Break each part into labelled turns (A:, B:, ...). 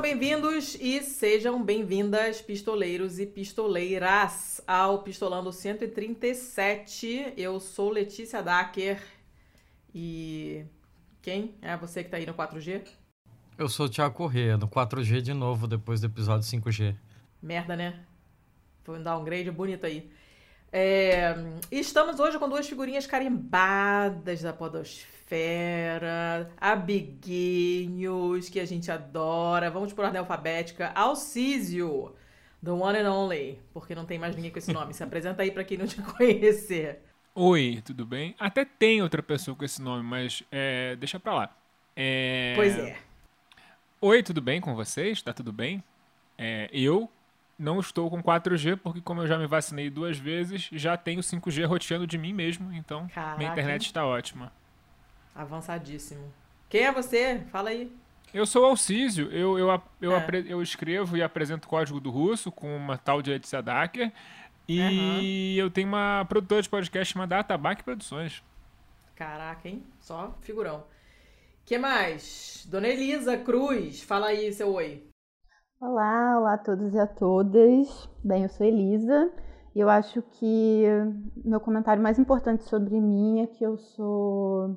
A: Sejam bem-vindos e sejam bem-vindas, pistoleiros e pistoleiras, ao Pistolando 137. Eu sou Letícia Dacker e. Quem é você que tá aí no 4G?
B: Eu sou o Thiago Corrêa, no 4G de novo, depois do episódio 5G.
A: Merda, né? Foi um downgrade bonito aí. É, estamos hoje com duas figurinhas carimbadas da Podosfera, Abiguinhos, que a gente adora. Vamos por ordem alfabética. Alcísio, the one and only, porque não tem mais ninguém com esse nome. Se apresenta aí para quem não te conhecer.
C: Oi, tudo bem? Até tem outra pessoa com esse nome, mas é, deixa pra lá. É...
A: Pois é.
C: Oi, tudo bem com vocês? Tá tudo bem? É, eu não estou com 4G porque, como eu já me vacinei duas vezes, já tenho 5G roteando de mim mesmo, então
A: Caraca.
C: minha internet está ótima.
A: Avançadíssimo. Quem é você? Fala aí.
C: Eu sou Alcísio, eu, eu, eu,
A: É.
C: eu escrevo e apresento código do russo com uma tal de Letícia Dacker. E eu tenho uma produtora de podcast chamada Atabaque Produções.
A: Caraca, hein? Só figurão. que mais? Dona Elisa Cruz, fala aí seu oi.
D: Olá, olá a todos e a todas. Bem, eu sou Elisa e eu acho que meu comentário mais importante sobre mim é que eu sou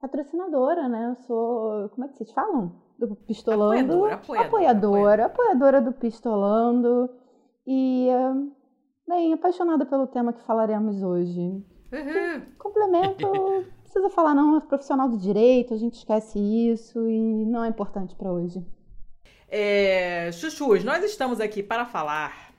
D: patrocinadora, né? Eu sou, como é que vocês falam? Do Pistolando.
A: Apoiadora, apoiadora,
D: apoiadora, apoiadora do Pistolando e, bem, apaixonada pelo tema que falaremos hoje.
A: Uhum.
D: Complemento, não precisa falar não, é profissional do direito, a gente esquece isso e não é importante para hoje.
A: É, chuchus, nós estamos aqui para falar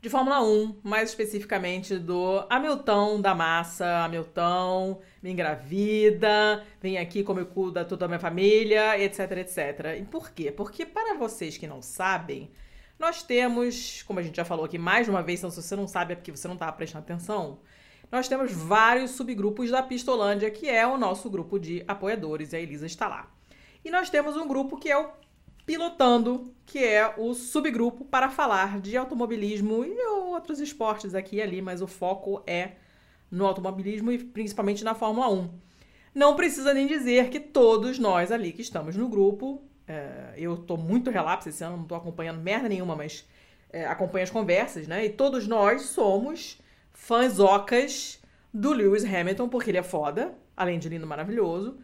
A: de Fórmula 1, mais especificamente do Hamilton da massa, Hamilton, me engravida, vem aqui, come o cu da toda a minha família, etc, etc. E por quê? Porque para vocês que não sabem, nós temos, como a gente já falou aqui mais de uma vez, então se você não sabe é porque você não estava prestando atenção, nós temos vários subgrupos da Pistolândia, que é o nosso grupo de apoiadores, e a Elisa está lá. E nós temos um grupo que é o Pilotando, que é o subgrupo para falar de automobilismo e outros esportes aqui e ali, mas o foco é no automobilismo e principalmente na Fórmula 1. Não precisa nem dizer que todos nós ali que estamos no grupo, é, eu tô muito relapso esse ano, não tô acompanhando merda nenhuma, mas é, acompanho as conversas, né? E todos nós somos fãzocas do Lewis Hamilton, porque ele é foda, além de lindo maravilhoso.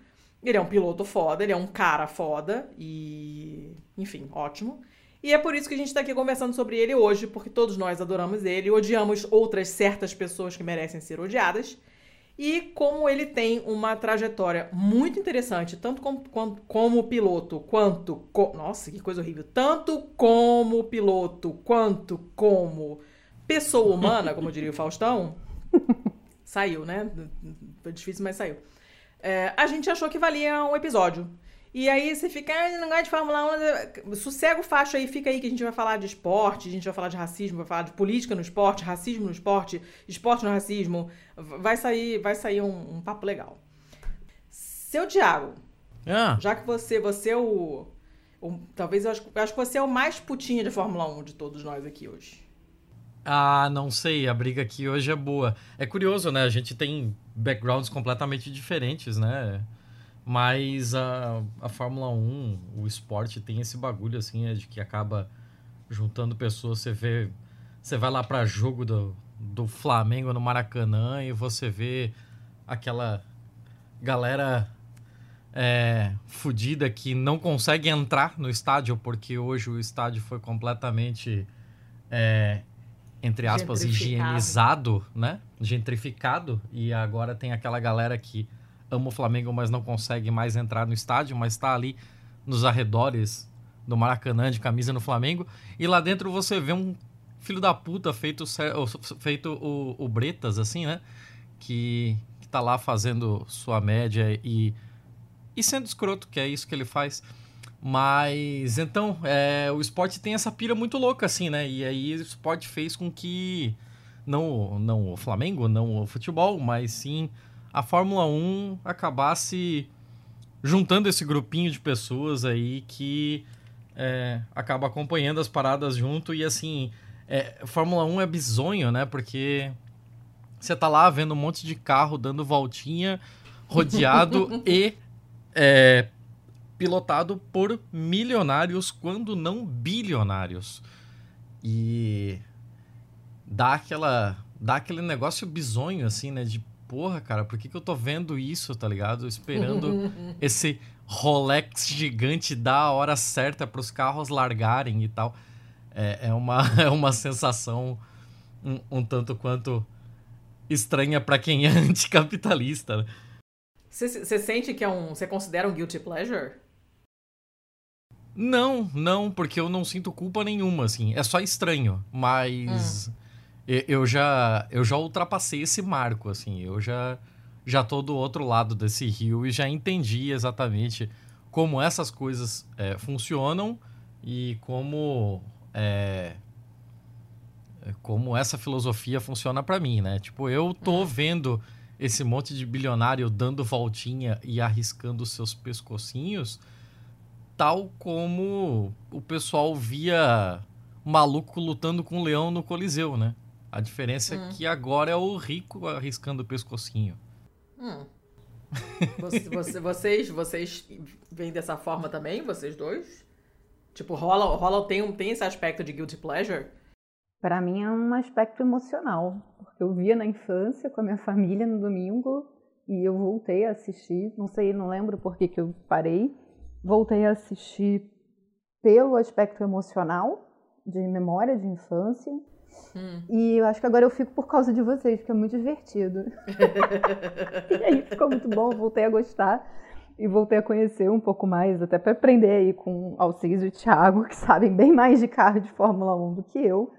A: Ele é um piloto foda, ele é um cara foda e. Enfim, ótimo. E é por isso que a gente tá aqui conversando sobre ele hoje, porque todos nós adoramos ele, odiamos outras certas pessoas que merecem ser odiadas. E como ele tem uma trajetória muito interessante, tanto como, como, como piloto quanto. Co Nossa, que coisa horrível! Tanto como piloto quanto como pessoa humana, como diria o Faustão. Saiu, né? Foi difícil, mas saiu. É, a gente achou que valia um episódio. E aí você fica, ah, não gosta de Fórmula 1, sossega o facho aí, fica aí que a gente vai falar de esporte, a gente vai falar de racismo, vai falar de política no esporte, racismo no esporte, esporte no racismo. Vai sair, vai sair um, um papo legal. Seu Thiago,
B: Ah,
A: já que você, você é o, o- talvez eu acho, eu acho que você é o mais putinha de Fórmula 1 de todos nós aqui hoje.
B: ah, não sei, a briga aqui hoje é boa. É curioso, né? A gente tem backgrounds completamente diferentes, né? Mas a, a Fórmula 1, o esporte tem esse bagulho assim, é de que acaba juntando pessoas. Você vê. Você vai lá pra jogo do, do Flamengo no Maracanã e você vê aquela galera é, fudida que não consegue entrar no estádio porque hoje o estádio foi completamente. é, entre aspas, higienizado, né? Gentrificado. E agora tem aquela galera que ama o Flamengo, mas não consegue mais entrar no estádio, mas está ali nos arredores do Maracanã de camisa no Flamengo. E lá dentro você vê um filho da puta feito, feito o, o Bretas, assim, né? Que, que tá lá fazendo sua média e, e sendo escroto, que é isso que ele faz. Mas então, é, o esporte tem essa pira muito louca, assim, né? E aí o esporte fez com que não, não o Flamengo, não o futebol, mas sim a Fórmula 1 acabasse juntando esse grupinho de pessoas aí que é, acaba acompanhando as paradas junto e assim, é, Fórmula 1 é bizonho, né? Porque você tá lá vendo um monte de carro dando voltinha, rodeado e é, pilotado por milionários, quando não bilionários. E dá aquela dá aquele negócio bizonho assim, né, de porra, cara, por que, que eu tô vendo isso, tá ligado? Esperando esse Rolex gigante dar a hora certa para os carros largarem e tal. É, é, uma, é uma sensação um, um tanto quanto estranha para quem é anticapitalista.
A: Você né? sente que é um. Você considera um guilty pleasure?
B: Não, não, porque eu não sinto culpa nenhuma, assim. É só estranho, mas. Hum. Eu já, eu já ultrapassei esse marco, assim. Eu já, já tô do outro lado desse rio e já entendi exatamente como essas coisas é, funcionam e como é, como essa filosofia funciona para mim, né? Tipo, eu tô uhum. vendo esse monte de bilionário dando voltinha e arriscando seus pescocinhos, tal como o pessoal via maluco lutando com um leão no Coliseu, né? A diferença hum. é que agora é o rico arriscando o pescocinho.
A: Hum. Você, você, vocês, vocês veem dessa forma também, vocês dois? Tipo, rola, rola tem, tem esse aspecto de guilty pleasure?
D: Para mim é um aspecto emocional, porque eu via na infância com a minha família no domingo e eu voltei a assistir, não sei, não lembro por que, que eu parei, voltei a assistir pelo aspecto emocional, de memória de infância, Hum. E eu acho que agora eu fico por causa de vocês, porque é muito divertido. e aí ficou muito bom, voltei a gostar e voltei a conhecer um pouco mais, até para aprender aí com Alcides e o Thiago, que sabem bem mais de carro de Fórmula 1 do que eu.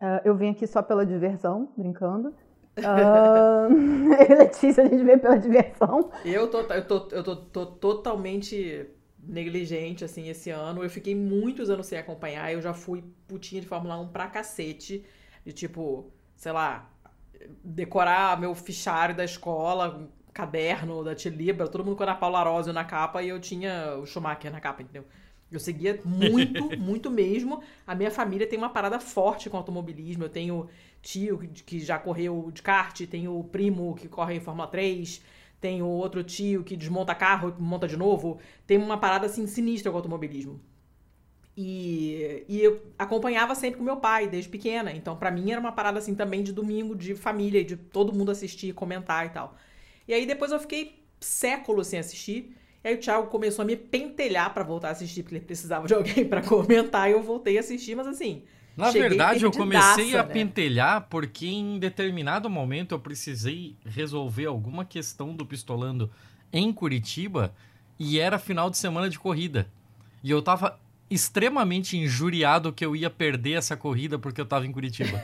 D: Uh, eu vim aqui só pela diversão, brincando. Uh, Letícia, a gente veio pela diversão.
A: Eu tô, eu tô, eu tô, tô totalmente negligente, assim, esse ano. Eu fiquei muitos anos sem acompanhar. Eu já fui putinha de Fórmula 1 pra cacete. De tipo, sei lá, decorar meu fichário da escola, caderno da Tia Libra, todo mundo com a Paula Arósio na capa e eu tinha o Schumacher na capa, entendeu? Eu seguia muito, muito mesmo. A minha família tem uma parada forte com automobilismo. Eu tenho tio que já correu de kart, tenho primo que corre em Fórmula 3 tem o outro tio que desmonta carro e monta de novo. Tem uma parada assim sinistra com o automobilismo. E, e eu acompanhava sempre com meu pai, desde pequena. Então, para mim, era uma parada assim também de domingo, de família, de todo mundo assistir, comentar e tal. E aí depois eu fiquei séculos sem assistir. E aí o Thiago começou a me pentelhar para voltar a assistir, porque ele precisava de alguém para comentar. E eu voltei a assistir, mas assim,
B: na verdade, eu comecei a né? pentelhar porque em determinado momento eu precisei resolver alguma questão do pistolando em Curitiba e era final de semana de corrida. E eu tava extremamente injuriado que eu ia perder essa corrida porque eu tava em Curitiba.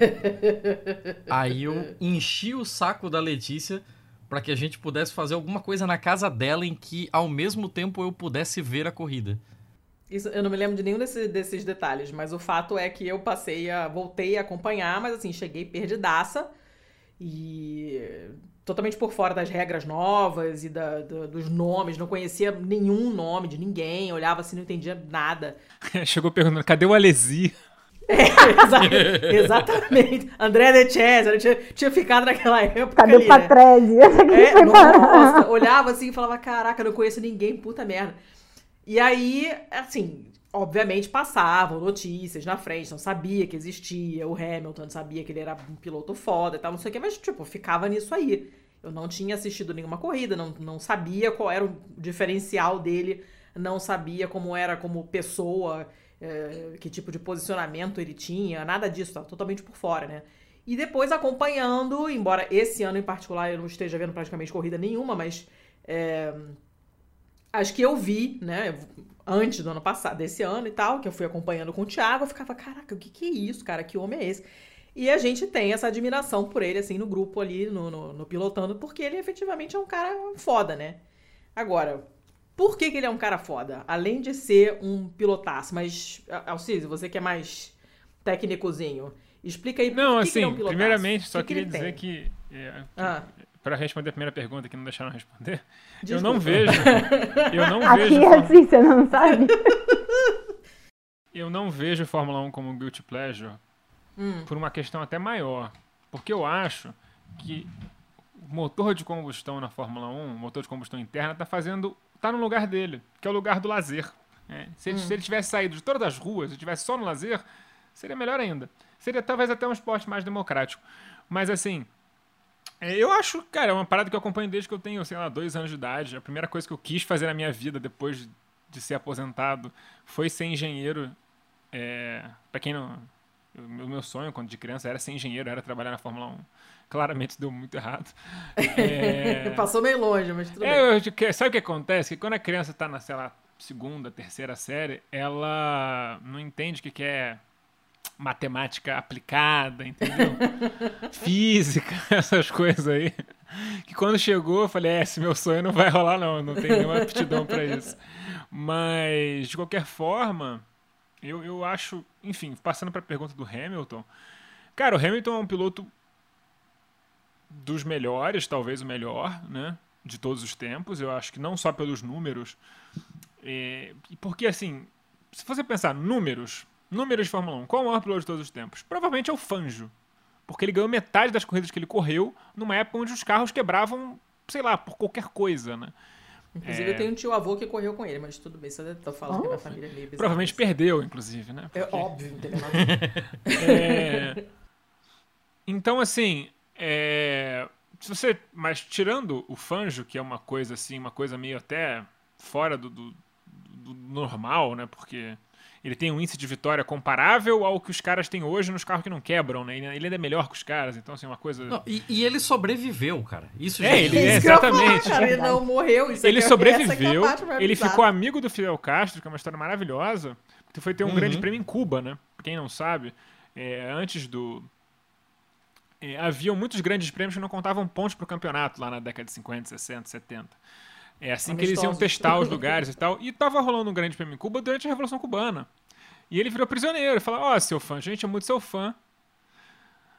B: Aí eu enchi o saco da Letícia para que a gente pudesse fazer alguma coisa na casa dela em que ao mesmo tempo eu pudesse ver a corrida.
A: Isso, eu não me lembro de nenhum desse, desses detalhes, mas o fato é que eu passei a. voltei a acompanhar, mas assim, cheguei perdidaça e totalmente por fora das regras novas e da, da, dos nomes, não conhecia nenhum nome de ninguém, olhava assim, não entendia nada.
C: Chegou perguntando, cadê o Alesi?
A: É, exa exatamente. André De Cesare tinha, tinha ficado naquela época.
D: Cadê
A: ali,
D: o Patrese? Né?
A: É, nossa, olhava assim e falava: Caraca, não conheço ninguém, puta merda. E aí, assim, obviamente passavam notícias na frente, não sabia que existia o Hamilton, sabia que ele era um piloto foda e tal, não sei o que, mas, tipo, ficava nisso aí. Eu não tinha assistido nenhuma corrida, não, não sabia qual era o diferencial dele, não sabia como era como pessoa, é, que tipo de posicionamento ele tinha, nada disso, tava totalmente por fora, né? E depois acompanhando, embora esse ano em particular eu não esteja vendo praticamente corrida nenhuma, mas é, Acho que eu vi, né, antes do ano passado, desse ano e tal, que eu fui acompanhando com o Thiago, eu ficava, caraca, o que que é isso, cara? Que homem é esse? E a gente tem essa admiração por ele, assim, no grupo ali, no, no, no pilotando, porque ele efetivamente é um cara foda, né? Agora, por que, que ele é um cara foda? Além de ser um pilotaço, mas, Alciso, você que é mais técnicozinho, explica aí por
C: Não,
A: que,
C: assim,
A: que ele é um pilotaço.
C: primeiramente, só que queria dizer tem? que, é, ah para responder a primeira pergunta que não deixaram responder, Desculpa. eu não vejo. Eu não
D: Aqui
C: vejo.
D: É assim, você não sabe?
C: eu não vejo Fórmula 1 como guilty pleasure hum. por uma questão até maior. Porque eu acho que o motor de combustão na Fórmula 1, o motor de combustão interna, está fazendo tá no lugar dele, que é o lugar do lazer. É, se, ele, hum. se, ele, tivesse saído de todas as ruas, se tivesse só no lazer, seria melhor ainda. Seria talvez até um esporte mais democrático. Mas assim, eu acho, cara, é uma parada que eu acompanho desde que eu tenho, sei lá, dois anos de idade. A primeira coisa que eu quis fazer na minha vida depois de ser aposentado foi ser engenheiro. É, para quem não. O meu sonho quando de criança era ser engenheiro, era trabalhar na Fórmula 1. Claramente deu muito errado.
A: É... Passou meio longe, mas tudo é,
C: bem. Eu, sabe o que acontece? Que quando a criança tá na, sei lá, segunda, terceira série, ela não entende o que, que é matemática aplicada, entendeu? Física, essas coisas aí. Que quando chegou, eu falei, é, esse meu sonho não vai rolar não, não tem nenhuma aptidão para isso. Mas, de qualquer forma, eu, eu acho, enfim, passando para a pergunta do Hamilton, cara, o Hamilton é um piloto dos melhores, talvez o melhor, né? De todos os tempos. Eu acho que não só pelos números. É, porque, assim, se você pensar números, números de Fórmula 1, qual é o maior piloto de todos os tempos? Provavelmente é o Fanjo. Porque ele ganhou metade das corridas que ele correu numa época onde os carros quebravam, sei lá, por qualquer coisa, né?
A: Inclusive, é... eu tenho um tio avô que correu com ele, mas tudo bem, só tô falando que minha família é meio bizarra.
C: Provavelmente perdeu, inclusive, né?
A: É Porque... É óbvio, não teve nada.
C: é... Então, assim, é... se você. Mas tirando o Fanjo, que é uma coisa assim, uma coisa meio até fora do, do, do normal, né? Porque ele tem um índice de vitória comparável ao que os caras têm hoje nos carros que não quebram, né? Ele ainda é melhor que os caras, então assim, uma coisa.
B: Não, e, e, ele sobreviveu, cara. Isso
C: é, ele é, exatamente.
A: Cara, ele não morreu. Isso
C: ele é, sobreviveu. É ele ficou amigo do Fidel Castro, que é uma história maravilhosa. Que foi ter um uhum. grande prêmio em Cuba, né? Pra quem não sabe, é, antes do. É, haviam muitos grandes prêmios que não contavam pontos pro campeonato lá na década de 50, 60, 70. É assim que eles iam testar os lugares e tal. E tava rolando um grande prêmio em Cuba durante a Revolução Cubana. E ele virou prisioneiro. Falou: Ó, oh, seu fã, gente é muito seu fã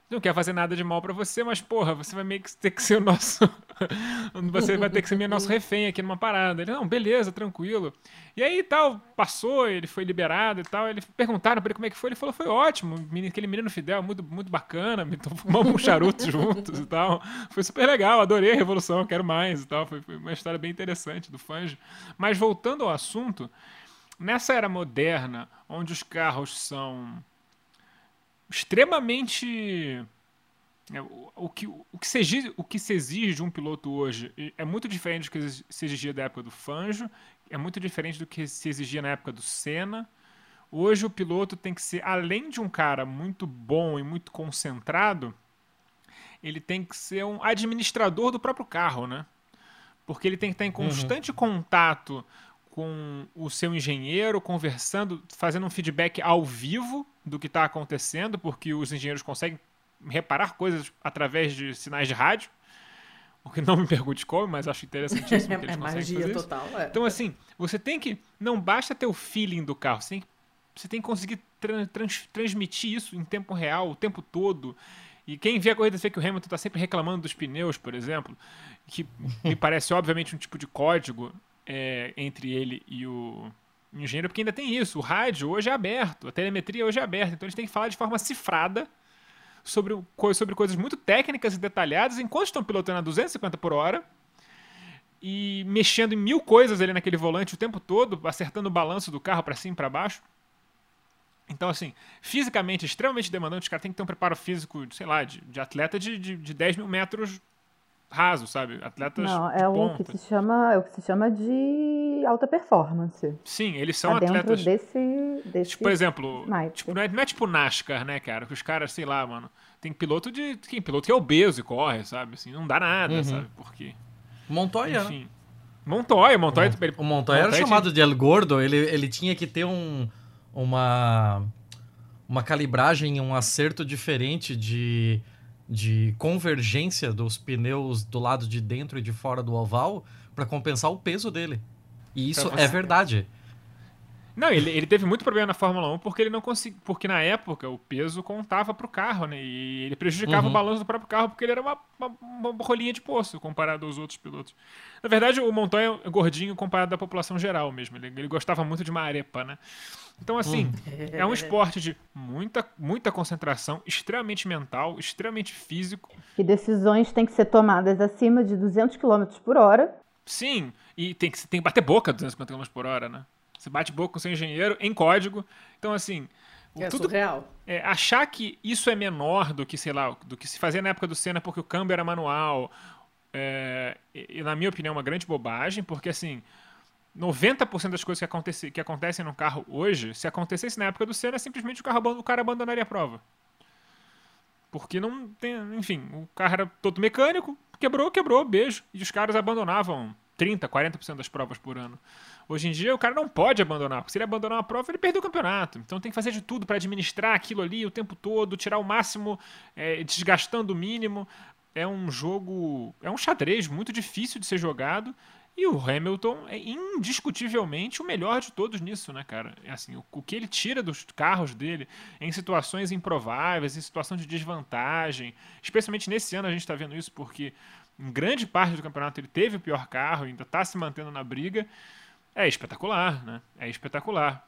C: não quer fazer nada de mal para você, mas porra, você vai meio que ter que ser o nosso. você vai ter que ser meu nosso refém aqui numa parada. Ele, não, beleza, tranquilo. E aí tal, passou, ele foi liberado e tal. Ele perguntaram pra ele como é que foi. Ele falou: foi ótimo. Aquele menino Fidel, muito, muito bacana. Fumamos um charuto juntos e tal. Foi super legal, adorei a revolução, quero mais e tal. Foi, foi uma história bem interessante do Fange. Mas voltando ao assunto, nessa era moderna, onde os carros são extremamente. É, o, que, o, que se exige, o que se exige de um piloto hoje é muito diferente do que se exigia da época do Fanjo, é muito diferente do que se exigia na época do Senna. Hoje o piloto tem que ser, além de um cara muito bom e muito concentrado, ele tem que ser um administrador do próprio carro, né? Porque ele tem que estar em uhum. constante uhum. contato com o seu engenheiro, conversando, fazendo um feedback ao vivo do que está acontecendo, porque os engenheiros conseguem reparar coisas através de sinais de rádio. O que não me pergunte como, mas acho interessantíssimo que eles é conseguem magia fazer total, é. Então, assim, você tem que. Não basta ter o feeling do carro, você tem que, você tem que conseguir trans, transmitir isso em tempo real, o tempo todo. E quem vê a corrida vê que o Hamilton está sempre reclamando dos pneus, por exemplo, que me parece obviamente um tipo de código é, entre ele e o engenheiro, porque ainda tem isso. O rádio hoje é aberto, a telemetria hoje é aberta, então eles têm que falar de forma cifrada sobre, sobre coisas muito técnicas e detalhadas enquanto estão pilotando a 250 por hora e mexendo em mil coisas ali naquele volante o tempo todo, acertando o balanço do carro para cima e para baixo. Então, assim, fisicamente extremamente demandante, os caras têm que ter um preparo físico, sei lá, de, de atleta de, de, de 10 mil metros raso, sabe? Atletas
D: Não, é o que se chama, é o que se chama de alta performance.
C: Sim, eles são
D: tá
C: atletas
D: desse, desse
C: tipo, por exemplo, tipo, não, é, não é tipo NASCAR, né, cara? Que os caras, sei lá, mano, tem piloto de, tem piloto que é obeso e corre, sabe? Assim, não dá nada, uhum. sabe? Porque
B: Montoya, né? Enfim. Né?
C: Montoya, Montoya,
B: o, o Montoya, era chamado de El Gordo, ele, ele tinha que ter um uma uma calibragem, um acerto diferente de de convergência dos pneus do lado de dentro e de fora do oval para compensar o peso dele. E isso é verdade.
C: Não, ele, ele teve muito problema na Fórmula 1 porque ele não conseguia. Porque na época o peso contava pro carro, né? E ele prejudicava uhum. o balanço do próprio carro porque ele era uma, uma, uma, rolinha de poço comparado aos outros pilotos. Na verdade, o Montoya é gordinho comparado à população geral mesmo. Ele, ele gostava muito de uma arepa, né? Então, assim, uhum. é um esporte de muita, muita concentração, extremamente mental, extremamente físico.
D: E decisões têm que ser tomadas acima de 200 km por hora
C: Sim, e tem que, tem que bater boca 250 km por hora, né? Você bate boca com seu engenheiro em código. Então, assim.
A: É
C: tudo,
A: surreal.
C: É, achar que isso é menor do que, sei lá, do que se fazia na época do Senna porque o câmbio era manual, é, e, na minha opinião, é uma grande bobagem, porque assim. 90% das coisas que, acontece, que acontecem no carro hoje, se acontecesse na época do Senna, simplesmente o, carro, o cara abandonaria a prova. Porque não tem. Enfim, o carro era todo mecânico, quebrou, quebrou, beijo. E os caras abandonavam 30%, 40% das provas por ano. Hoje em dia o cara não pode abandonar, porque se ele abandonar uma prova, ele perdeu o campeonato. Então tem que fazer de tudo para administrar aquilo ali o tempo todo, tirar o máximo, é, desgastando o mínimo. É um jogo. É um xadrez muito difícil de ser jogado. E o Hamilton é indiscutivelmente o melhor de todos nisso, né, cara? É assim, o, o, que ele tira dos carros dele em situações improváveis, em situação de desvantagem, especialmente nesse ano a gente está vendo isso porque em grande parte do campeonato ele teve o pior carro, ainda está se mantendo na briga, é espetacular, né? É espetacular.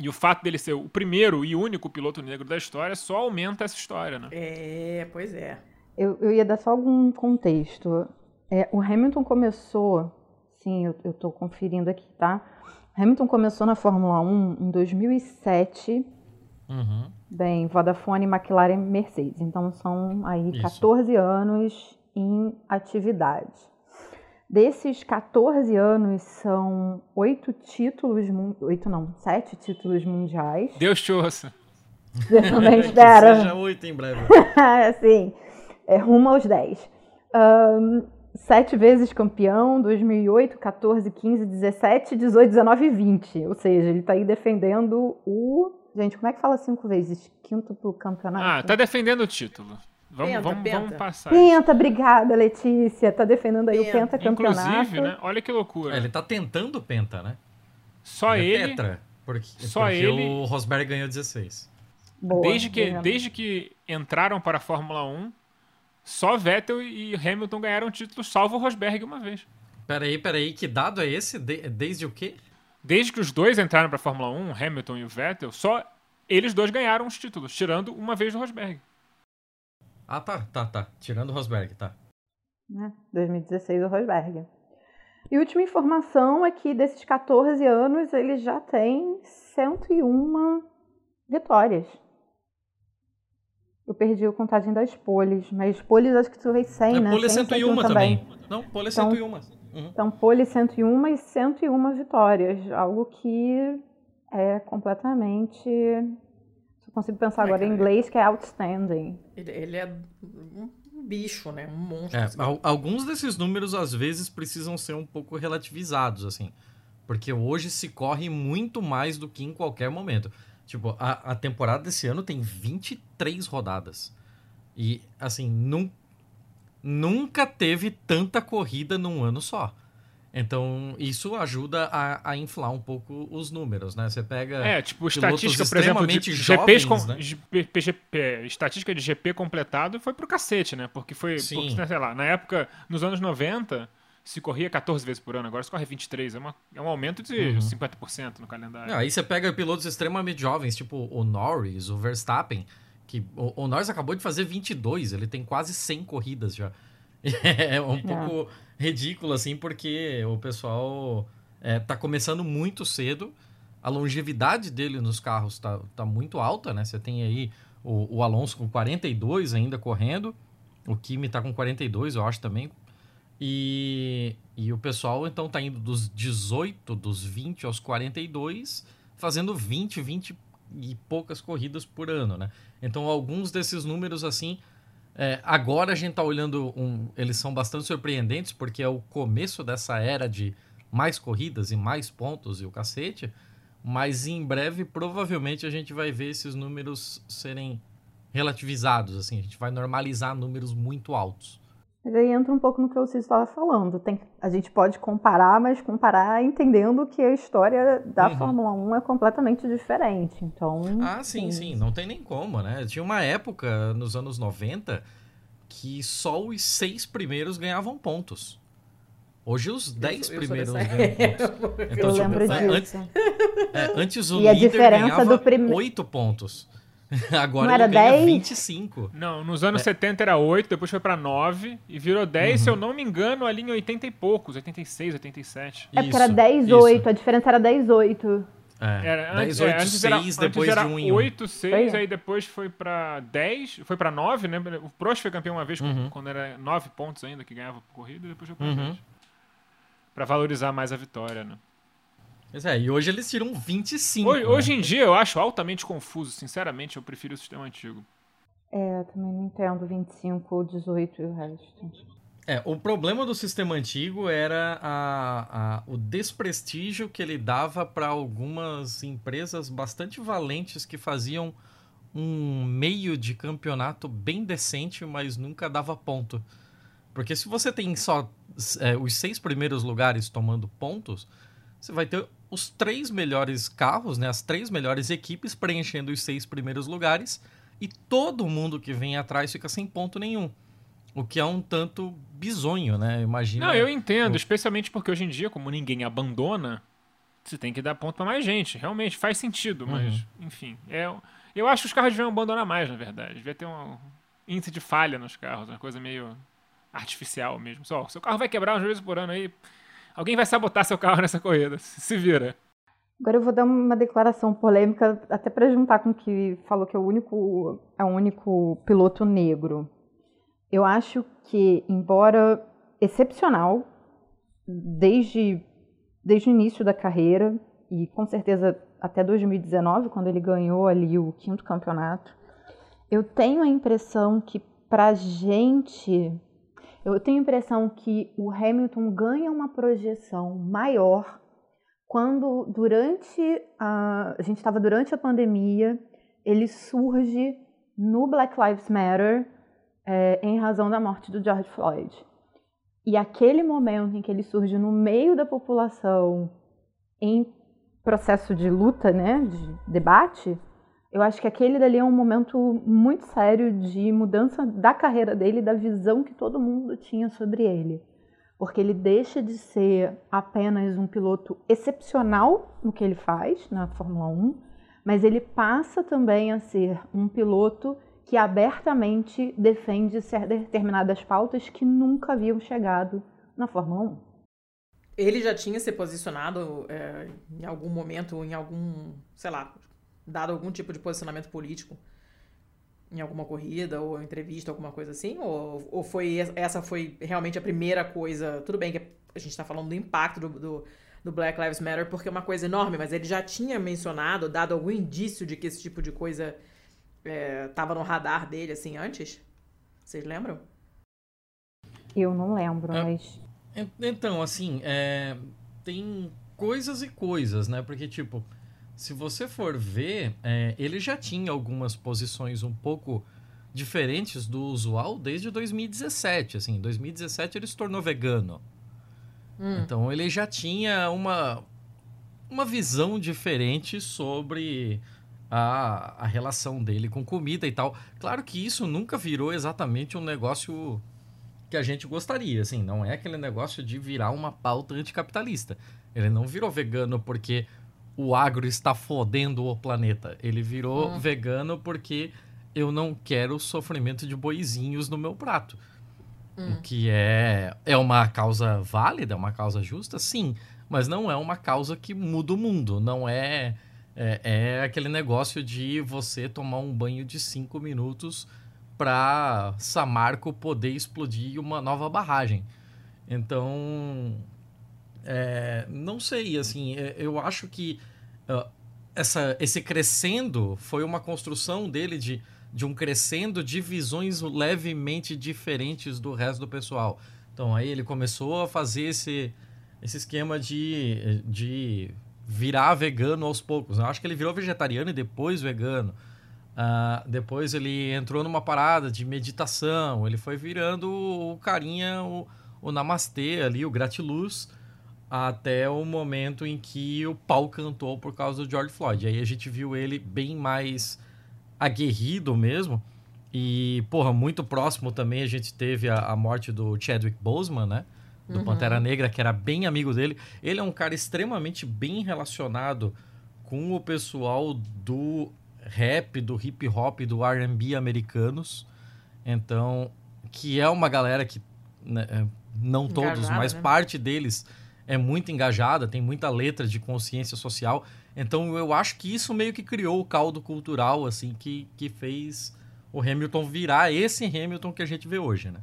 C: E o fato dele ser o primeiro e único piloto negro da história só aumenta essa história, né?
A: É, pois é.
D: Eu, eu ia dar só algum contexto. É, o Hamilton começou Sim, eu, estou conferindo aqui, tá? Hamilton começou na Fórmula 1 em 2007.
B: Uhum.
D: Bem, Vodafone, McLaren, Mercedes. Então são aí Isso. 14 anos em atividade. Desses 14 anos são oito títulos, oito não, sete títulos mundiais.
C: Deus te ouça.
D: Eu também espero.
B: seja oito em breve.
D: Sim, é rumo aos 10. Um, sete vezes campeão, 2008, 14, 15, 17, 18, 19 e 20. Ou seja, ele está aí defendendo o. Gente, como é que fala cinco vezes? Quinto pro campeonato?
C: Ah, tá defendendo o título. Vamos,
A: penta,
C: vamos,
A: penta.
C: vamos passar.
D: Penta, obrigada, Letícia. Tá defendendo aí penta. o pentacampeonato.
C: Inclusive, né? Olha que loucura.
B: É, ele tá tentando penta, né?
C: Só
B: ele.
C: É
B: ele... Petra, porque,
C: Só
B: porque
C: ele...
B: o Rosberg ganhou 16.
D: Boa,
C: desde, que, desde que entraram para a Fórmula 1, só Vettel e Hamilton ganharam títulos, salvo o Rosberg uma vez.
B: Peraí, peraí, que dado é esse? De, desde o quê?
C: Desde que os dois entraram para a Fórmula 1, Hamilton e o Vettel, só eles dois ganharam os títulos, tirando uma vez do Rosberg.
B: Ah, tá, tá, tá. Tirando o Rosberg, tá.
D: 2016 o Rosberg. E última informação é que desses 14 anos ele já tem 101 vitórias. Eu perdi a contagem das poles, mas poles acho que tu fez 100,
B: é,
D: né?
B: Pole 101 também. também. Não, pole então, 101. Uhum.
D: Então, pole 101 e 101 vitórias. Algo que é completamente... Só consigo pensar é, agora cara, em inglês, que é outstanding.
A: Ele, ele é um bicho, né? Um monstro.
B: É, alguns desses números, às vezes, precisam ser um pouco relativizados, assim. Porque hoje se corre muito mais do que em qualquer momento. Tipo, a, a temporada desse ano tem 23 rodadas. E, assim, num, nunca teve tanta corrida num ano só. Então, isso ajuda a, a, inflar um pouco os números, né? Você pega.
C: É, tipo, estatística, por exemplo, de
B: jovens,
C: com,
B: né?
C: GP, GP, estatística de GP completado foi pro cacete, né? Porque foi, porque, sei lá, na época, nos anos 90, se corria 14 vezes por ano, agora se corre 23. É, uma, é um aumento de uhum. 50% no calendário.
B: Não, aí você pega pilotos extremamente jovens, tipo o Norris, o Verstappen, que o, o Norris acabou de fazer 22, ele tem quase 100 corridas já. É um pouco ridículo, assim, porque o pessoal é, tá começando muito cedo, a longevidade dele nos carros tá, tá muito alta, né? Você tem aí o, o Alonso com 42 ainda correndo, o Kimi tá com 42, eu acho também, e, e o pessoal então tá indo dos 18, dos 20 aos 42, fazendo 20, 20 e poucas corridas por ano, né? Então alguns desses números assim, é, agora a gente tá olhando, um, eles são bastante surpreendentes porque é o começo dessa era de mais corridas e mais pontos e o cacete, mas em breve provavelmente a gente vai ver esses números serem relativizados, assim, a gente vai normalizar números muito altos.
D: Mas aí entra um pouco no que você estava falando. Tem, a gente pode comparar, mas comparar entendendo que a história da uhum. Fórmula 1 é completamente diferente. Então.
B: Ah, sim, sim, sim. Não tem nem como, né? Tinha uma época, nos anos 90, que só os seis primeiros ganhavam pontos. Hoje os dez eu, eu primeiros ganham pontos.
D: Então, eu tipo, lembro disso.
B: Antes, é, antes o e líder ganhava oito pontos. Agora
D: Não era
B: ele ganha
D: 10?
B: 25.
C: Não, nos anos
B: É.
C: 70 era 8, depois foi pra 9 e virou 10, se
B: Uhum.
C: eu não me engano, ali em 80 e poucos, 86, 87.
D: É porque era
B: Isso,
D: 10,
B: isso.
D: 8, a diferença era 10, 8.
B: É,
C: Era,
B: 10,
C: antes,
B: 8,
C: é, antes era,
B: 6,
C: antes
B: depois
C: era
B: de 1 em 1.
C: 8, 6,
D: Foi?
C: aí depois foi pra 10, foi pra 9, né? O Prost foi campeão uma vez com-
B: Uhum.
C: quando era 9 pontos ainda que ganhava por corrida, e depois foi pra
B: Uhum.
C: 10. Pra valorizar mais a vitória, né?
B: Pois é, e hoje eles tiram 25.
C: Hoje,
B: né?
C: hoje em dia eu acho altamente confuso, sinceramente, eu prefiro o sistema antigo.
D: É, eu também não entendo 25, 18 e o resto.
B: É, o problema do sistema antigo era a, a- o desprestígio que ele dava para algumas empresas bastante valentes que faziam um meio de campeonato bem decente, mas nunca dava ponto. Porque se você tem só é, os seis primeiros lugares tomando pontos, você vai ter os três melhores carros, né, as três melhores equipes preenchendo os seis primeiros lugares e todo mundo que vem atrás fica sem ponto nenhum. O que é um tanto bizonho, né? Imagina.
C: Não, eu entendo,
B: o-
C: especialmente porque hoje em dia, como ninguém abandona, você tem que dar ponto pra mais gente. Realmente, faz sentido, mas,
B: Uhum.
C: enfim. É, eu acho que os carros deviam abandonar mais, na verdade. Devia ter um índice de falha nos carros, uma coisa meio artificial mesmo. Só, seu carro vai quebrar umas vezes por ano aí. Alguém vai sabotar seu carro nessa corrida. Se vira.
D: Agora eu vou dar uma declaração polêmica, até para juntar com o que falou que é o único, é o único piloto negro. Eu acho que, embora excepcional, desde, desde o início da carreira, e com certeza até 2019, quando ele ganhou ali o quinto campeonato, eu tenho a impressão que pra gente, eu tenho a impressão que o Hamilton ganha uma projeção maior quando durante a, a gente estava durante a pandemia, ele surge no Black Lives Matter é, em razão da morte do George Floyd. E aquele momento em que ele surge no meio da população em processo de luta, né, de debate, eu acho que aquele dali é um momento muito sério de mudança da carreira dele, da visão que todo mundo tinha sobre ele porque ele deixa de ser apenas um piloto excepcional no que ele faz na Fórmula 1, mas ele passa também a ser um piloto que abertamente defende determinadas pautas que nunca haviam chegado na Fórmula 1.
A: Ele já tinha se posicionado é, em algum momento, em algum, sei lá, dado algum tipo de posicionamento político em alguma corrida ou entrevista, alguma coisa assim? Ou, ou foi essa foi realmente a primeira coisa? Tudo bem que a gente está falando do impacto do, do, do Black Lives Matter porque é uma coisa enorme, mas ele já tinha mencionado, dado algum indício de que esse tipo de coisa estava no radar dele assim antes? Vocês lembram?
D: Eu não lembro,
B: Ah.
D: mas
B: En- Então, assim, é, tem coisas e coisas, né? Porque, tipo, se você for ver, é, ele já tinha algumas posições um pouco diferentes do usual desde 2017. Assim, em 2017 ele se tornou vegano.
A: Hum.
B: Então ele já tinha uma, uma visão diferente sobre a, a relação dele com comida e tal. Claro que isso nunca virou exatamente um negócio que a gente gostaria, assim, não é aquele negócio de virar uma pauta anticapitalista. Ele não virou vegano porque o agro está fodendo o planeta. Ele virou
A: Hum.
B: vegano porque eu não quero sofrimento de boizinhos no meu prato.
A: Hum.
B: O que é, é uma causa válida, é uma causa justa, sim, mas não é uma causa que muda o mundo. Não é, é, é aquele negócio de você tomar um banho de cinco minutos para Samarco poder explodir uma nova barragem. Então, é, não sei, assim, é, eu acho que ah, essa, esse crescendo foi uma construção dele de, de um crescendo de visões levemente diferentes do resto do pessoal. Então aí ele começou a fazer esse, esse esquema de, de virar vegano aos poucos. Eu acho que ele virou vegetariano e depois vegano. Ah, depois ele entrou numa parada de meditação. Ele foi virando o carinha, o, o namastê ali, o gratiluz, até o momento em que o pau cantou por causa do George Floyd. Aí a gente viu ele bem mais aguerrido mesmo. E, porra, muito próximo também a gente teve a, a morte do Chadwick Boseman, né? Do
A: Uhum.
B: Pantera Negra, que era bem amigo dele. Ele é um cara extremamente bem relacionado com o pessoal do rap, do hip hop, do R&B americanos. Então, que é uma galera que né, é, não todos,
A: Engajada,
B: mas
A: né?
B: parte deles é muito engajada, tem muita letra de consciência social. Então, eu acho que isso meio que criou o caldo cultural assim que, que fez o Hamilton virar esse Hamilton que a gente vê hoje, né?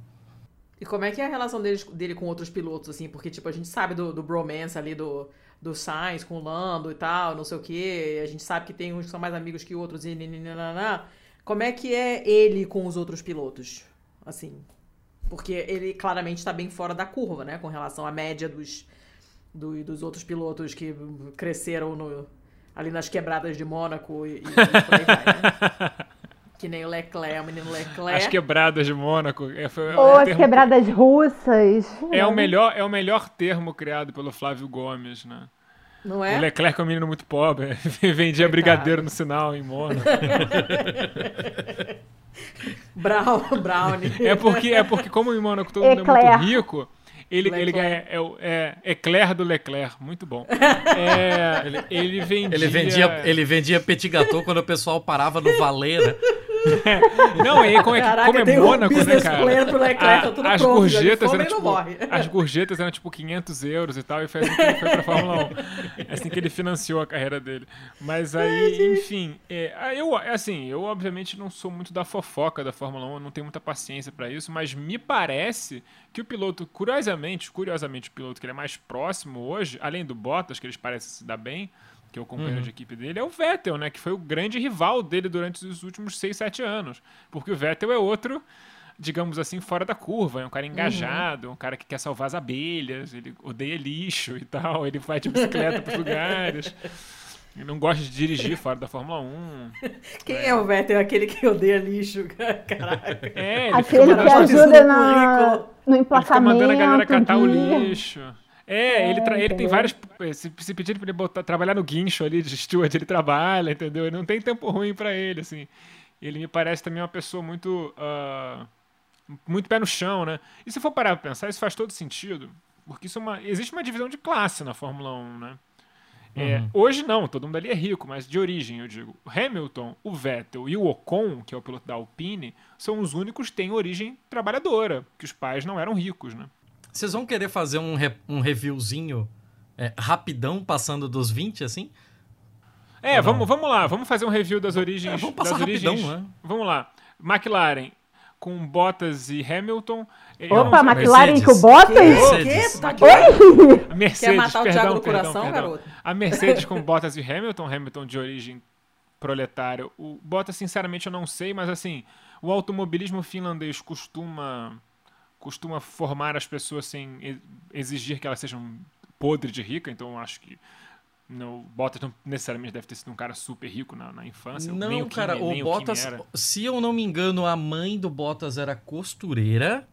A: E como é que é a relação deles, dele com outros pilotos, assim? Porque, tipo, a gente sabe do, do bromance ali do, do Sainz com o Lando e tal, não sei o quê. A gente sabe que tem uns que são mais amigos que outros e nananana. Como é que é ele com os outros pilotos? Assim, porque ele claramente está bem fora da curva, né? Com relação à média dos, do- dos outros pilotos que cresceram no- ali nas quebradas de Mônaco e, e por aí vai, né? Que nem o Leclerc, o menino Leclerc.
C: As quebradas de Mônaco. É, foi,
D: Ou
C: é,
D: as
C: termo-
D: quebradas russas.
C: é o melhor, é o melhor termo criado pelo Flávio Gomes, né?
A: Não é?
C: O Leclerc é um menino muito pobre, vendia brigadeiro no sinal em Mônaco.
A: Brown, Brownie.
C: É porque, é porque como em Mônaco todo mundo é muito rico, ele, ele
A: Leclerc.
C: É, o- é Eclair do Leclerc, muito bom. É, ele, vendia.
B: Ele vendia, ele vendia petit gâteau quando o pessoal parava no valer, né?
C: Não, e aí, como é, que-
A: Caraca,
C: como é
A: tem um
C: Mônaco, né, cara?
A: Leclerc, tá tudo
C: as
A: pronto,
C: gorjetas eram tipo, as gorjetas eram tipo 500 euros e tal, e foi assim que ele foi pra Fórmula 1. É assim que ele financiou a carreira dele. Mas aí, enfim, é, eu, assim, eu obviamente não sou muito da fofoca da Fórmula 1, eu não tenho muita paciência pra isso, mas me parece que o piloto, curiosamente, curiosamente o piloto que ele é mais próximo hoje, além do Bottas, que eles parecem se dar bem, que é o companheiro de equipe dele, é o Vettel, né? Que foi o grande rival dele durante os últimos 6, 7 anos. Porque o Vettel é outro, digamos assim, fora da curva. É um cara engajado, um cara que quer salvar as abelhas, ele odeia lixo e tal, ele vai de bicicleta pros lugares. Ele não gosta de dirigir fora da Fórmula 1.
A: Quem é o Vettel? Aquele que odeia lixo? Caraca.
C: É, ele fica
D: Aquele que ajuda na, no
C: ele fica mandando a galera
D: emplacamento.
C: catar o lixo. É, ele, tra- ele tem
D: entendeu?
C: vários. Se, se pedir pra ele botar, trabalhar no guincho ali de steward, ele trabalha, entendeu? Ele não tem tempo ruim pra ele, assim. Ele me parece também uma pessoa muito. ah, muito pé no chão, né? E se for parar pra pensar, isso faz todo sentido. Porque isso é uma, existe uma divisão de classe na Fórmula 1, né? É,
B: Uhum.
C: Hoje não, todo mundo ali é rico, mas de origem, eu digo. O Hamilton, o Vettel e o Ocon, que é o piloto da Alpine, são os únicos que têm origem trabalhadora, que os pais não eram ricos, né?
B: Vocês vão querer fazer um, re- um reviewzinho é, rapidão, passando dos 20, assim?
C: É,
B: Ou
C: vamos,
B: não?
C: vamos lá, vamos fazer um review das origens.
B: É, vamos passar
C: das origens.
B: rapidão, né?
C: Vamos lá. McLaren com Bottas e Hamilton.
D: Opa,
C: não,
D: McLaren
B: Mercedes.
D: com Bottas?
A: O quê?
B: Mercedes.
A: Tá?
C: A Mercedes,
A: Quer matar o
C: perdão,
A: Thiago do
C: perdão,
A: coração,
C: perdão.
A: garoto?
C: A Mercedes com Bottas e Hamilton, Hamilton de origem proletária. O Bottas, sinceramente, eu não sei, mas assim, o automobilismo finlandês costuma costuma formar as pessoas sem exigir que elas sejam podre de rica, então eu acho que não, o Bottas não necessariamente deve ter sido um cara super rico na, na infância. nem
B: Não,
C: o Kimi-
B: cara,
C: nem
B: o Bottas,
C: era.
B: se eu não me engano, a mãe do Bottas era costureira.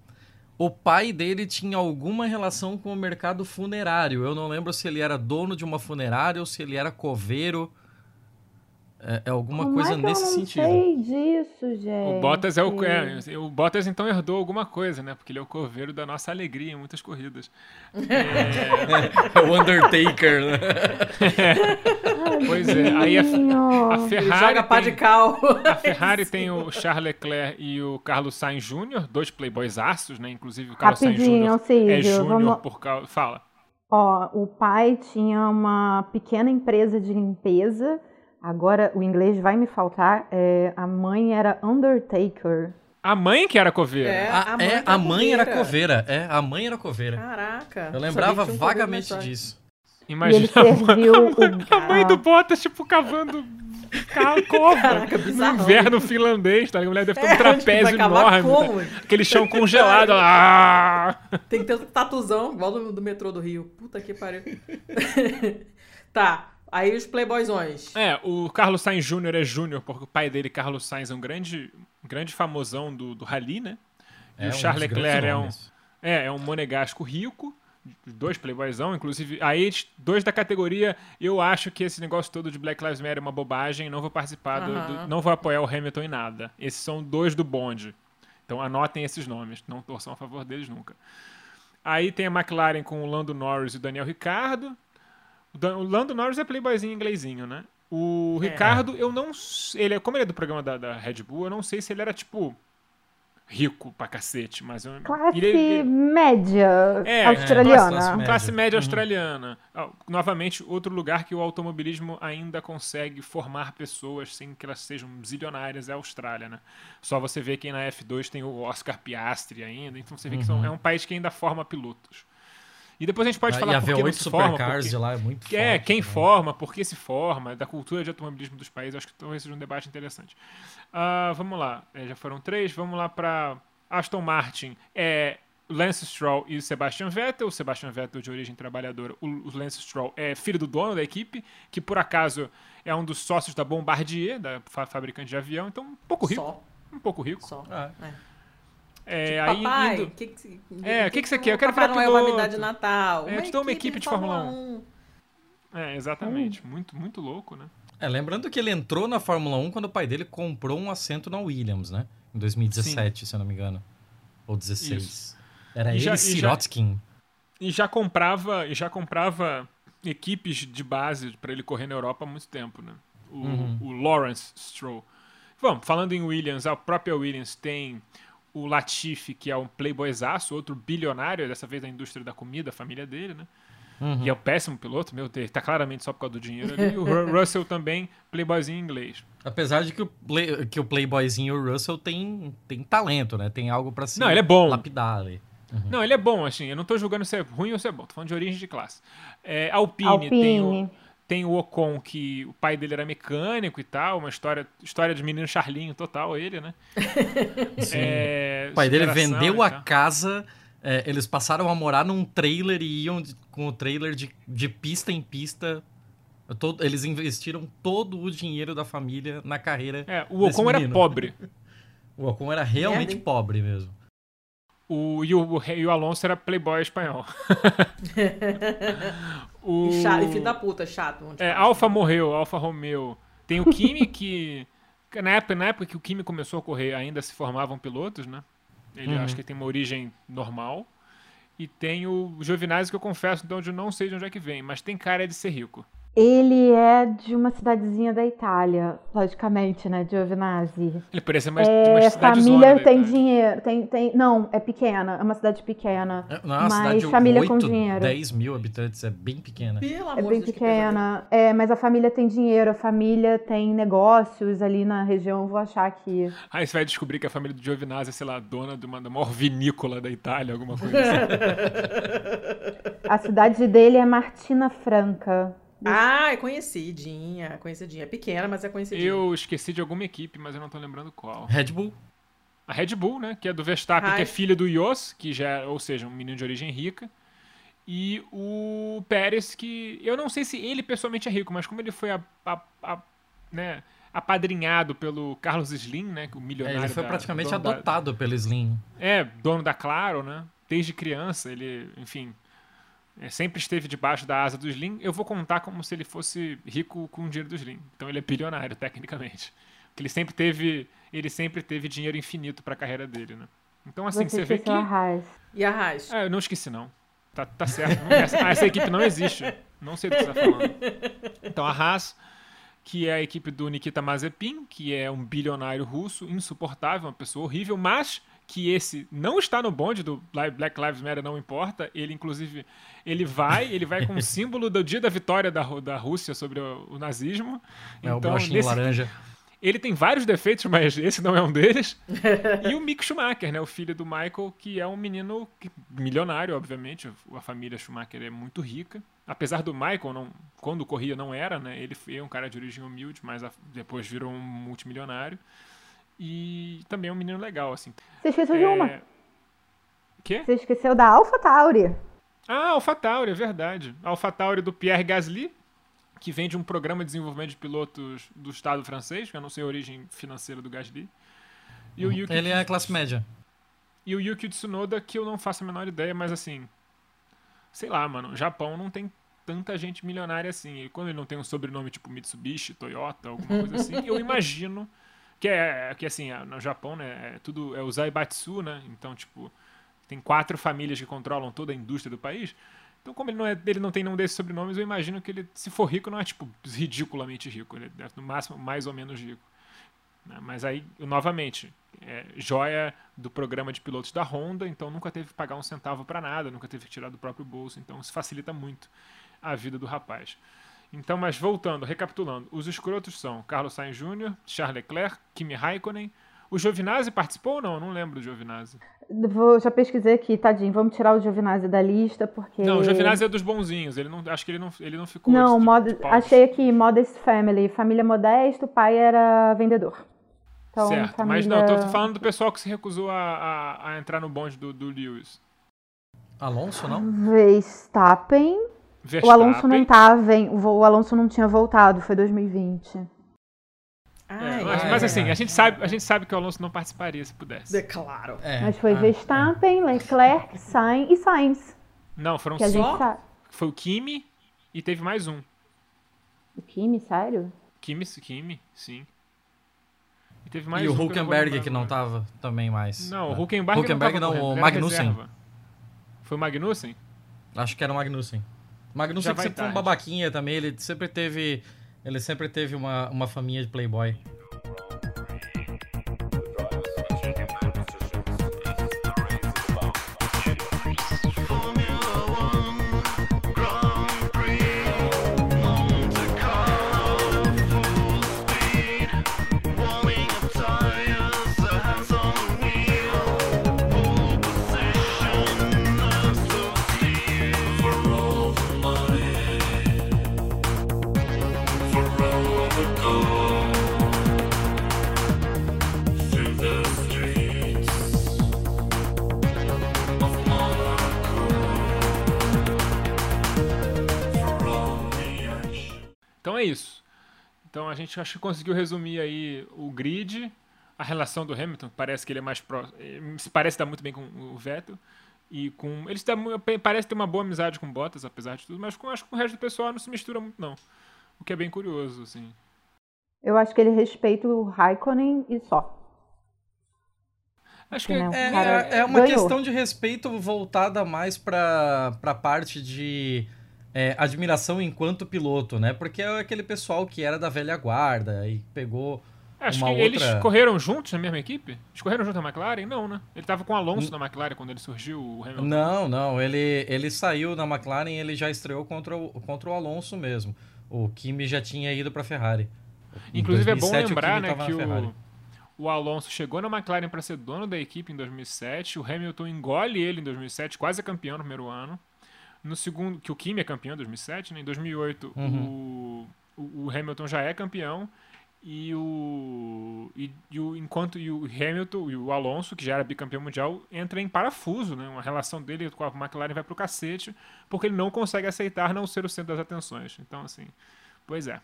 B: O pai dele tinha alguma relação com o mercado funerário. Eu não lembro se ele era dono de uma funerária ou se ele era coveiro. É, é alguma
D: Como
B: coisa
D: é que eu
B: nesse
D: não
B: sentido.
D: sei disso, gente.
C: O Bottas é o. É, o Bottas então herdou alguma coisa, né? Porque ele é o coveiro da nossa alegria em muitas corridas.
B: É o Undertaker, né?
C: Pois é. Aí a, a
A: Ele
C: Ferrari.
A: joga pá de cal.
C: a Ferrari tem o Charles Leclerc e o Carlos Sainz Jr., dois playboys aços, né? Inclusive o Carlos Sainz
D: Rapidinho,
C: Jr. é
D: Cídio,
C: Júnior
D: vamos-
C: por causa. Fala.
D: Ó, o pai tinha uma pequena empresa de limpeza. Agora o inglês vai me faltar. É, a mãe era Undertaker.
C: A mãe que era coveira.
A: É.
B: A,
A: a mãe
B: é,
A: era
B: a mãe era
A: coveira.
B: coveira. É, a mãe era coveira.
A: Caraca.
B: Eu lembrava
A: um
B: vagamente disso.
C: Imagina
D: ele serviu o.
C: a mãe do Bottas, tipo, cavando ca- cova
A: Caraca,
C: no inverno finlandês, tá? A mulher deve ter um
A: É,
C: trapézio
A: vai cavar
C: enorme.
A: como?
C: tá? Aquele chão congelado. Ah!
A: Tem que ter um tatuzão, igual do, do metrô do Rio. Puta que pariu. tá, aí os playboyzões.
C: É, o Carlos Sainz Jr. é Júnior, porque o pai dele, Carlos Sainz, é um grande, um grande famosão do, do rally, né? E
B: É,
C: o
B: um
C: Charles
B: grandes
C: Leclerc é um, é, é um monegasco rico, dois playboyzão, inclusive, aí dois da categoria, eu acho que esse negócio todo de Black Lives Matter é uma bobagem, não vou participar, do, não vou apoiar o Hamilton em nada. Esses são dois do bonde. Então anotem esses nomes, não torçam a favor deles nunca. Aí tem a McLaren com o Lando Norris e o Daniel Ricciardo. O Lando Norris é playboyzinho inglesinho, né? O Ricardo, eu não. Ele, é, como ele é do programa da, da Red Bull, eu não sei se ele era tipo rico pra cacete, mas eu,
D: classe
C: ele,
D: média
C: é,
D: australiana.
C: É, classe, média, classe média uhum. australiana. Novamente, outro lugar que o automobilismo ainda consegue formar pessoas sem que elas sejam zilionárias é a Austrália, né? Só você vê que na F2 tem o Oscar Piastri ainda, então você vê que uhum. é um país que ainda forma pilotos. E depois a gente pode ah, falar
B: e a V8 se forma. Porque, de lá é muito
C: É,
B: forte,
C: quem né? forma, por que se forma, da cultura de automobilismo dos países, acho que talvez seja um debate interessante. Uh, vamos lá, é, já foram três, vamos lá para Aston Martin. É Lance Stroll e Sebastian Vettel. O Sebastian Vettel de origem trabalhadora. O Lance Stroll é filho do dono da equipe, que por acaso é um dos sócios da Bombardier, da fabricante de avião. Então, um pouco rico. Só. Um pouco rico.
A: Só. É. é.
C: É, tipo, aí
A: papai,
C: indo...
A: que que,
C: é, o que, que, você quer? Eu quero virar piloto.
A: Noel vai me dar de Natal.
C: É, eu te dou uma equipe de Fórmula 1. 1. É, exatamente. Hum. Muito, muito louco, né?
B: É, lembrando que ele entrou na Fórmula 1 quando o pai dele comprou um assento na Williams, né? Em 2017, Sim. se eu não me engano. Ou 16. Isso. Era e ele, já, Sirotkin.
C: E, já comprava, e já comprava equipes de base para ele correr na Europa há muito tempo, né? O, uhum. o Lawrence Stroll. Bom, falando em Williams, a própria Williams tem o Latifi, que é um playboyzaço, outro bilionário, dessa vez da indústria da comida, a família dele, né? Uhum. E é um péssimo piloto, meu Deus, tá claramente só por causa do dinheiro ali. E o Russell também, playboyzinho inglês.
B: Apesar de que o, play, que o playboyzinho o Russell tem, tem talento, né? Tem algo para se
C: não, ele é bom.
B: lapidar ali.
C: Uhum. Não, ele é bom, assim, eu não tô julgando se é ruim ou se é bom, tô falando de origem de classe. É, Alpine, Alpine. tem o tem o Ocon, que o pai dele era mecânico e tal, uma história, história de menino Charlinho total, ele, né?
B: é, o pai dele vendeu a casa, é, eles passaram a morar num trailer e iam com o trailer de, de pista em pista. Todo, eles investiram todo o dinheiro da família na carreira.
C: É, o Ocon era pobre.
B: o Ocon era realmente pobre mesmo.
C: O, e, o, e o Alonso era playboy espanhol.
A: o, e, chato, e filho da puta, chato.
C: É, Alfa morreu, Alfa Romeo. Tem o Kimi que... na, época, na época que o Kimi começou a correr, ainda se formavam pilotos, né? Ele uhum. acho que tem uma origem normal. E tem o Giovinazzi, que eu confesso de onde eu não sei de onde é que vem, mas tem cara de ser rico.
D: Ele é de uma cidadezinha da Itália, logicamente, né? Giovinazzi.
C: Ele parece mais é, de uma cidade
D: família tem dinheiro, tem, tem, não, é pequena, é uma cidade pequena.
B: É, não, é uma mas cidade família 8, com dinheiro. 10 mil habitantes, é bem pequena.
A: Pelo
D: é
A: amor
D: bem
A: Deus,
D: pequena, é, mas a família tem dinheiro, a família tem negócios ali na região, vou achar que...
C: Aí você vai descobrir que a família do Giovinazzi é, sei lá, dona de uma, da maior vinícola da Itália, alguma coisa assim.
D: a cidade dele é Martina Franca.
A: Ah, é conhecidinha, conhecidinha. É pequena, mas é conhecidinha.
C: Eu esqueci de alguma equipe, mas eu não tô lembrando qual.
B: Red Bull.
C: A Red Bull, né? Que é do Verstappen, Ai. que é filha do Yos, que já, é, ou seja, um menino de origem rica. E o Pérez, que eu não sei se ele pessoalmente é rico, mas como ele foi a, a, a, né, apadrinhado pelo Carlos Slim, né? O milionário. É,
B: ele foi
C: da,
B: praticamente adotado da, pelo Slim.
C: É, dono da Claro, né? Desde criança, ele, enfim, é, sempre esteve debaixo da asa do Slim, eu vou contar como se ele fosse rico com o dinheiro do Slim. Então ele é bilionário, tecnicamente. Porque ele sempre teve, ele sempre teve dinheiro infinito para a carreira dele, né? Então assim, você, você vê que...
D: A Haas.
A: E a Haas?
C: Ah, eu não esqueci não. Tá, tá certo. Não, essa, ah, essa equipe não existe. Não sei do que você está falando. Então a Haas, que é a equipe do Nikita Mazepin, que é um bilionário russo, insuportável, uma pessoa horrível, mas que esse não está no bonde do Black Lives Matter, não importa. Ele, inclusive, ele vai, ele vai com o símbolo do dia da vitória da, da Rússia sobre o, o nazismo.
B: É então, o nesse, laranja.
C: Ele tem vários defeitos, mas esse não é um deles. e o Mick Schumacher, né, o filho do Michael, que é um menino milionário, obviamente. A família Schumacher é muito rica. Apesar do Michael, não, quando corria, não era, né? Ele foi um cara de origem humilde, mas depois virou um multimilionário. E também é um menino legal, assim.
D: Você esqueceu é... de uma.
C: Quê?
D: Você esqueceu da Alpha Tauri.
C: Ah, Alpha Tauri, é verdade. Alpha Tauri do Pierre Gasly, que vem de um programa de desenvolvimento de pilotos do Estado francês, que eu não sei a origem financeira do Gasly.
B: E o Yuki... Ele é a classe média.
C: E o Yuki Tsunoda, que eu não faço a menor ideia, mas assim. Sei lá, mano. O Japão não tem tanta gente milionária assim. E quando ele não tem um sobrenome tipo Mitsubishi, Toyota, alguma coisa assim, eu imagino que é que assim, no Japão, né, é tudo é o Zaibatsu, né? Então, tipo, tem quatro famílias que controlam toda a indústria do país. Então, como ele não, é, ele não tem nenhum desses sobrenomes, eu imagino que ele, se for rico, não é tipo ridiculamente rico. Ele é no máximo mais ou menos rico. Né? Mas aí, novamente, é, joia do programa de pilotos da Honda, então nunca teve que pagar um centavo para nada, nunca teve que tirar do próprio bolso, então isso facilita muito a vida do rapaz. Então, mas voltando, recapitulando, os escrotos são Carlos Sainz Jr., Charles Leclerc, Kimi Raikkonen, o Giovinazzi participou ou não? Não lembro do Giovinazzi.
D: Vou, já pesquisei aqui, tadinho. Vamos tirar o Giovinazzi da lista, porque.
C: Não, o Giovinazzi é dos bonzinhos. Ele não, acho que ele não, ele não ficou.
D: Não, mod, achei aqui Modest Family. Família modesta, o pai era vendedor.
C: Então, certo, família... mas não, tô falando do pessoal que se recusou a, a, a entrar no bonde do, do Lewis.
B: Alonso, não?
D: Verstappen. Verstappen. O Alonso não tava, hein? O Alonso não tinha voltado, foi 2020.
C: É, mas, mas, assim, a gente, sabe, a gente sabe que o Alonso não participaria se pudesse.
A: É claro.
D: É, mas foi ah, Verstappen, Leclerc, Sainz e Sainz.
C: Não, foram que só. Foi o Kimi e teve mais um.
D: O Kimi, sério?
C: Kimi, Kimi, sim. E teve mais
B: e
C: um.
B: o Huckenberg que, que não tava também mais.
C: Não, o Huckenberg,
B: Huckenberg não, não o Magnussen.
C: Foi o Magnussen?
B: Acho que era o Magnussen. O Magnussen sempre foi um babaquinha também, ele sempre teve ele sempre teve uma, uma família de playboy.
C: Gente acho que conseguiu resumir aí o grid, a relação do Hamilton, parece que ele é mais próximo, eh, parece dar muito bem com o Vettel e com eles dá, parece ter uma boa amizade com Bottas, apesar de tudo, mas com, acho que com o resto do pessoal não se mistura muito não. O que é bem curioso, assim.
D: Eu acho que ele respeita o Raikkonen e só.
B: Acho que é, é, é uma ganhou. questão de respeito voltada mais para a parte de é, admiração enquanto piloto, né? Porque é aquele pessoal que era da velha guarda e pegou.
C: Acho
B: uma
C: que
B: outra...
C: eles correram juntos na mesma equipe? Eles correram junto na McLaren? Não, né? Ele tava com o Alonso N na McLaren quando ele surgiu, o Hamilton.
B: Não, não. Ele, ele saiu da McLaren e ele já estreou contra o, contra o Alonso mesmo. O Kimi já tinha ido para Ferrari.
C: Inclusive 2007, é bom lembrar, né, que o, o Alonso chegou na McLaren para ser dono da equipe em 2007. O Hamilton engole ele em 2007, quase é campeão no primeiro ano. No segundo, que o Kimi é campeão em 2007, né? Em 2008 uhum. o, o, Hamilton já é campeão e o, e, e, o enquanto e o Hamilton e o Alonso, que já era bicampeão mundial, entra em parafuso, né? Uma relação dele com a McLaren vai pro cacete, porque ele não consegue aceitar não ser o centro das atenções. Então, assim, pois é.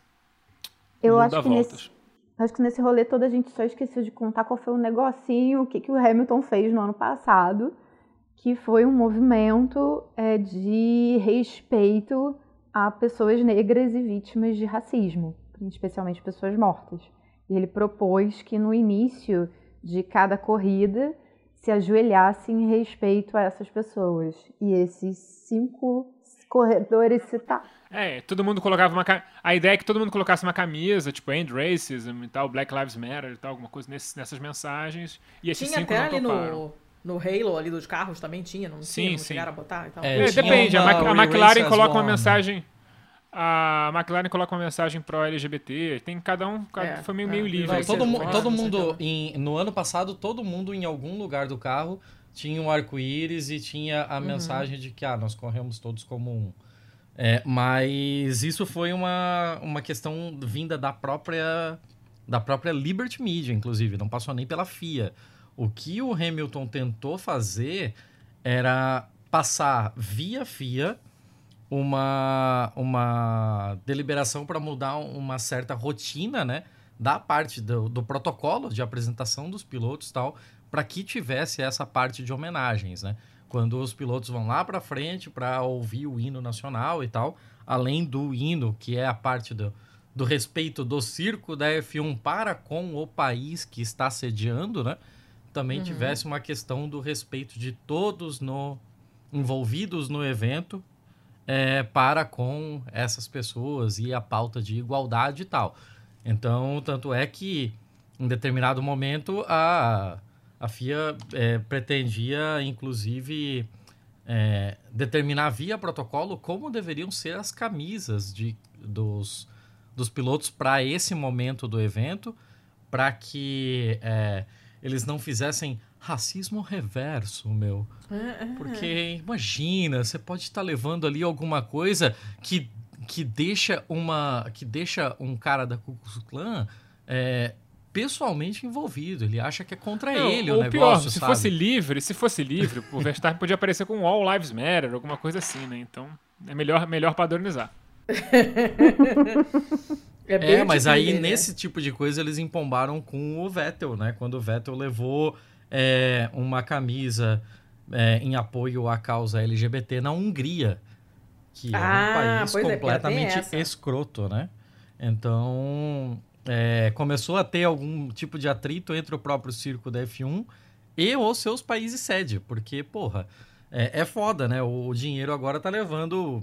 D: Eu acho que, nesse, acho que nesse rolê todo a gente só esqueceu de contar qual foi o negocinho, o que, que o Hamilton fez no ano passado que foi um movimento é, de respeito a pessoas negras e vítimas de racismo, especialmente pessoas mortas. E ele propôs que no início de cada corrida se ajoelhasse em respeito a essas pessoas. E esses cinco corredores citados.
C: É, todo mundo colocava uma. A ideia é que todo mundo colocasse uma camisa, tipo, End Racism e tal, Black Lives Matter e tal, alguma coisa nesse, nessas mensagens. E esses
A: Tinha
C: cinco
A: até
C: não
A: ali no, no Halo ali dos carros também tinha, não sim, tinha? Não sim. chegaram a botar e tal?
C: É, é depende, a, a McLaren coloca uma mensagem... A McLaren coloca uma mensagem pro LGBT, tem cada um, cada, é, foi meio, é. meio livre.
B: Não, todo, mu todo mundo, em, no ano passado, todo mundo em algum lugar do carro tinha um arco-íris e tinha a uhum. mensagem de que ah, nós corremos todos como um. É, mas isso foi uma, uma questão vinda da própria da própria Liberty Media, inclusive, não passou nem pela FIA. O que o Hamilton tentou fazer era passar via FIA uma, uma deliberação para mudar uma certa rotina, né? Da parte do, do protocolo de apresentação dos pilotos tal, para que tivesse essa parte de homenagens, né? Quando os pilotos vão lá para frente para ouvir o hino nacional e tal, além do hino, que é a parte do, do respeito do circo da F1 para com o país que está sediando, né? Também uhum. tivesse uma questão do respeito de todos no envolvidos no evento é, para com essas pessoas e a pauta de igualdade e tal. Então, tanto é que em determinado momento a, a FIA é, pretendia, inclusive, é, determinar via protocolo como deveriam ser as camisas de, dos, dos pilotos para esse momento do evento, para que é, eles não fizessem racismo reverso, meu. Porque imagina, você pode estar levando ali alguma coisa que, que deixa uma que deixa um cara da Ku Klux Klan é, pessoalmente envolvido. Ele acha que é contra não, ele o negócio, pior,
C: se sabe? fosse livre, se fosse livre, o Verstappen podia aparecer com All Lives Matter, alguma coisa assim, né? Então, é melhor, melhor padronizar.
B: é, é mas aí né? nesse tipo de coisa eles empombaram com o Vettel, né? Quando o Vettel levou é, uma camisa é, em apoio à causa LGBT na Hungria, que é ah, um país é, completamente é, escroto, né? Então, é, começou a ter algum tipo de atrito entre o próprio circo da F1 e os seus países sede, porque, porra, é, é foda, né? O dinheiro agora tá levando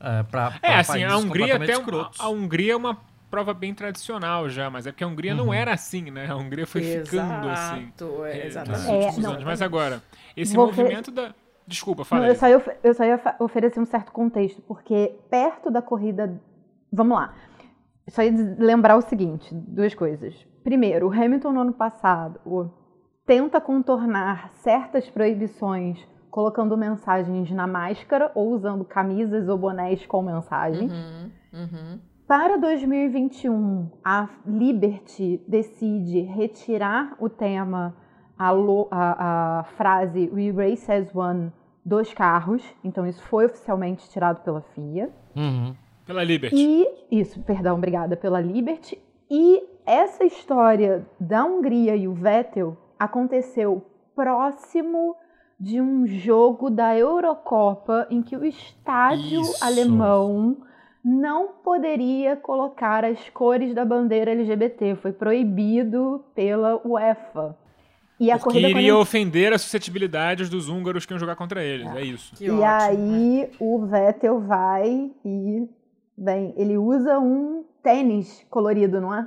B: é, para
C: É, assim, a Hungria até a Hungria é uma prova bem tradicional já, mas é porque a Hungria uhum. não era assim, né? A Hungria foi Exato, ficando assim.
A: É, exatamente.
C: É, últimos anos. Mas agora, esse movimento da. Desculpa, fala.
D: eu, só ia, eu só ia oferecer um certo contexto, porque perto da corrida. Vamos lá. Só ia lembrar o seguinte: duas coisas. Primeiro, o Hamilton no ano passado tenta contornar certas proibições colocando mensagens na máscara ou usando camisas ou bonés com mensagem. Uhum, uhum. Para 2021, a Liberty decide retirar o tema, a, a, a, frase We Race as One dos carros. Então, isso foi oficialmente tirado pela FIA.
C: Uhum. Pela Liberty.
D: E, isso, perdão, obrigada, pela Liberty. E essa história da Hungria e o Vettel aconteceu próximo de um jogo da Eurocopa em que o estádio isso. alemão não poderia colocar as cores da bandeira LGBT. Foi proibido pela UEFA.
C: E a Porque corrida iria ofender as suscetibilidades dos húngaros que iam jogar contra eles. É, é isso.
D: Que e ótimo, aí né? o Vettel vai e. Bem, ele usa um tênis colorido, não é?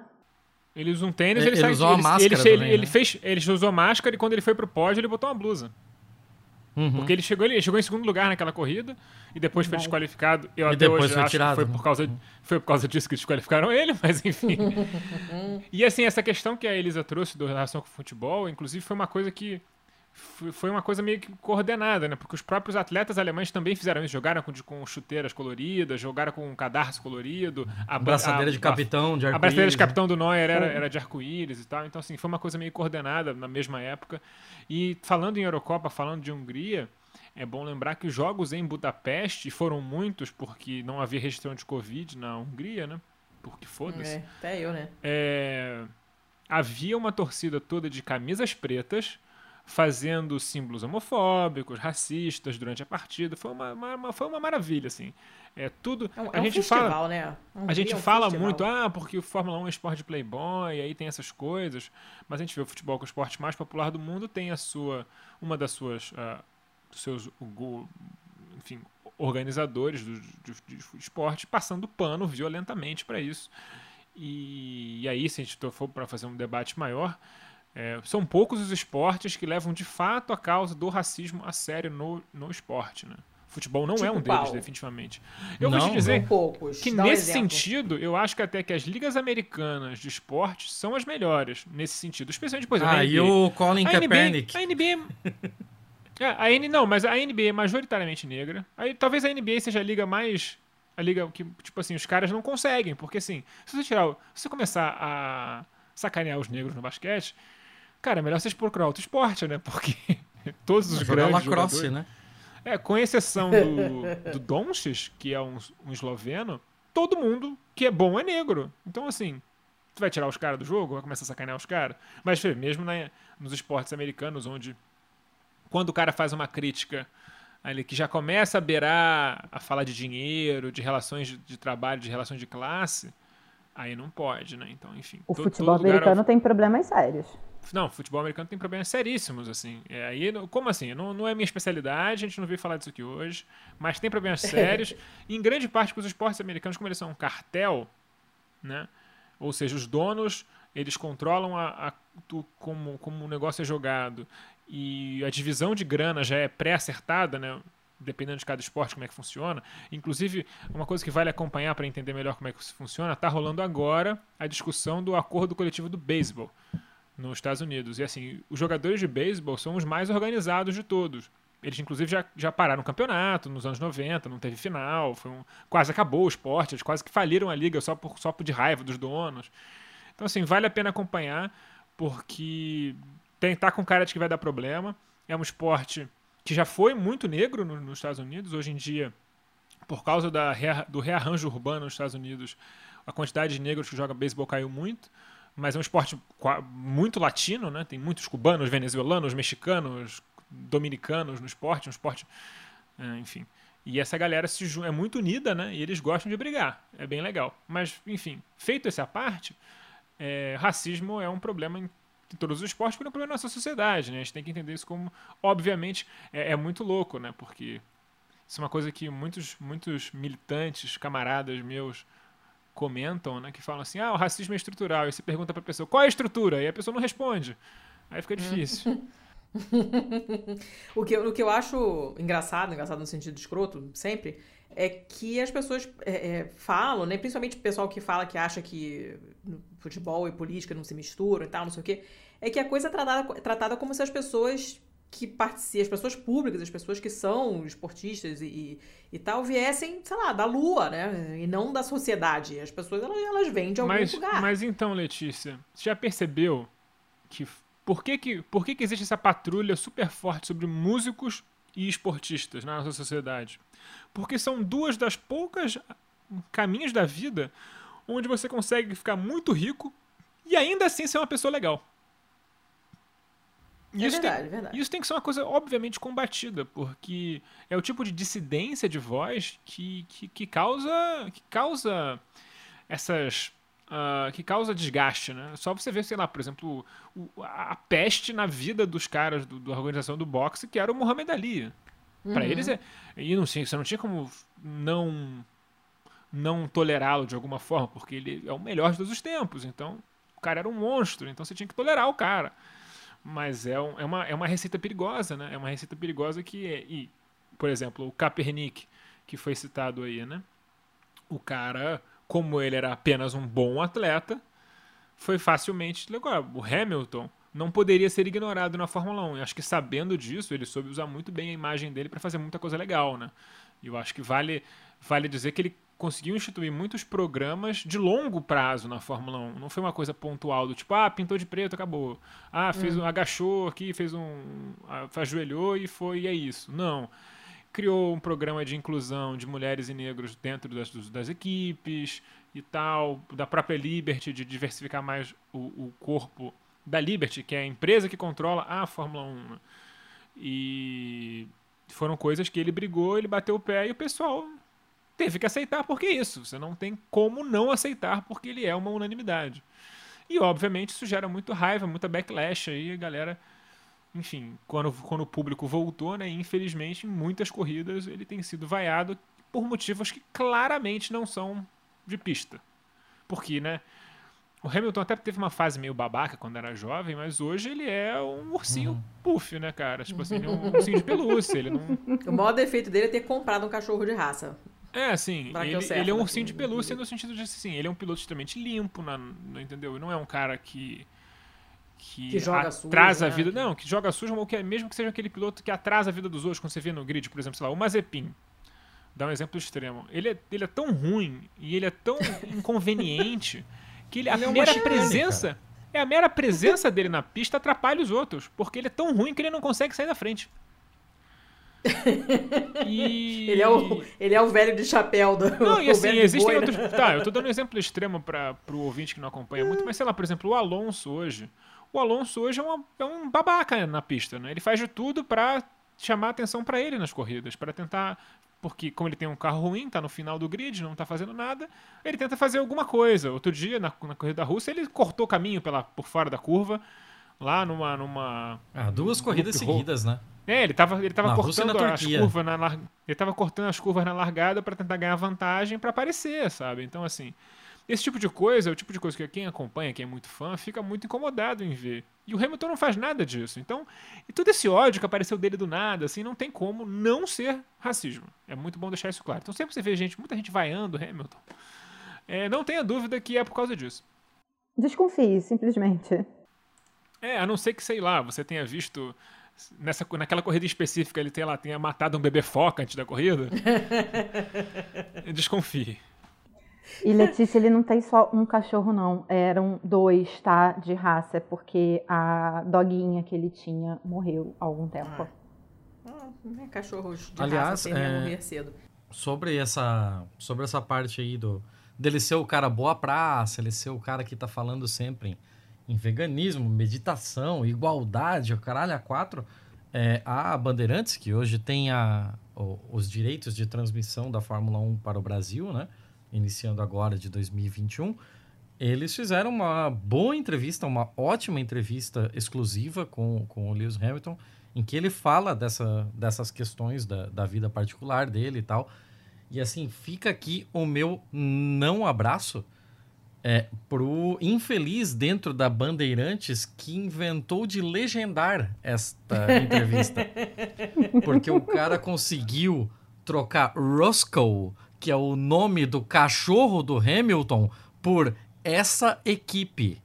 C: Ele usa um tênis, ele, ele, ele usou ele, máscara. Ele, também, ele, né? fez, ele usou máscara e quando ele foi pro pódio, ele botou uma blusa. Uhum. Porque ele chegou, ele chegou em segundo lugar naquela corrida e depois foi desqualificado. Eu e até hoje foi acho tirado, que foi por, causa, uhum. foi por causa disso que desqualificaram ele, mas enfim. e assim, essa questão que a Elisa trouxe da relação com o futebol, inclusive foi uma coisa que foi uma coisa meio que coordenada, né? Porque os próprios atletas alemães também fizeram isso. Jogaram com, com chuteiras coloridas, jogaram com um cadarço colorido.
B: A braçadeira de capitão de arco-íris.
C: A braçadeira de capitão do Neuer era, era de arco-íris e tal. Então, assim, foi uma coisa meio coordenada na mesma época. E falando em Eurocopa, falando de Hungria, é bom lembrar que os jogos em Budapeste foram muitos, porque não havia restrição de Covid na Hungria, né? Porque foda-se.
A: É, até eu, né?
C: É, havia uma torcida toda de camisas pretas fazendo símbolos homofóbicos, racistas durante a partida. Foi uma, uma foi uma maravilha, assim. É tudo.
A: É um,
C: a
A: é
C: gente
A: um festival, fala, né?
C: Um a gente é um fala festival. muito, ah, porque o Fórmula 1 é esporte de playboy, aí tem essas coisas. Mas a gente vê o futebol que é o esporte mais popular do mundo, tem a sua, uma das suas, uh, dos seus, enfim, organizadores do, do, do esporte passando pano violentamente para isso. E, e, aí, se a gente for para fazer um debate maior, é, são poucos os esportes que levam de fato a causa do racismo a sério no, no esporte, né? Futebol não tipo é um deles, definitivamente. Eu não, vou te dizer poucos. que Dá nesse um sentido, eu acho que até que as ligas americanas de esporte são as melhores nesse sentido. Especialmente, por exemplo,
B: ah, e o Colin a Kaepernick.
C: NBA, a NBA... é, a N, não, mas a NBA é majoritariamente negra. Aí, talvez a NBA seja a liga mais... A liga que, tipo assim, os caras não conseguem. Porque, assim, se você tirar... Se você começar a sacanear os negros no basquete Cara, é melhor vocês procurar outro esporte, né? Porque todos os grandes lacrosse, né? É, com exceção do, do Doncic, que é um, um esloveno, todo mundo que é bom é negro. Então, assim, tu vai tirar os caras do jogo, vai começar a sacanear os caras. Mas mesmo na, nos esportes americanos, onde quando o cara faz uma crítica ali que já começa a beirar a falar de dinheiro, de relações de, de trabalho, de relações de classe, aí não pode, né? Então, enfim.
D: O todo, futebol todo americano tem problemas sérios.
C: Não, futebol americano tem problemas seríssimos, assim. É, aí, como assim? Não, não é minha especialidade, a gente não veio falar disso aqui hoje, mas tem problemas sérios. em grande parte, com os esportes americanos, como eles são um cartel, né? Ou seja, os donos, eles controlam a, a tu, como, como o negócio é jogado e a divisão de grana já é pré-acertada, né? dependendo de cada esporte, como é que funciona. Inclusive, uma coisa que vale acompanhar para entender melhor como é que isso funciona, está rolando agora a discussão do acordo coletivo do beisebol nos Estados Unidos. E assim, os jogadores de beisebol são os mais organizados de todos. Eles, inclusive, já, já pararam o campeonato nos anos 90, não teve final, foi um, quase acabou o esporte, eles quase que faliram a liga só por, só por de raiva dos donos. Então, assim, vale a pena acompanhar, porque tem, tá com cara de que vai dar problema. É um esporte que já foi muito negro no, nos Estados Unidos. Hoje em dia, por causa da, do rearranjo urbano nos Estados Unidos, a quantidade de negros que jogam beisebol caiu muito. Mas é um esporte muito latino, né? Tem muitos cubanos, venezuelanos, mexicanos, dominicanos no esporte, um esporte, é, enfim. E essa galera se é muito unida, né? E eles gostam de brigar. É bem legal. Mas, enfim, feito essa parte, é, racismo é um problema em todos os esportes, porque é um problema na nossa sociedade, né? A gente tem que entender isso como, obviamente, é, é, muito louco, né? Porque isso é uma coisa que muitos, muitos militantes, camaradas meus comentam, né? Que falam assim, ah, o racismo é estrutural. E você pergunta pra pessoa, qual é a estrutura? E a pessoa não responde. Aí fica difícil.
A: o, que, o que eu acho engraçado, engraçado no sentido escroto, sempre, é que as pessoas é, é, falam, né? Principalmente o pessoal que fala que acha que futebol e política não se misturam e tal, não sei o quê, é que a coisa é tratada, tratada como se as pessoas que participam, as pessoas públicas, as pessoas que são esportistas e, e, e, tal, viessem, sei lá, da lua, né? E não da sociedade. As pessoas, elas, elas vêm de algum
C: mas,
A: lugar.
C: Mas então, Letícia, você já percebeu que por que que, por que que existe essa patrulha super forte sobre músicos e esportistas na nossa sociedade? Porque são duas das poucas caminhos da vida onde você consegue ficar muito rico e ainda assim ser uma pessoa legal.
A: É isso verdade, tem, verdade.
C: Isso tem que ser uma coisa, obviamente, combatida, porque é o tipo de dissidência de voz que, que, que causa. que causa essas. Uh, que causa desgaste, né? Só você ver, sei lá, por exemplo, o, a peste na vida dos caras do, da organização do boxe, que era o Muhammad Ali. Uhum. Para eles é. E não, você não tinha como não não tolerá-lo de alguma forma, porque ele é o melhor de todos os tempos. Então, o cara era um monstro, então você tinha que tolerar o cara. Mas é, um, é, uma, é uma receita perigosa, né? É uma receita perigosa que é. E, por exemplo, o Kaepernick, que foi citado aí, né? O cara, como ele era apenas um bom atleta, foi facilmente. Legal, o Hamilton não poderia ser ignorado na Fórmula 1. Eu acho que sabendo disso, ele soube usar muito bem a imagem dele para fazer muita coisa legal, né? E eu acho que vale, vale dizer que ele conseguiu instituir muitos programas de longo prazo na Fórmula 1. Não foi uma coisa pontual do tipo, ah, pintou de preto, acabou. Ah, fez hum. um agachou aqui, fez um ajoelhou e foi e é isso. Não. Criou um programa de inclusão de mulheres e negros dentro das, das equipes e tal, da própria Liberty de diversificar mais o, o corpo da Liberty, que é a empresa que controla a Fórmula 1. Né? E foram coisas que ele brigou, ele bateu o pé e o pessoal teve que aceitar porque é isso. Você não tem como não aceitar porque ele é uma unanimidade. E obviamente isso gera muito raiva, muita backlash aí, a galera. Enfim, quando, quando o público voltou, né? Infelizmente, em muitas corridas ele tem sido vaiado por motivos que claramente não são de pista. Porque, né? O Hamilton até teve uma fase meio babaca quando era jovem, mas hoje ele é um ursinho uhum. puff, né, cara? Tipo assim, é um ursinho de pelúcia. Ele não...
A: O maior defeito dele é ter comprado um cachorro de raça.
C: É, assim, ele, ele, é um ursinho de pelúcia no sentido de, assim, ele é um piloto extremamente limpo, na, no, entendeu? Não é um cara que que,
A: que joga
C: atrasa
A: sujo,
C: a vida. Né? Não, que joga sujo, ou que, é, mesmo que seja aquele piloto que atrasa a vida dos outros, quando você vê no grid, por exemplo, sei lá, o Mazepin. Dá um exemplo extremo. Ele é, ele é tão ruim e ele é tão inconveniente que ele, ele a é mera presença. É a mera presença dele na pista atrapalha os outros. Porque ele é tão ruim que ele não consegue sair da frente.
A: E... ele, é o, ele é o velho de chapéu do.
C: Não, e assim, existem boi, outros. Né? Tá, eu tô dando um exemplo extremo para o ouvinte que não acompanha muito, mas sei lá, por exemplo, o Alonso hoje. O Alonso hoje é, uma, é um babaca na pista, né? Ele faz de tudo para chamar atenção para ele nas corridas, para tentar. Porque, como ele tem um carro ruim, tá no final do grid, não tá fazendo nada, ele tenta fazer alguma coisa. Outro dia, na, na corrida da Rússia, ele cortou o caminho pela, por fora da curva lá numa. numa
B: ah, duas corridas seguidas, né?
C: É, ele tava, ele tava cortando as curvas na lar... ele tava cortando as curvas na largada para tentar ganhar vantagem para aparecer, sabe? Então assim, esse tipo de coisa é o tipo de coisa que quem acompanha, quem é muito fã, fica muito incomodado em ver. E o Hamilton não faz nada disso. Então, e todo esse ódio que apareceu dele do nada, assim, não tem como não ser racismo. É muito bom deixar isso claro. Então, sempre você vê gente, muita gente vaiando o Hamilton, é, não tenha dúvida que é por causa disso.
D: Desconfie, simplesmente.
C: É, a não ser que, sei lá, você tenha visto nessa, naquela corrida específica ele tenha, lá, tenha matado um bebê foca antes da corrida. Desconfie.
D: E Letícia, ele não tem só um cachorro, não. Eram dois, tá? De raça, porque a doguinha que ele tinha morreu há algum tempo.
A: Ah, ah cachorros de
B: Aliás,
A: raça é... morrer cedo.
B: Sobre essa, sobre essa parte aí do dele ser o cara boa praça, ele ser o cara que tá falando sempre em, veganismo, meditação, igualdade, o caralho a quatro. É, a Bandeirantes, que hoje tem a, o, os direitos de transmissão da Fórmula 1 para o Brasil, né? iniciando agora de 2021, eles fizeram uma boa entrevista, uma ótima entrevista exclusiva com, com o Lewis Hamilton, em que ele fala dessa, dessas questões da, da vida particular dele e tal. E assim, fica aqui o meu não abraço é, pro infeliz dentro da Bandeirantes que inventou de legendar esta entrevista. Porque o cara conseguiu trocar Roscoe que é o nome do cachorro do Hamilton, por essa equipe.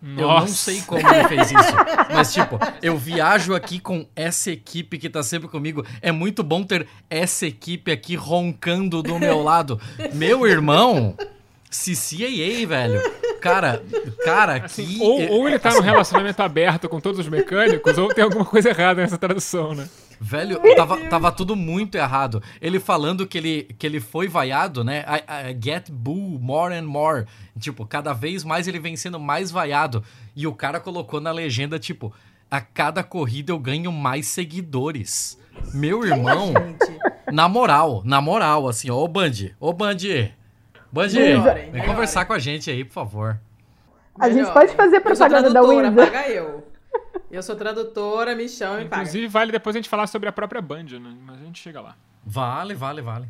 B: Nossa. Eu não sei como ele fez isso. Mas, tipo, eu viajo aqui com essa equipe que tá sempre comigo. É muito bom ter essa equipe aqui roncando do meu lado. Meu irmão, CCAA, velho. Cara, cara, assim, que...
C: Ou, ou ele tá num relacionamento aberto com todos os mecânicos, ou tem alguma coisa errada nessa tradução, né?
B: Velho, tava, tava tudo muito errado. Ele falando que ele, que ele foi vaiado, né? I, I get boo more and more. Tipo, cada vez mais ele vem sendo mais vaiado. E o cara colocou na legenda, tipo, a cada corrida eu ganho mais seguidores. Meu irmão, na moral, na moral, assim, ó, ô Band, ô Band, Band, vem conversar com a gente aí, por favor.
D: A gente pode fazer propaganda da Windows.
A: Paga eu. Eu sou tradutora, me chama e paga.
C: Inclusive, vale depois a gente falar sobre a própria Band, né? Mas a gente chega lá.
B: Vale, vale, vale.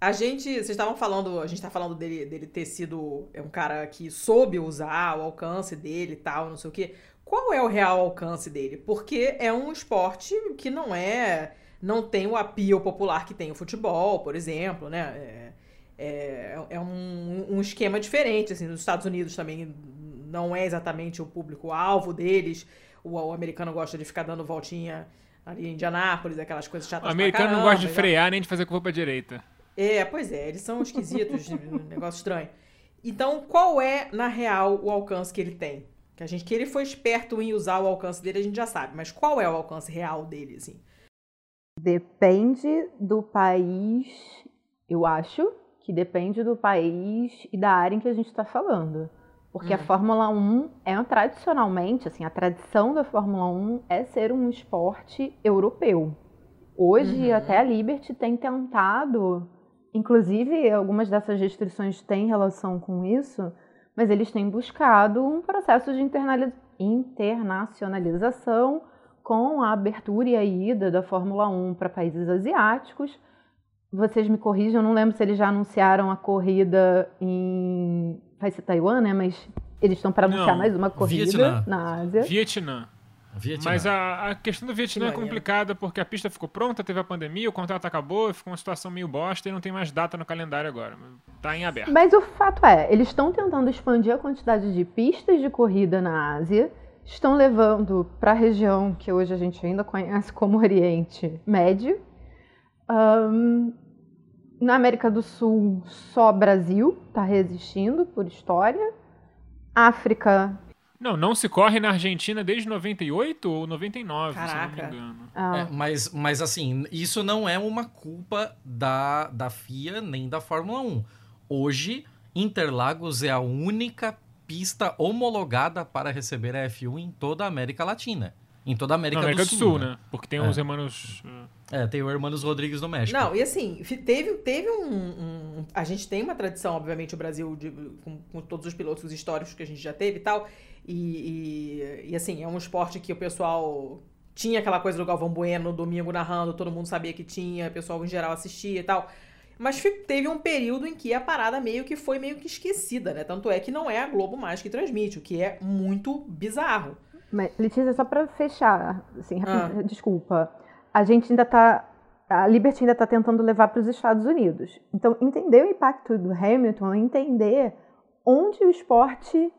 A: A gente, vocês estavam falando, a gente tá falando dele, dele ter sido é um cara que soube usar o alcance dele e tal, não sei o quê. Qual é o real alcance dele? Porque é um esporte que não é, não tem o apio popular que tem o futebol, por exemplo, né? É, é, é um, um esquema diferente, assim, nos Estados Unidos também não é exatamente o público-alvo deles o, o americano gosta de ficar dando voltinha ali em Indianápolis, aquelas coisas chatas
C: O americano
A: caramba,
C: não gosta de frear nem de fazer curva pra direita.
A: É, pois é, eles são esquisitos, um negócio estranho. Então, qual é, na real, o alcance que ele tem? Que a gente que ele foi esperto em usar o alcance dele, a gente já sabe, mas qual é o alcance real dele, assim?
D: Depende do país, eu acho que depende do país e da área em que a gente está falando. Porque hum. a Fórmula 1 é tradicionalmente, assim, a tradição da Fórmula 1 é ser um esporte europeu. Hoje, uhum. até a Liberty tem tentado, inclusive algumas dessas restrições têm relação com isso, mas eles têm buscado um processo de internacionalização com a abertura e a ida da Fórmula 1 para países asiáticos. Vocês me corrijam, eu não lembro se eles já anunciaram a corrida em vai ser Taiwan, né? Mas eles estão para anunciar mais uma corrida Vietnã. na Ásia.
C: Vietnã. Vietnã. Mas a, a, questão do Vietnã é complicada porque a pista ficou pronta, teve a pandemia, o contrato acabou, ficou uma situação meio bosta e não tem mais data no calendário agora. Tá em aberto.
D: Mas o fato é, eles estão tentando expandir a quantidade de pistas de corrida na Ásia, estão levando para a região que hoje a gente ainda conhece como Oriente Médio. Um, na América do Sul, só Brasil está resistindo por história. África.
C: Não, não se corre na Argentina desde 98 ou 99, Caraca. se não me engano.
B: Ah. É, mas, mas assim, isso não é uma culpa da, da FIA nem da Fórmula 1. Hoje, Interlagos é a única pista homologada para receber a F1 em toda a América Latina. Em toda a América,
C: América
B: do,
C: do,
B: Sul,
C: Sul,
B: né?
C: né? Porque tem
B: É.
C: os hermanos.
B: É, tem o Hermanos Rodrigues no México.
A: Não, e assim, teve, teve um, um- A gente tem uma tradição, obviamente, o Brasil, de- com, com todos os pilotos históricos que a gente já teve e tal. E, e, e, assim, é um esporte que o pessoal tinha aquela coisa do Galvão Bueno no domingo narrando, todo mundo sabia que tinha, o pessoal em geral assistia e tal. Mas teve um período em que a parada meio que foi meio que esquecida, né? Tanto é que não é a Globo mais que transmite, o que é muito bizarro.
D: Mas, Letícia, só pra fechar, assim,
A: Ah.
D: rapidinho, desculpa. A gente ainda tá. A Liberty ainda tá tentando levar para os Estados Unidos. Então, entender o impacto do Hamilton entender onde o esporte,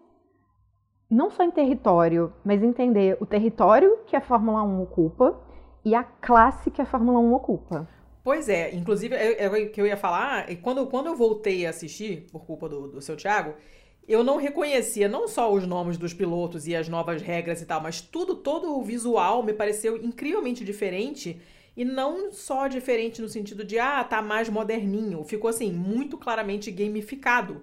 D: não só em território, mas entender o território que a Fórmula 1 ocupa e a classe que a Fórmula 1 ocupa.
A: Pois é, inclusive é, é o que eu ia falar, quando, quando eu voltei a assistir, por culpa do, do seu Thiago, eu não reconhecia não só os nomes dos pilotos e as novas regras e tal, mas tudo, todo o visual me pareceu incrivelmente diferente. E não só diferente no sentido de, ah, tá mais moderninho. Ficou assim, muito claramente gamificado.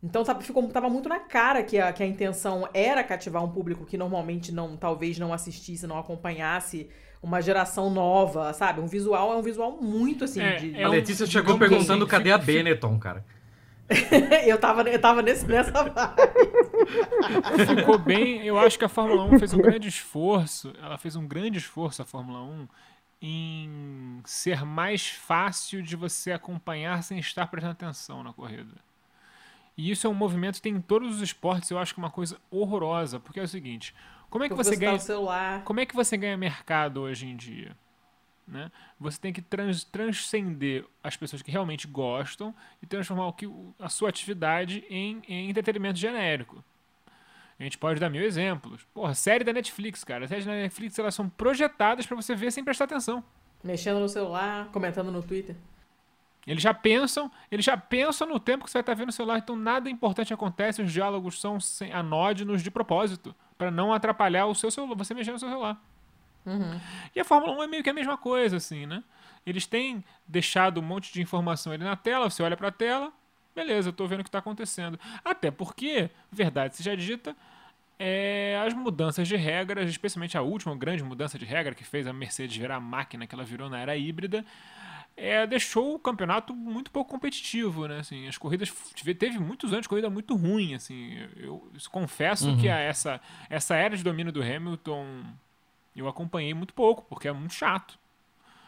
A: Então tava, ficou, tava muito na cara que a, que a intenção era cativar um público que normalmente não, talvez não assistisse, não acompanhasse uma geração nova, sabe? Um visual é um visual muito assim
C: É,
A: de.
C: é
B: a
C: um-
B: Letícia chegou
C: digamos
B: perguntando cadê a Benetton, cara.
A: eu tava, eu tava nesse, nessa vibe.
C: ficou bem. Eu acho que a Fórmula 1 fez um grande esforço. Ela fez um grande esforço, a Fórmula 1, em ser mais fácil de você acompanhar sem estar prestando atenção na corrida. E isso é um movimento que tem em todos os esportes, eu acho que é uma coisa horrorosa, porque é o seguinte, como é que você
A: tá
C: ganha
A: celular.
C: como é que você ganha mercado hoje em dia? Né? Você tem que trans- transcender as pessoas que realmente gostam e transformar o que, a sua atividade em, em entretenimento genérico. A gente pode dar mil exemplos. Porra, série da Netflix, cara. As séries da Netflix elas são projetadas para você ver sem prestar atenção.
A: Mexendo no celular, comentando no Twitter.
C: Eles já pensam, eles já pensam no tempo que você vai estar vendo no celular, então nada importante acontece, os diálogos são anódinos de propósito, para não atrapalhar o seu celular, você mexer no seu celular. E a Fórmula 1 é meio que a mesma coisa, assim, né? Eles têm deixado um monte de informação ali na tela, você olha para a tela, beleza, eu tô vendo o que está acontecendo. Até porque, verdade seja dita, é, as mudanças de regras, especialmente a última grande mudança de regra que fez a Mercedes virar a máquina que ela virou na era híbrida, é, deixou o campeonato muito pouco competitivo, né? Assim, as corridas teve- muitos anos de corrida muito ruim, assim. Eu, eu confesso que a- essa essa era de domínio do Hamilton eu acompanhei muito pouco, porque é muito chato.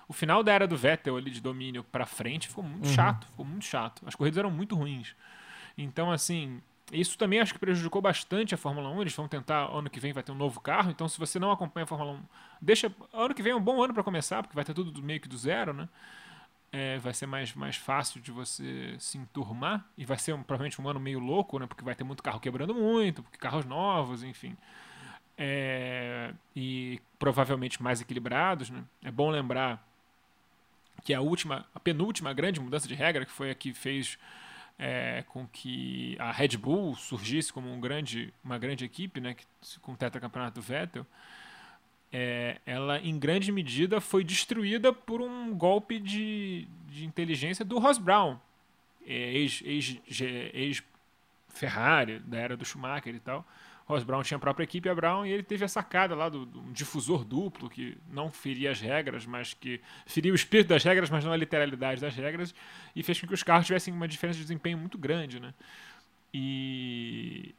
C: O final da era do Vettel ali de domínio pra frente ficou muito chato, ficou muito chato. As corridas eram muito ruins. Então, assim, isso também acho que prejudicou bastante a Fórmula 1. Eles vão tentar, ano que vem vai ter um novo carro. Então, se você não acompanha a Fórmula 1, deixa. Ano que vem é um bom ano para começar, porque vai ter tudo do- meio que do zero, né? É, vai ser mais, mais fácil de você se enturmar. E vai ser um- provavelmente um ano meio louco, né? Porque vai ter muito carro quebrando muito, porque carros novos, enfim. É, e provavelmente mais equilibrados, né? É bom lembrar que a última, a penúltima grande mudança de regra, que foi a que fez é, com que a Red Bull surgisse como um grande, uma grande equipe, né, que, com o tetracampeonato do Vettel, é, ela em grande medida foi destruída por um golpe de, de inteligência do Ross Brown, é, ex, ex, ex Ferrari, da era do Schumacher e tal. Ross Brown tinha a própria equipe, a Brown, e ele teve a sacada lá do, do um difusor duplo, que não feria as regras, mas que feria o espírito das regras, mas não a literalidade das regras, e fez com que os carros tivessem uma diferença de desempenho muito grande, né? E,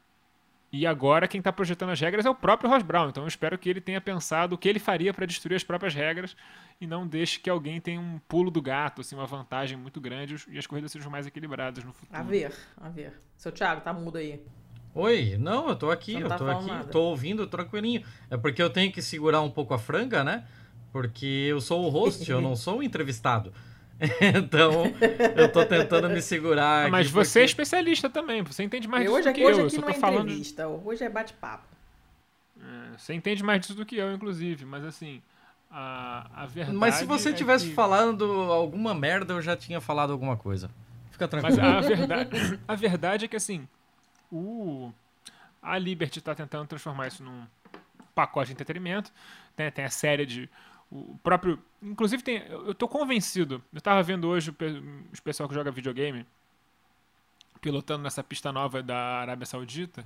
C: e agora quem está projetando as regras é o próprio Ross Brown, então eu espero que ele tenha pensado o que ele faria para destruir as próprias regras e não deixe que alguém tenha um pulo do gato, assim, uma vantagem muito grande e as corridas sejam mais equilibradas no futuro.
A: A ver, a ver. Seu Thiago, tá mudo aí.
B: Oi, não, eu tô aqui,
A: Você
B: eu
A: tá
B: tô aqui,
A: nada.
B: tô ouvindo tranquilinho. É porque eu tenho que segurar um pouco a franga, né? Porque eu sou o host, eu não sou o entrevistado. então, eu tô tentando me segurar.
C: Ah,
B: aqui
C: mas você é
B: porque-
C: especialista também, você entende mais
A: E
C: disso
A: hoje
C: do que
A: hoje
C: eu. eu
A: aqui
C: só
A: não
C: tô
A: é
C: falando.
A: entrevista, hoje é bate-papo.
C: É, Você entende mais disso do que eu, inclusive, mas assim, a, a verdade.
B: Mas se você
C: é
B: tivesse
C: que-
B: falando alguma merda, eu já tinha falado alguma coisa. Fica
C: Mas
B: tranquilo.
C: a verdade, a verdade é que assim, o, a Liberty está tentando transformar isso num pacote de entretenimento. Tem, tem a série de. O próprio. Inclusive, tem, eu tô convencido. Eu tava vendo hoje os pessoal que joga videogame pilotando nessa pista nova da Arábia Saudita.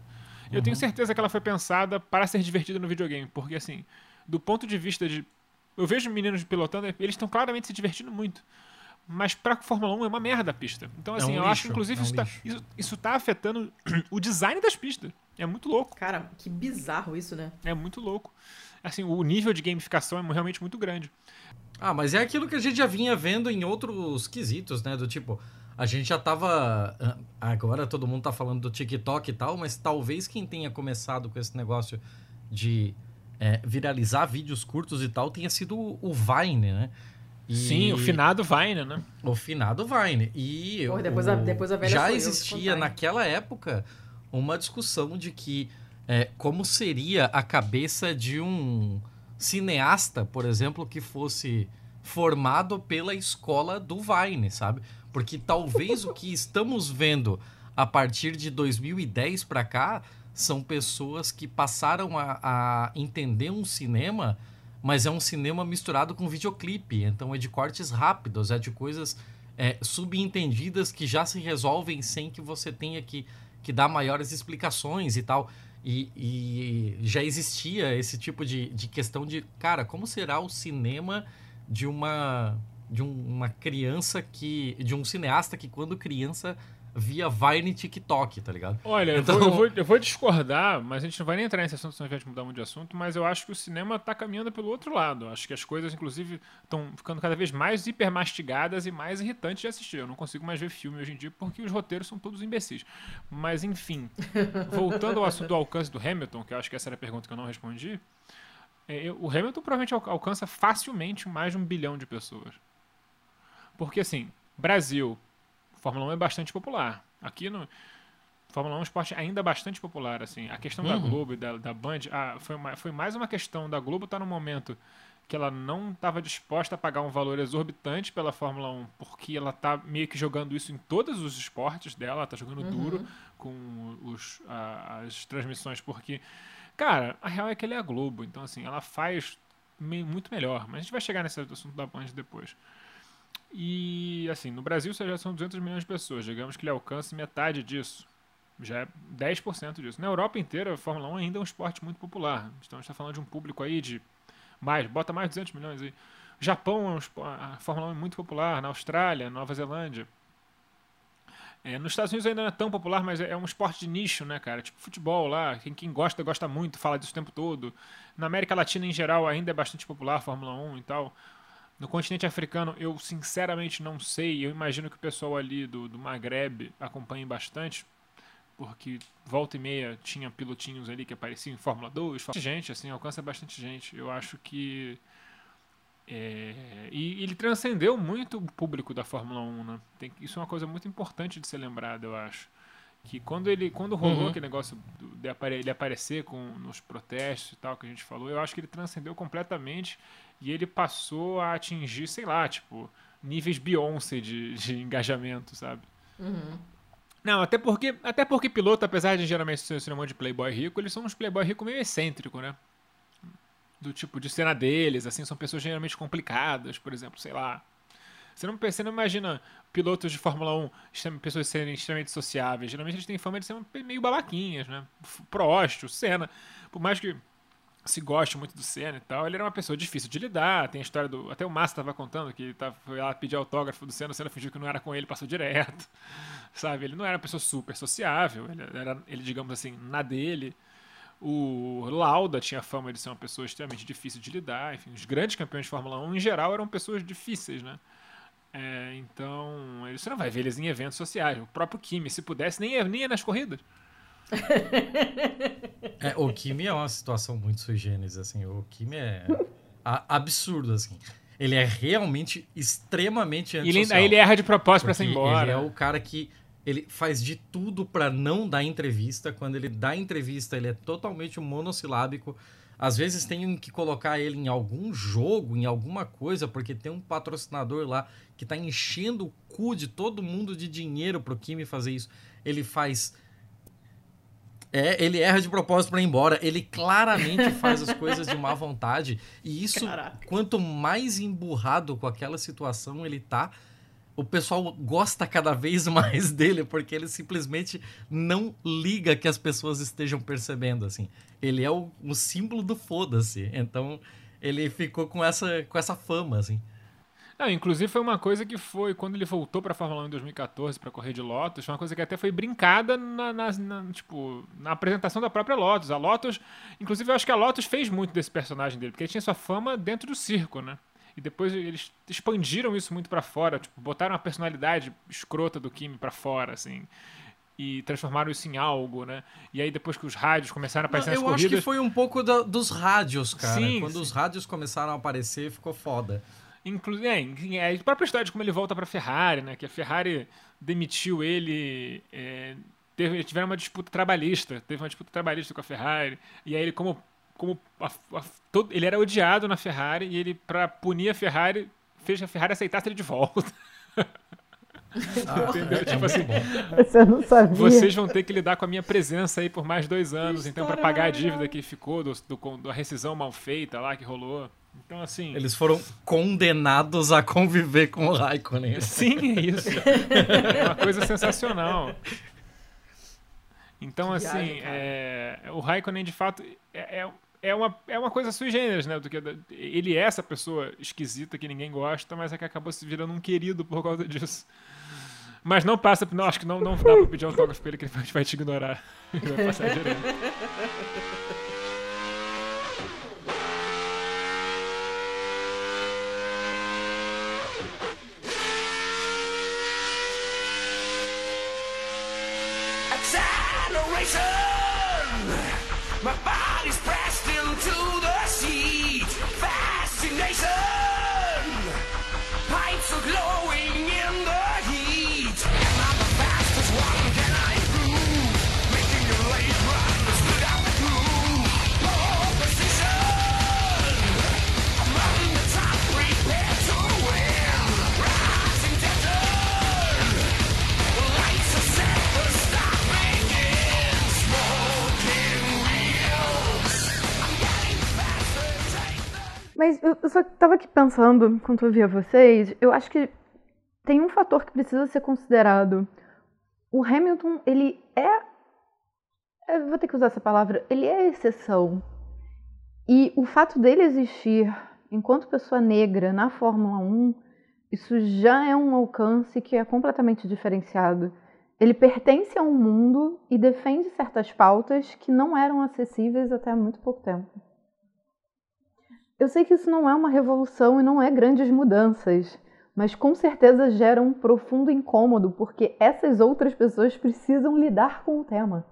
C: Eu tenho certeza que ela foi pensada para ser divertida no videogame, porque assim, do ponto de vista de. Eu vejo meninos pilotando, eles estão claramente se divertindo muito. Mas pra Fórmula 1 é uma merda a pista. Então, assim,
B: um
C: eu
B: lixo,
C: acho que inclusive
B: é um
C: isso, tá, isso, isso tá afetando o design das pistas. É muito louco.
A: Cara, que bizarro isso, né?
C: É muito louco. Assim, o nível de gamificação é realmente muito grande.
B: Ah, mas é aquilo que a gente já vinha vendo em outros quesitos, né? Do tipo, a gente já tava. ah, Agora todo mundo tá falando do TikTok e tal, mas talvez quem tenha começado com esse negócio de é, viralizar vídeos curtos e tal tenha sido o o Vine, né? E-
C: Sim, o finado Vine, né?
B: O finado Vine. E
A: Porra,
B: o-
A: depois a- depois a velha
B: já existia naquela época uma discussão de que é, como seria a cabeça de um cineasta, por exemplo, que fosse formado pela escola do Vine, sabe? Porque talvez o que estamos vendo a partir de 2010 para cá são pessoas que passaram a, a entender um cinema, mas é um cinema misturado com videoclipe. Então é de cortes rápidos, é de coisas é, subentendidas que já se resolvem sem que você tenha que, que dar maiores explicações e tal. E, e já existia esse tipo de, de questão de, cara, como será o cinema de uma de um- uma criança que de um cineasta que quando criança via Vine e TikTok, tá ligado?
C: Olha, eu,
B: Então-
C: vou, eu, vou, eu vou discordar, mas a gente não vai nem entrar nesse assunto, senão a gente mudar muito de assunto, mas eu acho que o cinema tá caminhando pelo outro lado. Eu Acho que as coisas, inclusive, estão ficando cada vez mais hipermastigadas e mais irritantes de assistir. Eu não consigo mais ver filme hoje em dia porque os roteiros são todos imbecis. Mas, enfim, voltando ao assunto do alcance do Hamilton, que eu acho que essa era a pergunta que eu não respondi, é, eu- o Hamilton provavelmente al- alcança facilmente mais de um bilhão de pessoas. Porque, assim, Brasil, Fórmula 1 é bastante popular. Aqui no. Fórmula 1 é um esporte ainda bastante popular, assim. A questão da
B: Uhum.
C: Globo e da, da Band ah, foi, ma- foi mais uma questão da Globo estar no momento que ela não estava disposta a pagar um valor exorbitante pela Fórmula 1, porque ela tá meio que jogando isso em todos os esportes dela, ela tá jogando duro com os, a- as transmissões, porque, cara, a real é que ela é a Globo, então assim, ela faz me- muito melhor, mas a gente vai chegar nesse assunto da Band depois. E, assim, no Brasil já são 200 milhões de pessoas. Digamos que ele alcance metade disso. Já é 10% disso. Na Europa inteira, a Fórmula 1 ainda é um esporte muito popular. Então a gente está falando de um público aí de mais, bota mais de 200 milhões aí. Japão, é a Fórmula 1 é muito popular. Na Austrália, Nova Zelândia. É, nos Estados Unidos ainda não é tão popular, mas é é um esporte de nicho, né, cara? Tipo futebol lá. Quem, quem gosta, gosta muito, fala disso o tempo todo. Na América Latina, em geral, ainda é bastante popular a Fórmula 1 e tal. No continente africano, eu sinceramente não sei. Eu imagino que o pessoal ali do, do Maghreb acompanhe bastante, porque volta e meia tinha pilotinhos ali que apareciam em Fórmula 2. Bastante gente, assim, alcança bastante gente. Eu acho que. é, e ele transcendeu muito o público da Fórmula 1, né? Tem- isso é uma coisa muito importante de ser lembrada, eu acho. Que quando ele quando rolou
B: Uhum.
C: aquele negócio do- de apare- ele aparecer com, nos protestos e tal que a gente falou, eu acho que ele transcendeu completamente e ele passou a atingir, sei lá, tipo, níveis Beyoncé de, de engajamento, sabe? Não, até porque, até porque piloto, apesar de geralmente ser um monte de playboy rico, eles são uns playboy rico meio excêntrico, né? Do tipo de cena deles, assim, são pessoas geralmente complicadas, por exemplo, sei lá. Você não, você não imagina pilotos de Fórmula 1, extrem- pessoas serem extremamente sociáveis. Geralmente eles têm fama de ser meio babaquinhas, né? Prost, Senna. Por mais que se goste muito do Senna e tal, ele era uma pessoa difícil de lidar. Tem a história do. Até o Massa estava contando que tava, foi lá pedir autógrafo do Senna, o Senna fingiu que não era com ele, passou direto. Sabe? Ele não era uma pessoa super sociável, ele era, ele, digamos assim, na dele. O Lauda tinha fama de ser uma pessoa extremamente difícil de lidar. Enfim, os grandes campeões de Fórmula 1, em geral, eram pessoas difíceis, né? É, então, você não vai ver eles em eventos sociais. O próprio Kimi, se pudesse, nem ia, nem ia nas corridas.
B: É, o Kimi é uma situação muito sui generis, assim. O Kimi é a- absurdo, assim. Ele é realmente extremamente
C: E ele,
B: antissocial.
C: aí ele erra de propósito pra
B: Porque
C: ser embora.
B: Ele é o cara que ele faz de tudo pra não dar entrevista. Quando ele dá entrevista, ele é totalmente monossilábico. Às vezes tem que colocar ele em algum jogo, em alguma coisa, porque tem um patrocinador lá que tá enchendo o cu de todo mundo de dinheiro pro Kimi fazer isso. Ele faz. É, ele erra de propósito pra ir embora. Ele claramente faz as coisas de má vontade. E isso,
A: Caraca.
B: quanto mais emburrado com aquela situação ele tá, o pessoal gosta cada vez mais dele porque ele simplesmente não liga que as pessoas estejam percebendo, assim. Ele é o, o símbolo do foda-se. Então, ele ficou com essa, com essa fama, assim.
C: Não, inclusive foi uma coisa que foi, quando ele voltou pra Fórmula 1 em 2014 para correr de Lotus, foi uma coisa que até foi brincada na, na, na, tipo, na apresentação da própria Lotus. A Lotus, inclusive eu acho que a Lotus fez muito desse personagem dele, porque ele tinha sua fama dentro do circo, né? E depois eles expandiram isso muito para fora, tipo, botaram a personalidade escrota do Kimi para fora, assim e transformaram isso em algo, né? E aí depois que os rádios começaram a aparecer Não, nas
B: eu
C: corridas...
B: Eu acho que foi um pouco da, dos rádios, cara. Sim, Quando sim. os rádios começaram a aparecer, ficou foda.
C: Inclusive, é, é, a própria história de como ele volta para a Ferrari, né? Que a Ferrari demitiu ele. É, teve, tiveram uma disputa trabalhista. Teve uma disputa trabalhista com a Ferrari. E aí ele, como. como a, a, todo, ele era odiado na Ferrari e ele, para punir a Ferrari, fez a Ferrari aceitasse ele de volta.
B: Ah, Entendeu? É tipo assim,
D: Você não sabia.
C: Vocês vão ter que lidar com a minha presença aí por mais dois anos, então, para pagar a dívida que ficou, do, do, da rescisão mal feita lá que rolou. Então, assim.
B: Eles foram condenados a conviver com o Raikkonen.
C: Sim, é isso. é uma coisa sensacional. Então, que assim, viagem, é, o Raikkonen, de fato, é, é, é, uma, é uma coisa sui generis, né? Porque ele é essa pessoa esquisita que ninguém gosta, mas é que acabou se virando um querido por causa disso. Mas não passa, não, acho que não, não dá pra pedir autógrafo pra ele que ele vai te ignorar. Ele vai passar direto. My body's pressed into the seat. Fascination. Pipes are glowing
D: Mas eu, só tava aqui pensando, enquanto eu via vocês, eu acho que tem um fator que precisa ser considerado. O Hamilton, ele é. Eu vou ter que usar essa palavra. Ele é exceção. E o fato dele existir enquanto pessoa negra na Fórmula 1, isso já é um alcance que é completamente diferenciado. Ele pertence a um mundo e defende certas pautas que não eram acessíveis até há muito pouco tempo. Eu sei que isso não é uma revolução e não é grandes mudanças, mas com certeza gera um profundo incômodo porque essas outras pessoas precisam lidar com o tema.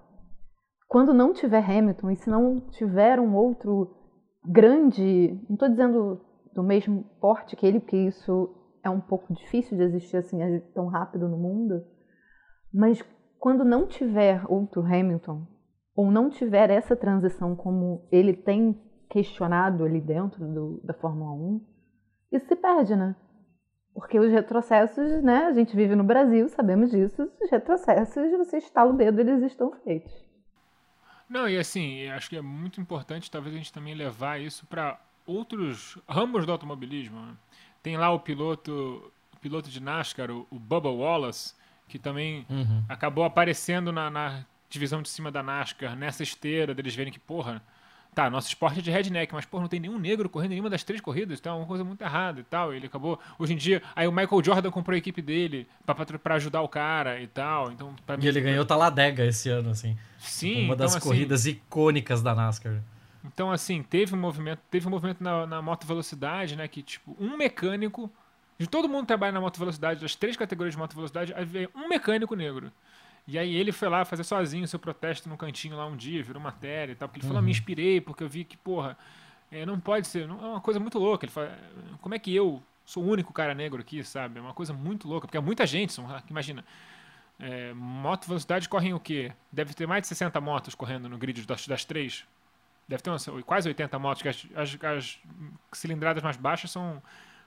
D: Quando não tiver Hamilton e se não tiver um outro grande, não estou dizendo do mesmo porte que ele, porque isso é um pouco difícil de existir assim tão rápido no mundo, mas quando não tiver outro Hamilton ou não tiver essa transição como ele tem questionado ali dentro do, da Fórmula 1, isso se perde, né? Porque os retrocessos, né? A gente vive no Brasil, sabemos disso. Os retrocessos, você estala o dedo, eles estão feitos.
C: Não, e assim, acho que é muito importante talvez a gente também levar isso para outros ramos do automobilismo. Né? Tem lá o piloto, o piloto de NASCAR, o, o Bubba Wallace, que também uhum. acabou aparecendo na, na, divisão de cima da NASCAR, nessa esteira deles verem que, porra, Tá, nosso esporte é de redneck, mas pô, não tem nenhum negro correndo em nenhuma das três corridas, então é uma coisa muito errada e tal. Ele acabou. Hoje em dia, aí o Michael Jordan comprou a equipe dele para ajudar o cara e tal. Então,
B: e mim, ele ganhou Taladega esse ano, assim.
C: Sim.
B: Uma das
C: então,
B: corridas assim, icônicas da NASCAR.
C: Então, assim, teve um movimento, teve um movimento na, na moto velocidade, né? Que, tipo, um mecânico. De todo mundo trabalha na moto velocidade, das três categorias de moto velocidade, havia um mecânico negro. E aí ele foi lá fazer sozinho seu protesto no cantinho lá um dia, virou matéria e tal, porque ele uhum. falou, me inspirei, porque eu vi que, porra, é, não pode ser, não, é uma coisa muito louca. Ele fala, como é que eu sou o único cara negro aqui, sabe? É uma coisa muito louca, porque é muita gente, são, imagina, é, moto velocidade correm o quê? Deve ter mais de 60 motos correndo no grid das, das três. Deve ter umas, quase 80 motos, que as, as, as cilindradas mais baixas são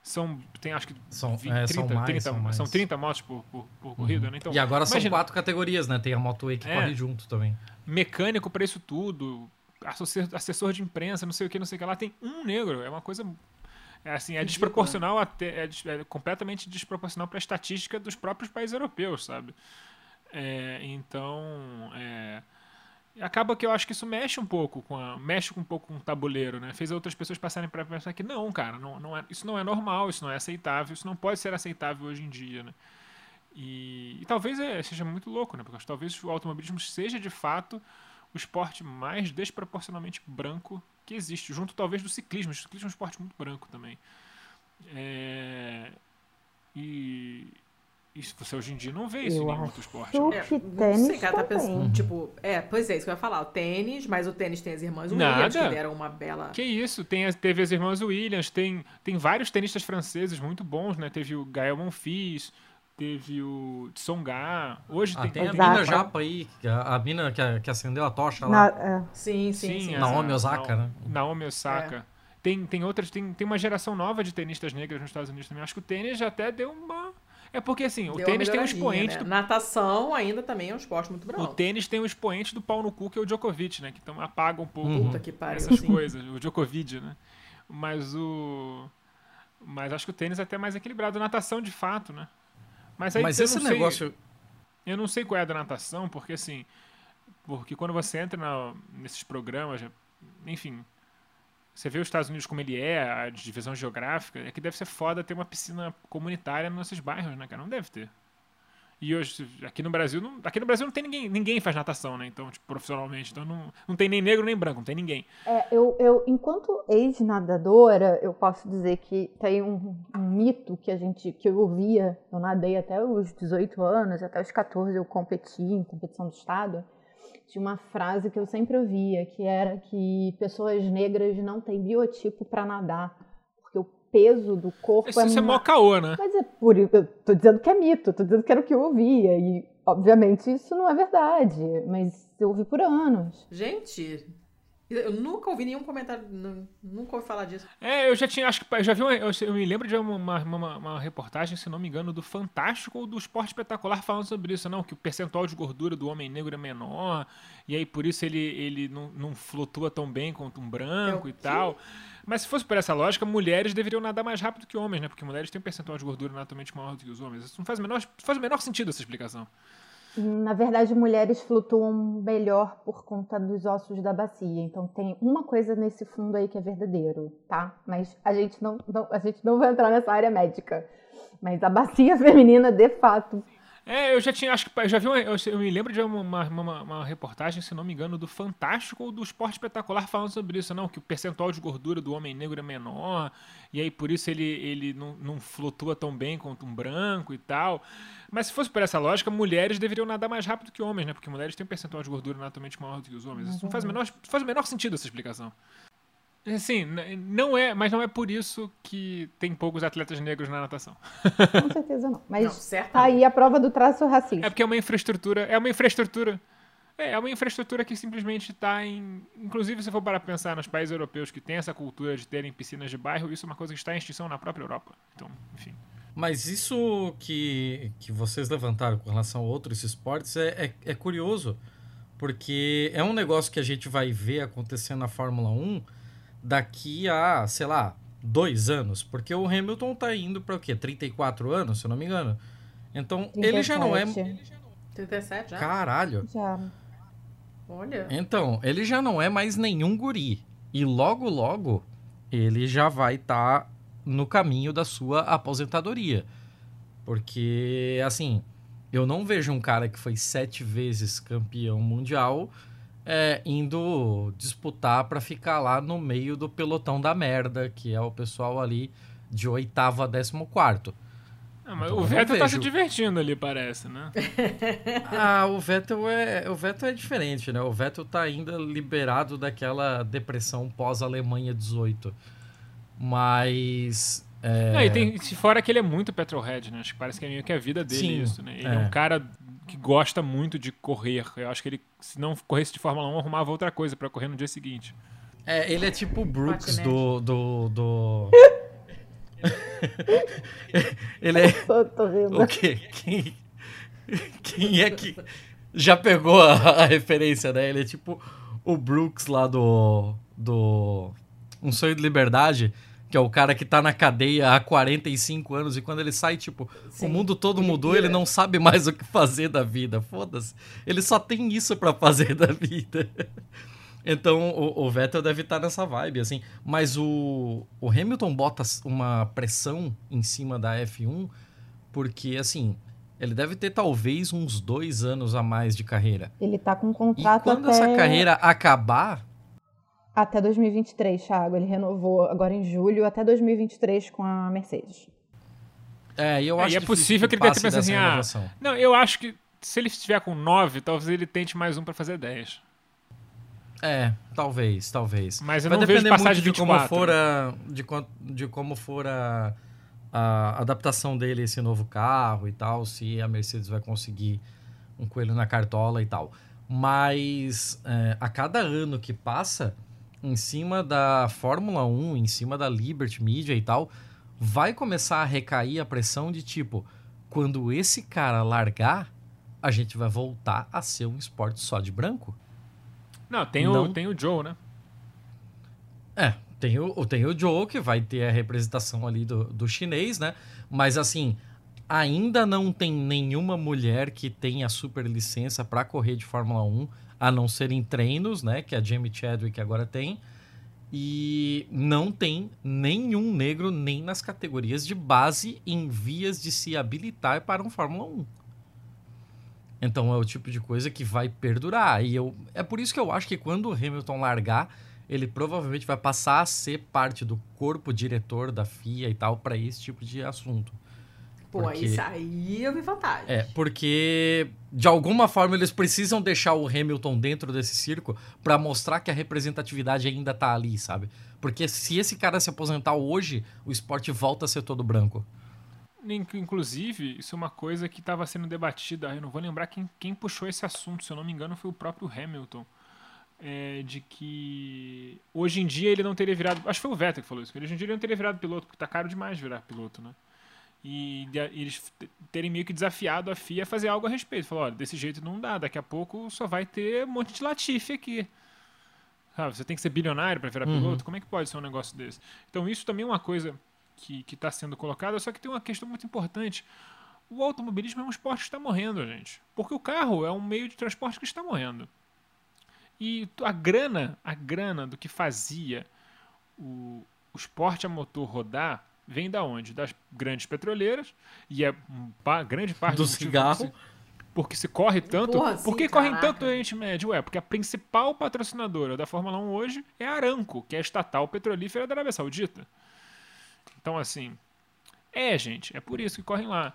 C: são tem acho que
B: são, 20, é, 30, são, mais,
C: 30,
B: são, mais.
C: são 30 motos por, por, por uhum. corrida, né? Então,
B: e agora imagina, são quatro categorias, né? Tem a Moto E que é, corre junto também.
C: Mecânico para isso tudo, assessor, assessor de imprensa, não sei o que, não sei o que lá, tem um negro, é uma coisa É, assim, é desproporcional até, é, é completamente desproporcional para a estatística dos próprios países europeus, sabe? É, então, é, acaba que eu acho que isso mexe um pouco com a, mexe um pouco com o tabuleiro, né? Fez outras pessoas passarem para pensar que não, cara, não, não é, isso não é normal, isso não é aceitável, isso não pode ser aceitável hoje em dia, né? E, e talvez é, seja muito louco, né? Porque talvez o automobilismo seja de fato o esporte mais desproporcionalmente branco que existe, junto talvez do ciclismo. O ciclismo é um esporte muito branco também. É... E isso você hoje em dia não vê isso eu em nenhum outro esporte.
D: É, que tênis sei, cara, tá
A: pensando, tipo, é, pois é, isso que eu ia falar. O tênis, mas o tênis tem as irmãs Williams, que deram uma bela.
C: Que isso, tem, teve as irmãs Williams, tem, tem vários tenistas franceses muito bons, né? Teve o Gael Monfils, teve o Tsonga. Hoje
B: ah,
C: tem,
B: tem a mina japa aí, a, a mina que, que acendeu a tocha lá. Na,
A: é. Sim, sim, sim. sim
B: Naomi Osaka, né?
C: Naomi Osaka. É. Tem, tem outras, tem, tem uma geração nova de tenistas negras nos Estados Unidos também. Acho que o tênis até deu uma. É porque assim, o tênis tem um expoente.
A: Né? Do... Natação ainda também é um esporte muito branco.
C: O tênis tem um expoente do pau no cu, que é o Djokovic, né? Que então apaga um pouco
A: uhum. que pariu,
C: essas sim. coisas. O Djokovic, né? Mas o. Mas acho que o tênis é até mais equilibrado. Natação, de fato, né? Mas, aí,
B: Mas esse
C: sei,
B: negócio.
C: Eu não sei qual é a da natação, porque assim. Porque quando você entra na, nesses programas, enfim. Você vê os Estados Unidos como ele é, a divisão geográfica, é que deve ser foda ter uma piscina comunitária nesses bairros, né, cara? Não deve ter. E hoje, aqui no Brasil, não, aqui no Brasil não tem ninguém, ninguém faz natação, né? Então, tipo, profissionalmente. Então não, não tem nem negro nem branco, não tem ninguém.
D: É, eu, eu enquanto ex-nadadora, eu posso dizer que tem um, um, mito que a gente, que eu ouvia, eu nadei até os 18 anos, até os 14 eu competi em competição do estado, de uma frase que eu sempre ouvia, que era que pessoas negras não têm biotipo para nadar peso do corpo
C: Isso é, isso é mó caô, né?
D: Mas é por eu tô dizendo que é mito, tô dizendo que era o que eu ouvia. E, obviamente, isso não é verdade. Mas eu ouvi por anos.
A: Gente, eu nunca ouvi nenhum comentário, nunca ouvi falar disso.
C: É, eu já tinha, acho que eu já vi, uma, eu, eu, me lembro de uma, uma, uma, reportagem, se não me engano, do Fantástico ou do Esporte Espetacular falando sobre isso, não, que o percentual de gordura do homem negro é menor, e aí por isso ele, ele não, não flutua tão bem quanto um branco é e tal. Mas se fosse por essa lógica, mulheres deveriam nadar mais rápido que homens, né? Porque mulheres têm um percentual de gordura naturalmente maior do que os homens. Isso não faz o menor, faz o menor sentido essa explicação.
D: Na verdade, mulheres flutuam melhor por conta dos ossos da bacia. Então tem uma coisa nesse fundo aí que é verdadeiro, tá? Mas a gente não, não a gente não vai entrar nessa área médica. Mas a bacia feminina, de fato,
C: é, eu já tinha, acho que eu já vi, uma, eu, eu, me lembro de uma, uma, uma, reportagem, se não me engano, do Fantástico ou do Esporte Espetacular falando sobre isso, não, que o percentual de gordura do homem negro é menor, e aí por isso ele, ele não, não flutua tão bem quanto um branco e tal. Mas se fosse por essa lógica, mulheres deveriam nadar mais rápido que homens, né? Porque mulheres têm um percentual de gordura naturalmente maior do que os homens. Isso não faz o menor, faz o menor sentido essa explicação. Sim, não é, mas não é por isso que tem poucos atletas negros na natação.
D: Com certeza não. Mas não, certo. tá aí a prova do traço racista.
C: É porque é uma infraestrutura, é uma infraestrutura. É, é uma infraestrutura que simplesmente está em. Inclusive, se for para pensar nos países europeus que têm essa cultura de terem piscinas de bairro, isso é uma coisa que está em extinção na própria Europa. Então, enfim.
B: Mas isso que, que vocês levantaram com relação a outros esportes é, é, é curioso, porque é um negócio que a gente vai ver acontecer na Fórmula 1 daqui a, sei lá, dois anos. Porque o Hamilton tá indo para o quê? 34 anos, se eu não me engano. Então, 37. ele já não é.
A: 37 já?
B: Caralho.
D: Já.
A: Olha.
B: Então, ele já não é mais nenhum guri. E logo, logo, ele já vai estar tá no caminho da sua aposentadoria. Porque, assim, eu não vejo um cara que foi sete vezes campeão mundial é, indo disputar para ficar lá no meio do pelotão da merda, que é o pessoal ali de oitavo a décimo quarto.
C: Ah, mas então, o Vettel tá se divertindo ali, parece, né?
B: ah, o Vettel é, o Vettel é diferente, né? O Vettel tá ainda liberado daquela depressão pós-Alemanha 18. Mas é...
C: Não, e tem, fora que ele é muito petrolhead, né? Acho que parece que é meio que a vida dele Sim, isso, né? Ele é. é. um cara que gosta muito de correr. Eu acho que ele, se não corresse de Fórmula 1, arrumava outra coisa para correr no dia seguinte.
B: É, ele é tipo o Brooks do. do, do... ele é. O quê? Quem, quem é que já pegou a, a, referência, né? Ele é tipo o Brooks lá do. do. Um Sonho de Liberdade que é o cara que tá na cadeia há 45 anos e quando ele sai, tipo, Sim. o mundo todo mudou, ele não sabe mais o que fazer da vida. Foda-se. Ele só tem isso para fazer da vida. Então o, o, Vettel deve estar tá nessa vibe, assim. Mas o, o Hamilton bota uma pressão em cima da F1, porque, assim, ele deve ter talvez uns dois anos a mais de carreira.
D: Ele tá com um contrato
B: e quando
D: até...
B: essa carreira acabar,
D: até 2023, Thiago. Ele renovou agora em julho até 2023 com a Mercedes.
B: É, e eu acho
C: é, e é possível que, que ele tenha pensado assim, ah, não, eu acho que se ele estiver com 9, talvez ele tente mais um para fazer 10.
B: É, talvez, talvez.
C: Mas eu Vai não vejo passagem
B: de,
C: de como
B: for a, de, de como for a, a adaptação dele a esse novo carro e tal, se a Mercedes vai conseguir um coelho na cartola e tal. Mas é, a cada ano que passa, em cima da Fórmula 1, em cima da Liberty Media e tal, vai começar a recair a pressão de tipo, quando esse cara largar, a gente vai voltar a ser um esporte só de branco?
C: Não, tem, Não... O, tem o Joe, né?
B: É, tem o, tem o Joe, que vai ter a representação ali do, do chinês, né? Mas assim, ainda não tem nenhuma mulher que tenha super licença para correr de Fórmula 1 a não ser em treinos, né? Que a Jamie Chadwick agora tem. E não tem nenhum negro nem nas categorias de base em vias de se habilitar para um Fórmula 1. Então é o tipo de coisa que vai perdurar. E eu, é por isso que eu acho que quando o Hamilton largar, ele provavelmente vai passar a ser parte do corpo diretor da FIA e tal para esse tipo de assunto.
A: Pô, porque... isso aí eu vi vantagem.
B: É, porque de alguma forma eles precisam deixar o Hamilton dentro desse circo para mostrar que a representatividade ainda tá ali, sabe? Porque se esse cara se aposentar hoje, o esporte volta a ser todo branco.
C: Inclusive, isso é uma coisa que estava sendo debatida. Eu não vou lembrar quem, quem puxou esse assunto, se eu não me engano, foi o próprio Hamilton. É, de que hoje em dia ele não teria virado. Acho que foi o Vettel que falou isso. Hoje em dia ele não teria virado piloto, porque tá caro demais virar piloto, né? E, eles terem meio que desafiado a FIA a fazer algo a respeito. Falou, olha, desse jeito não dá, daqui a pouco só vai ter um monte de latife aqui. você tem que ser bilionário para virar uhum. piloto? Como é que pode ser um negócio desse? Então isso também é uma coisa que está sendo colocada, só que tem uma questão muito importante. O automobilismo é um esporte que está morrendo, gente. Porque o carro é um meio de transporte que está morrendo. E a grana, a grana do que fazia o, o esporte a motor rodar vem da onde? Das grandes petroleiras, e é uma grande parte
B: do, do cigarro.
C: porque se corre tanto. Porra, por que corre tanto o Oriente Médio? Ué, porque a principal patrocinadora da Fórmula 1 hoje é a Aramco, que é a estatal petrolífera da Arábia Saudita. Então, assim. É, gente, é por isso que correm lá.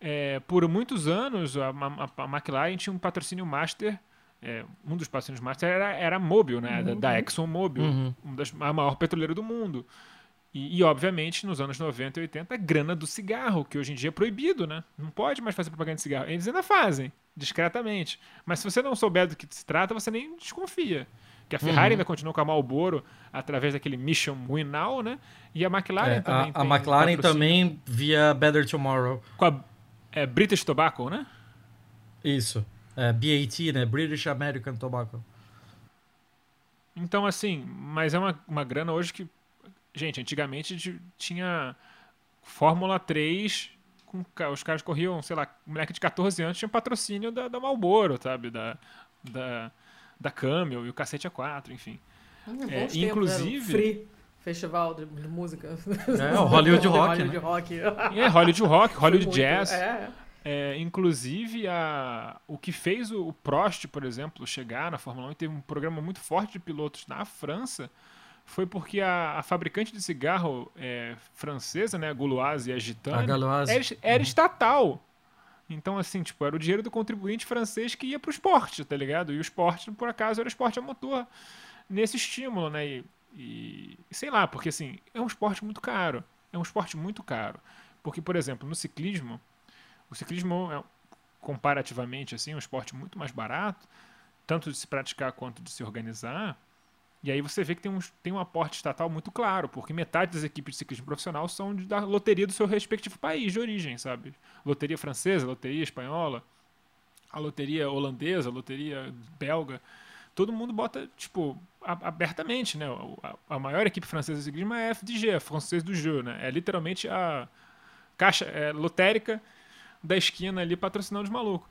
C: É, por muitos anos, a, a, a, McLaren tinha um patrocínio master. É, um dos patrocínios master era, era a Mobil, né? Uhum. Da, da ExxonMobil, uhum. um das, a maior petroleira do mundo. E, e, obviamente, nos anos 90 e 80, a grana do cigarro, que hoje em dia é proibido, né? Não pode mais fazer propaganda de cigarro. Eles ainda fazem, discretamente. Mas se você não souber do que se trata, você nem desconfia. Que a Ferrari uhum. ainda continua com a Marlboro através daquele Mission Win Now, né? E a McLaren é, também.
B: A, a McLaren também via Better Tomorrow.
C: Com a é, British Tobacco, né?
B: Isso. É, BAT, né? British American Tobacco.
C: Então, assim, mas é uma, uma grana hoje que Gente, antigamente tinha Fórmula 3, com, os caras corriam, sei lá, um moleque de 14 anos tinha patrocínio da, da Marlboro, sabe? Da, da, da Camel e o cacete A4, enfim.
A: Ah, é, tempos, inclusive. Free festival de, de, música.
B: É, o Hollywood Rock.
A: Hollywood né? Rock.
C: É, Hollywood Rock, Hollywood Jazz. É. É, inclusive, a, o que fez o, o Prost, por exemplo, chegar na Fórmula 1 e teve um programa muito forte de pilotos na França foi porque a, a fabricante de cigarro é, francesa, né, a Gauloise e a Gitane,
B: a
C: era, era uhum. estatal. Então, assim, tipo, era o dinheiro do contribuinte francês que ia pro esporte, tá ligado? E o esporte, por acaso, era o esporte a motor nesse estímulo, né? E, e, sei lá, porque, assim, é um esporte muito caro. É um esporte muito caro. Porque, por exemplo, no ciclismo, o ciclismo é, comparativamente, assim, um esporte muito mais barato, tanto de se praticar quanto de se organizar. E aí você vê que tem um, tem um aporte estatal muito claro, porque metade das equipes de ciclismo profissional são de, da loteria do seu respectivo país de origem, sabe? Loteria francesa, loteria espanhola, a loteria holandesa, a loteria belga. todo mundo bota, tipo, abertamente, né? A, a, maior equipe francesa de ciclismo é a FDG, a Française do Jeu, né? É literalmente a caixa é, lotérica da esquina ali patrocinando os malucos.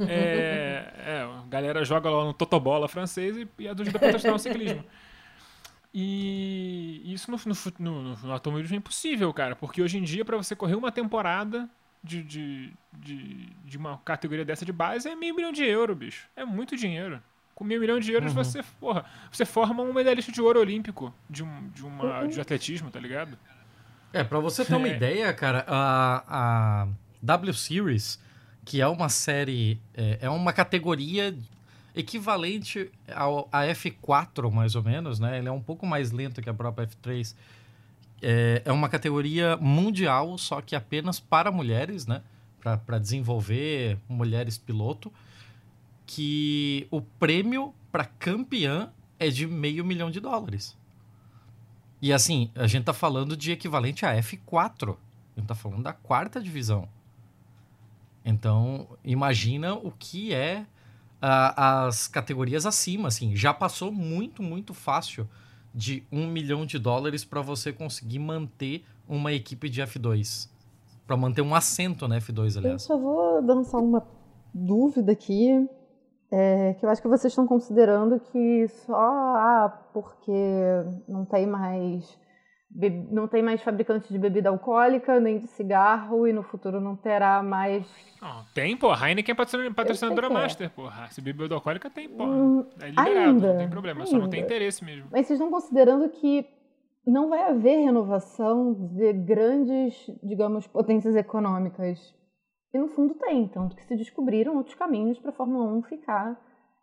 C: É, é, a galera joga lá no Totobola francês e, e ajuda a patrocinar o ciclismo. E isso no, no, no, no automobilismo é impossível, cara, porque hoje em dia, para você correr uma temporada de, de, de, de, uma categoria dessa de base, é meio milhão de euros, bicho. É muito dinheiro. Com meio milhão de euros, uhum. você, porra, você forma um medalhista de ouro olímpico de, um, de, uma, de atletismo, tá ligado?
B: É, pra você ter uma é. ideia, cara, a, a W Series, que é uma série, é, é uma categoria equivalente ao, a F4, mais ou menos, né? Ele é um pouco mais lento que a própria F3. É, é uma categoria mundial, só que apenas para mulheres, né? Para desenvolver mulheres piloto. Que o prêmio para campeã é de meio milhão de dólares. E assim, a gente tá falando de equivalente a F4. A gente tá falando da quarta divisão. Então, imagina o que é as categorias acima, assim. Já passou muito, muito fácil de um milhão de dólares para você conseguir manter uma equipe de F2. Para manter um assento na F2, aliás.
D: Eu só vou lançar uma dúvida aqui. É, que eu acho que vocês estão considerando que só ah, porque não tem mais não tem mais fabricante de bebida alcoólica, nem de cigarro, e no futuro não terá mais.
C: Não, tem, pô. A Heineken é patrocinadora é. Master, porra. Se bebida alcoólica tem, pô. Hum, é liberado, ainda, não tem problema, ainda. só não tem interesse mesmo.
D: Mas vocês estão considerando que não vai haver renovação de grandes, digamos, potências econômicas. E no fundo tem, tanto que se descobriram outros caminhos para a Fórmula 1 ficar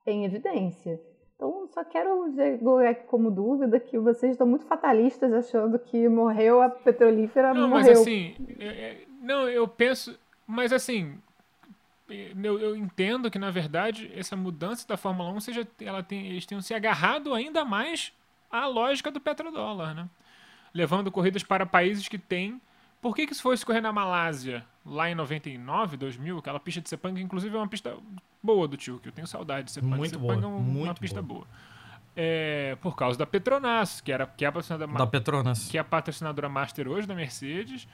D: em evidência. Então, só quero jogar aqui como dúvida que vocês estão muito fatalistas achando que morreu a petrolífera,
C: não,
D: morreu.
C: Mas assim, é, é, não, eu penso, mas assim, eu, eu, entendo que na verdade essa mudança da Fórmula 1 seja, ela tem, eles tenham se agarrado ainda mais à lógica do petrodólar, né? Levando corridas para países que têm por que, que se fosse correr na Malásia, lá em 99, 2000, aquela pista de Sepang, inclusive é uma pista boa do tio, que eu tenho saudade de Sepang.
B: Muito
C: Sepang
B: boa,
C: é
B: muito
C: uma pista
B: boa.
C: boa. É, por causa da Petronas, que, era, que, é a patrocinadora,
B: da Petronas.
C: que é a patrocinadora master hoje da Mercedes,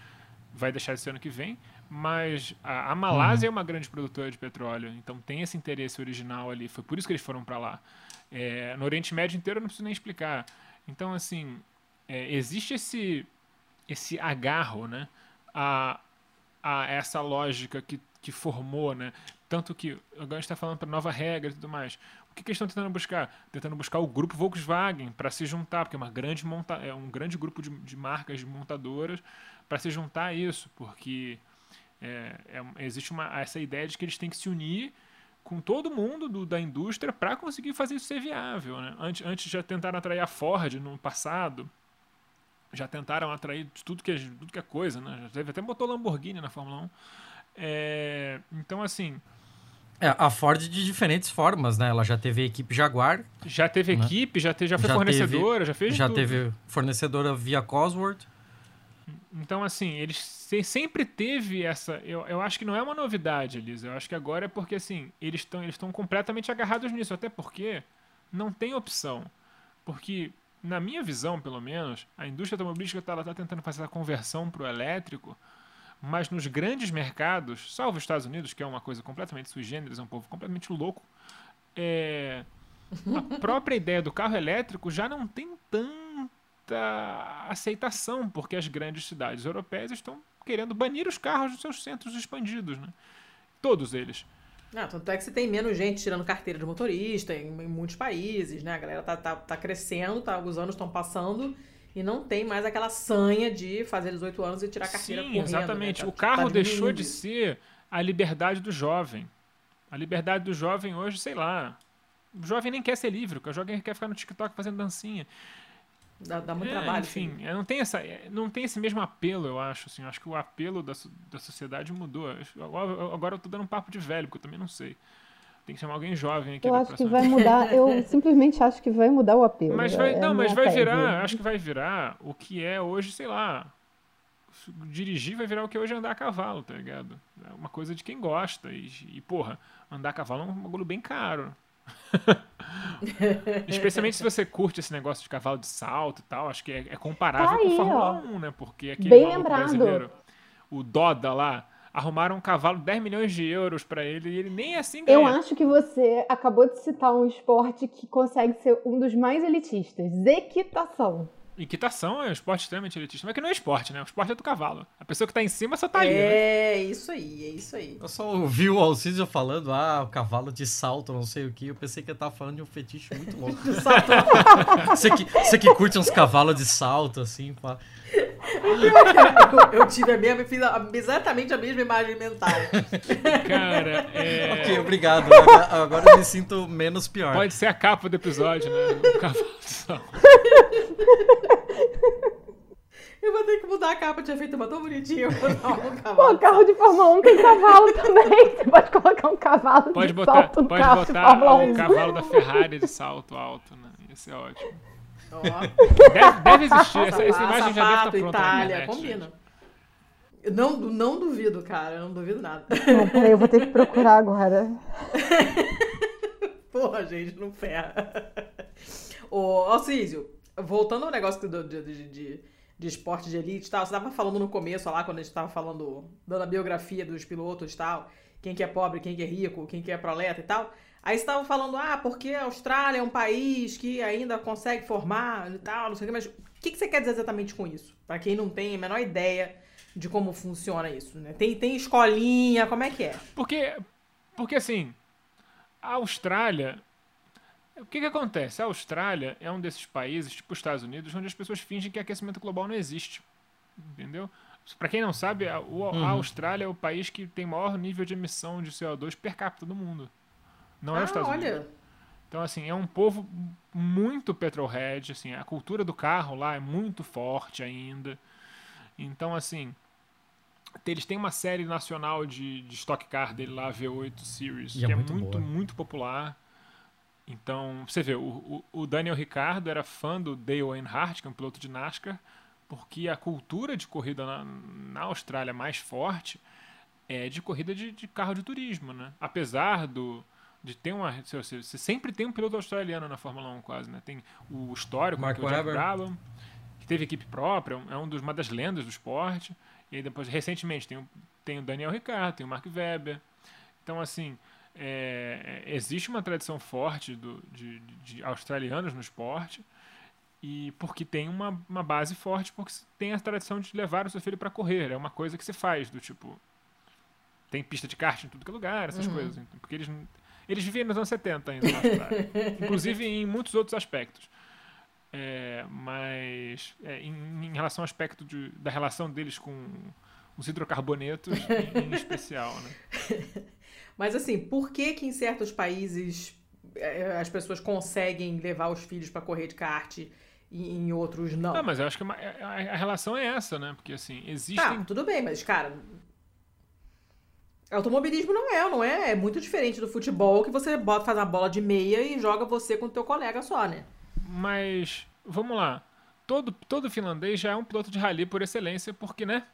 C: vai deixar esse ano que vem, mas a, a Malásia uhum. é uma grande produtora de petróleo, então tem esse interesse original ali, foi por isso que eles foram para lá. É, no Oriente Médio inteiro eu não preciso nem explicar. Então, assim, é, existe esse esse agarro, né, a, a essa lógica que, que formou, né, tanto que agora está falando para nova regra e tudo mais. O que, que eles estão tentando buscar? Tentando buscar o grupo Volkswagen para se juntar, porque é, uma grande monta é um grande grupo de, de marcas de montadoras para se juntar a isso, porque é, é, existe uma, essa ideia de que eles têm que se unir com todo mundo do, da indústria para conseguir fazer isso ser viável. Né? Antes, antes já tentaram atrair a Ford no passado, já tentaram atrair tudo que é, tudo que é coisa, né? Já teve até botou Lamborghini na Fórmula 1. É, então, assim.
B: É, a Ford de diferentes formas, né? Ela já teve equipe Jaguar.
C: Já teve né? equipe, já, teve, já foi já fornecedora, teve, já fez
B: Já
C: tudo.
B: teve fornecedora via Cosworth.
C: Então, assim, eles sempre teve essa. Eu, eu acho que não é uma novidade, Elisa. Eu acho que agora é porque, assim, eles estão eles completamente agarrados nisso. Até porque não tem opção. Porque na minha visão, pelo menos, a indústria automobilística está tá tentando fazer a conversão para o elétrico, mas nos grandes mercados, salvo os Estados Unidos, que é uma coisa completamente sui generis, é um povo completamente louco, é, a própria ideia do carro elétrico já não tem tanta aceitação, porque as grandes cidades europeias estão querendo banir os carros dos seus centros expandidos, né? Todos eles.
A: Ah, tanto é que você tem menos gente tirando carteira de motorista em, em muitos países, né? A galera tá, tá, tá crescendo, tá, os anos estão passando e não tem mais aquela sanha de fazer 18 anos e tirar carteira
C: Sim,
A: correndo.
C: Né? exatamente. Né? O carro tá deixou de ser a liberdade do jovem. A liberdade do jovem hoje, sei lá. O jovem nem quer ser livre, o jovem quer ficar no TikTok fazendo dancinha.
A: Dá, dá muito é, trabalho.
C: Enfim, assim. não, tem essa, é, não tem esse mesmo apelo, eu acho. Assim, eu acho que o apelo da, da sociedade mudou. Agora, agora eu tô dando um papo de velho, porque eu também não sei. Tem que chamar alguém jovem aqui.
D: Eu acho que vai mudar. Eu simplesmente acho que vai mudar o apelo.
C: Mas vai, é não, mas vai virar. Acho que vai virar o que é hoje, sei lá. Dirigir vai virar o que é hoje andar a cavalo, tá ligado? É uma coisa de quem gosta. E, e porra, andar a cavalo é um bagulho bem caro. Especialmente se você curte esse negócio de cavalo de salto e tal, acho que é, é comparável
D: Tá
C: com
D: aí,
C: Fórmula
D: ó.
C: 1, né? Porque aquele
D: Bem
C: brasileiro, o Doda lá, arrumaram um cavalo 10 milhões de euros pra ele e ele nem assim
D: Eu
C: ganha.
D: acho que você acabou de citar um esporte que consegue ser um dos mais elitistas: equitação.
C: Equitação é um esporte extremamente elitista, mas que não é esporte, né? O esporte é do cavalo. A pessoa que tá em cima só tá ali, né?
A: É, isso aí, é isso aí.
B: Eu só ouvi o Alcísio falando, ah, o cavalo de salto, não sei o que. Eu pensei que ele tava falando de um fetiche muito louco.
A: Salto.
B: Você que, você que curte uns cavalos de salto, assim, pá.
A: Eu, eu tive a mesma, fiz a- exatamente a mesma imagem mental.
C: Cara, é...
B: Ok, obrigado. Agora, agora eu me sinto menos pior.
C: Pode ser a capa do episódio, né? O cavalo de salto.
A: Eu vou ter que mudar a capa, tinha feito uma tão bonitinha. Eu vou dar um
D: Pô, carro de Fórmula 1 tem cavalo também. Você pode colocar um cavalo
C: Pode
D: de
C: botar,
D: salto no
C: pode
D: carro
C: botar
D: Fórmula
C: o
D: 1.
C: cavalo da Ferrari de salto alto, né? Ia ser ótimo.
A: Ó,
C: Deve, deve existir, essa, essa
A: sapato,
C: imagem já deve estar
A: sapato,
C: pronta na
A: Itália,
C: internet.
A: combina. Eu não, não duvido, cara, eu não duvido nada.
D: Não, peraí, eu vou ter que procurar agora.
A: Porra, gente, não ferra. Ô, Alcísio, voltando ao negócio do- de, de, de, de esporte de elite e tal, você tava falando no começo lá, quando a gente tava falando, dando a biografia dos pilotos e tal, quem que é pobre, quem que é rico, quem que é proleta e tal. Aí você tava falando, ah, porque a Austrália é um país que ainda consegue formar e tal, não sei o que, mas o que, que você quer dizer exatamente com isso? Pra quem não tem a menor ideia de como funciona isso, né? Tem, tem escolinha, como é que é?
C: Porque, porque assim, a Austrália. O que, que acontece? A Austrália é um desses países, tipo os Estados Unidos, onde as pessoas fingem que aquecimento global não existe. Entendeu? Pra quem não sabe, a, o- a
B: Uhum.
C: Austrália é o país que tem maior nível de emissão de CO2 per capita do mundo. Não é os
A: ah,
C: Estados
A: olha,
C: Unidos. Então, assim, é um povo muito petrolhead, assim, a cultura do carro lá é muito forte ainda. Então, assim, eles têm uma série nacional de, de Stock Car dele lá, V8 Series,
B: E
C: que
B: é
C: é
B: muito
C: muito popular. Então, você vê, o, o, o Daniel Ricardo era fã do Dale Earnhardt, que é um piloto de NASCAR, porque a cultura de corrida na, na Austrália mais forte é de corrida de, de carro de turismo, né? Apesar do de ter uma você, você- sempre tem um piloto australiano na Fórmula 1 quase, né? Tem o histórico,
B: Mark
C: que é o Jack. Brabham, que teve equipe própria, é um dos, uma das lendas do esporte. E aí depois, recentemente, tem o, tem o Daniel Ricciardo, tem o Mark Webber. Então, assim, é, é, existe uma tradição forte do, de, de- australianos no esporte. E porque tem uma, uma base forte, porque tem a tradição de levar o seu filho para correr. É uma coisa que se faz, do tipo. Tem pista de kart em tudo que é lugar, essas coisas. então, Porque eles, eles viviam nos anos 70 ainda. Inclusive em muitos outros aspectos. É, mas é, em, em relação ao aspecto de- da relação deles com os hidrocarbonetos, em, em especial, né?
A: Mas assim, por que que em certos países eh, as pessoas conseguem levar os filhos pra correr de kart e em outros não?
C: Não, mas eu acho que é uma- a, relação é essa, né? Porque assim,
A: Tá,
C: existem.
A: tudo bem, mas cara, automobilismo não é, não é? É muito diferente do futebol que você bota, faz uma bola de meia e joga você com o teu colega só, né?
C: Mas, vamos lá. Todo, todo finlandês já é um piloto de rally por excelência, porque, né?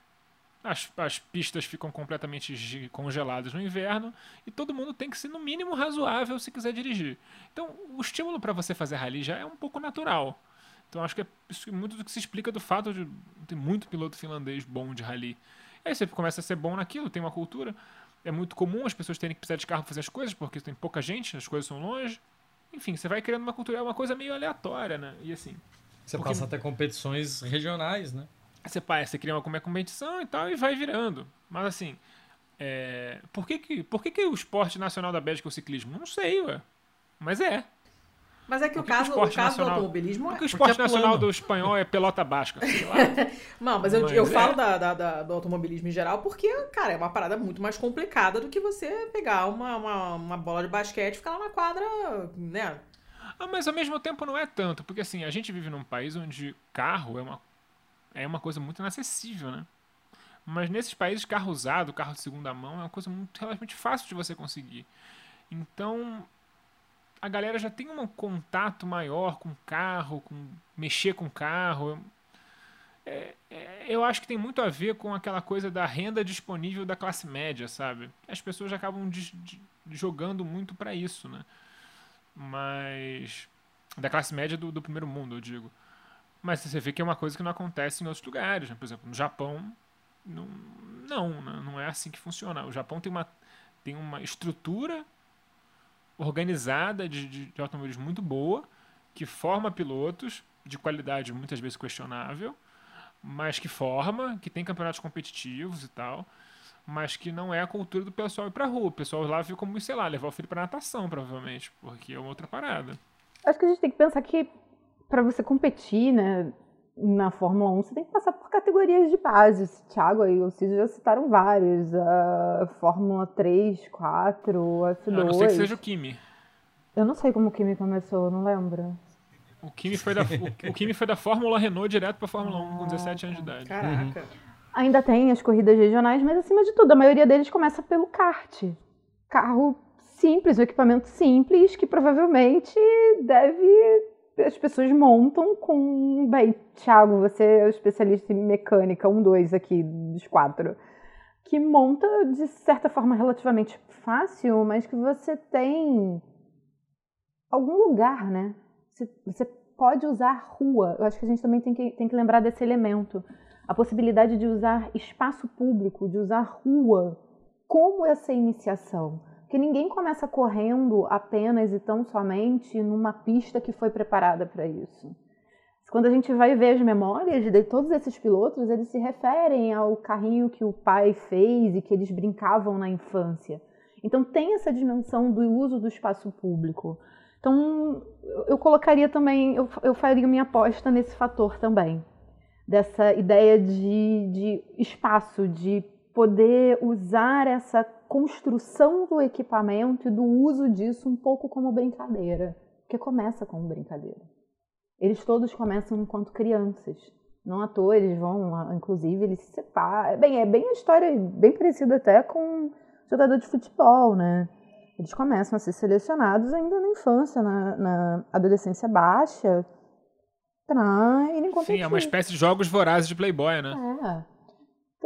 C: As, as pistas ficam completamente congeladas no inverno e todo mundo tem que ser, no mínimo, razoável se quiser dirigir. Então, o estímulo para você fazer rally já é um pouco natural. Então, acho que é muito do que se explica do fato de ter muito piloto finlandês bom de rally. Aí você começa a ser bom naquilo, tem uma cultura. É muito comum as pessoas terem que precisar de carro para fazer as coisas, porque tem pouca gente, as coisas são longe. Enfim, você vai criando uma cultura, é uma coisa meio aleatória, né? E assim,
B: Você
C: Porque-
B: passa até competições regionais, né?
C: você, pá, você cria uma uma competição e tal e vai virando. Mas assim, é, por, que, que, por que, que o esporte nacional da Bélgica é o ciclismo? Não sei, ué. Mas é.
A: Mas é que o
C: que o
A: caso, o
C: esporte
A: caso do
C: nacional-
A: automobilismo é.
C: Porque o
B: Porque
C: esporte
B: é
C: nacional
B: plano.
C: do espanhol é pelota basca, sei lá.
A: Não, mas eu,
C: Mas
A: eu
C: é.
A: falo da, da- da- do automobilismo em geral porque, cara, é uma parada muito mais complicada do que você pegar uma, uma, uma bola de basquete e ficar lá na quadra, né?
C: Ah, mas ao mesmo tempo não é tanto, porque assim, a gente vive num país onde carro é uma, é uma coisa muito inacessível, né? Mas nesses países, carro usado, carro de segunda mão, é uma coisa muito relativamente fácil de você conseguir. Então, a galera já tem um contato maior com carro, com mexer com carro. É- é- eu acho que tem muito a ver com aquela coisa da renda disponível da classe média, sabe? As pessoas acabam des- de- jogando muito para isso, né? mas da classe média do, do primeiro mundo, eu digo. Mas você vê que é uma coisa que não acontece em outros lugares. Né? Por exemplo, no Japão, não, não, né? não é assim que funciona. O Japão tem uma, tem uma estrutura organizada de, de, de muito boa, que forma pilotos de qualidade muitas vezes questionável, mas que forma, que tem campeonatos competitivos e tal, mas que não é a cultura do pessoal ir pra rua. O pessoal lá viu como, sei lá, levar o filho pra natação, provavelmente, porque é uma outra parada.
D: Acho que a gente tem que pensar que para você competir, né, na Fórmula 1, você tem que passar por categorias de base. Thiago e o Cid já citaram várias. A Fórmula 3, 4, F2.
C: A não ser que seja o Kimi.
D: Eu não sei como o Kimi começou, não lembro.
C: O Kimi foi da, o, o Kimi foi da Fórmula Renault direto pra Fórmula 1 com 17 anos de idade.
A: Caraca.
D: Ainda tem as corridas regionais, mas acima de tudo, a maioria deles começa pelo kart. Carro simples, um equipamento simples que provavelmente deve as pessoas montam com. Bem, Thiago, você é o especialista em mecânica, um, dois aqui dos quatro. Que monta de certa forma relativamente fácil, mas que você tem algum lugar, né? Você, você pode usar rua. Eu acho que a gente também tem que, tem que lembrar desse elemento. A possibilidade de usar espaço público, de usar rua como essa iniciação. Porque ninguém começa correndo apenas e tão somente numa pista que foi preparada para isso. Quando a gente vai ver as memórias de todos esses pilotos, eles se referem ao carrinho que o pai fez e que eles brincavam na infância. Então tem essa dimensão do uso do espaço público. Então, eu colocaria também, eu, eu faria minha aposta nesse fator também, dessa ideia de, de espaço, de poder usar essa construção do equipamento e do uso disso um pouco como brincadeira, porque começa como brincadeira. Eles todos começam enquanto crianças. Não à toa, eles vão, inclusive, eles se separam. Bem, é bem a história, bem parecida até com jogador de futebol, né? Eles começam a ser selecionados ainda na infância, na, na adolescência baixa, pra irem competir.
C: Sim, é uma espécie de jogos vorazes de Playboy, né?
D: É.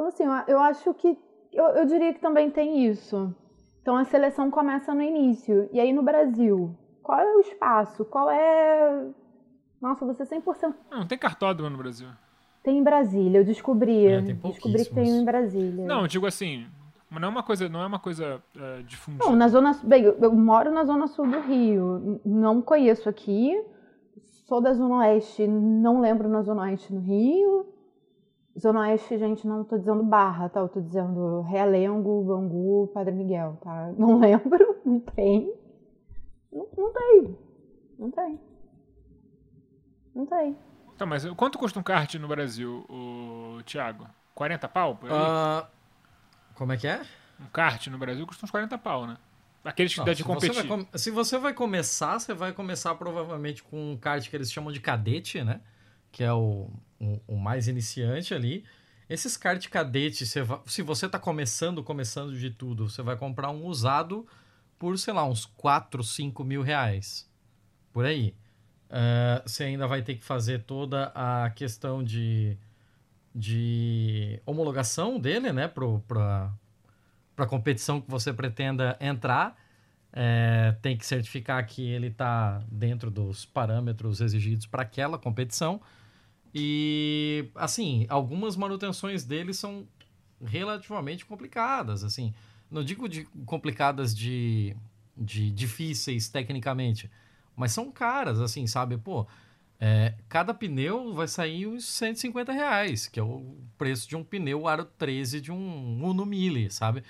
D: Então, assim, eu acho que. Eu, eu diria que também tem isso. Então, a seleção começa no início. E aí, no Brasil, qual é o espaço? Qual é. Nossa, você 100%.
C: Não, não tem cartódromo no Brasil.
D: Tem em Brasília, eu descobri. É, descobri que tem em Brasília.
C: Não, eu digo assim, não é uma coisa, não é uma coisa uh, difundida.
D: Não, na zona, bem, eu, eu, moro na zona sul do Rio, não conheço aqui. Sou da zona oeste, não lembro na zona oeste no Rio. Zona oeste, gente, não tô dizendo Barra, tá? Eu tô dizendo Realengo, Bangu, Padre Miguel, tá? Não lembro, não tem. Não, não tem. Não tem. Não tem.
C: Tá, mas quanto custa um kart no Brasil, o Thiago? 40 pau? Uh...
B: Como é que é?
C: Um kart no Brasil custa uns 40 pau, né? Aqueles que Não, dá de competir.
B: Você se você vai começar, você vai começar provavelmente com um kart que eles chamam de cadete, né? Que é o, o, o mais iniciante ali. Esses kart cadete, você vai, se você está começando, começando de tudo, você vai comprar um usado por, sei lá, uns 4, 5 mil reais. Por aí. Uh, você ainda vai ter que fazer toda a questão de de homologação dele, né, para a competição que você pretenda entrar. É, tem que certificar que ele está dentro dos parâmetros exigidos para aquela competição. E, assim, algumas manutenções dele são relativamente complicadas, assim. Não digo de complicadas de, de difíceis tecnicamente, mas são caras, assim, sabe? Pô, é, cada pneu vai sair uns 150 reais, que é o preço de um pneu aro 13 de um Uno Mille, sabe?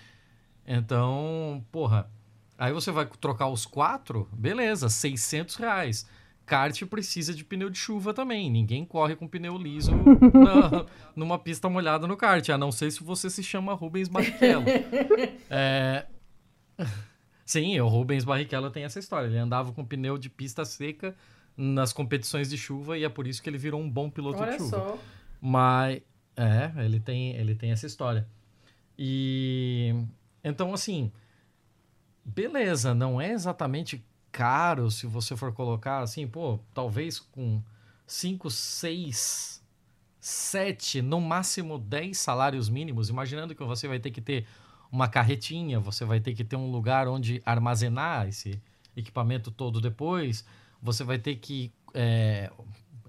B: Então, porra, aí você vai trocar os quatro, beleza, 600 reais. Kart precisa de pneu de chuva também. Ninguém corre com pneu liso na, numa pista molhada no kart, a não ser se você se chama Rubens Barrichello. é... Sim, o Rubens Barrichello tem essa história. Ele andava com pneu de pista seca nas competições de chuva e é por isso que ele virou um bom piloto
A: Olha
B: de chuva.
A: Só.
B: Mas é, ele tem, ele tem essa história. E então assim, beleza, não é exatamente caro se você for colocar assim, pô, talvez com 5, 6, 7, no máximo 10 salários mínimos, imaginando que você vai ter que ter uma carretinha, você vai ter que ter um lugar onde armazenar esse equipamento todo depois, você vai ter que é,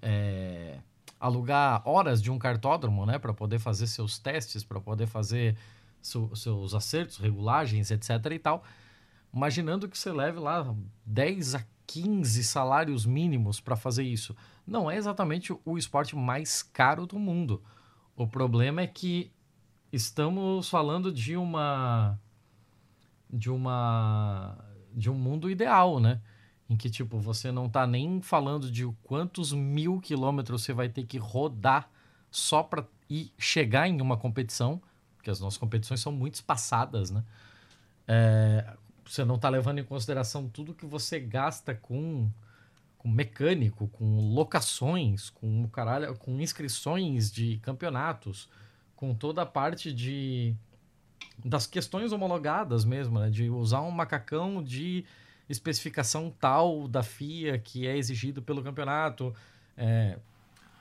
B: é, alugar horas de um cartódromo, né, para poder fazer seus testes, para poder fazer seu, seus acertos, regulagens, etc e tal. Imaginando que você leve lá 10 a 15 salários mínimos para fazer isso. Não é exatamente o esporte mais caro do mundo. O problema é que estamos falando de uma de uma de um mundo ideal, né? Em que tipo você não tá nem falando de quantos mil quilômetros você vai ter que rodar só para ir chegar em uma competição, porque as nossas competições são muito espaçadas, né? É, você não tá levando em consideração tudo que você gasta com com mecânico, com locações, com caralho, com inscrições de campeonatos, com toda a parte de das questões homologadas mesmo, né? De usar um macacão de especificação tal da FIA que é exigido pelo campeonato. É...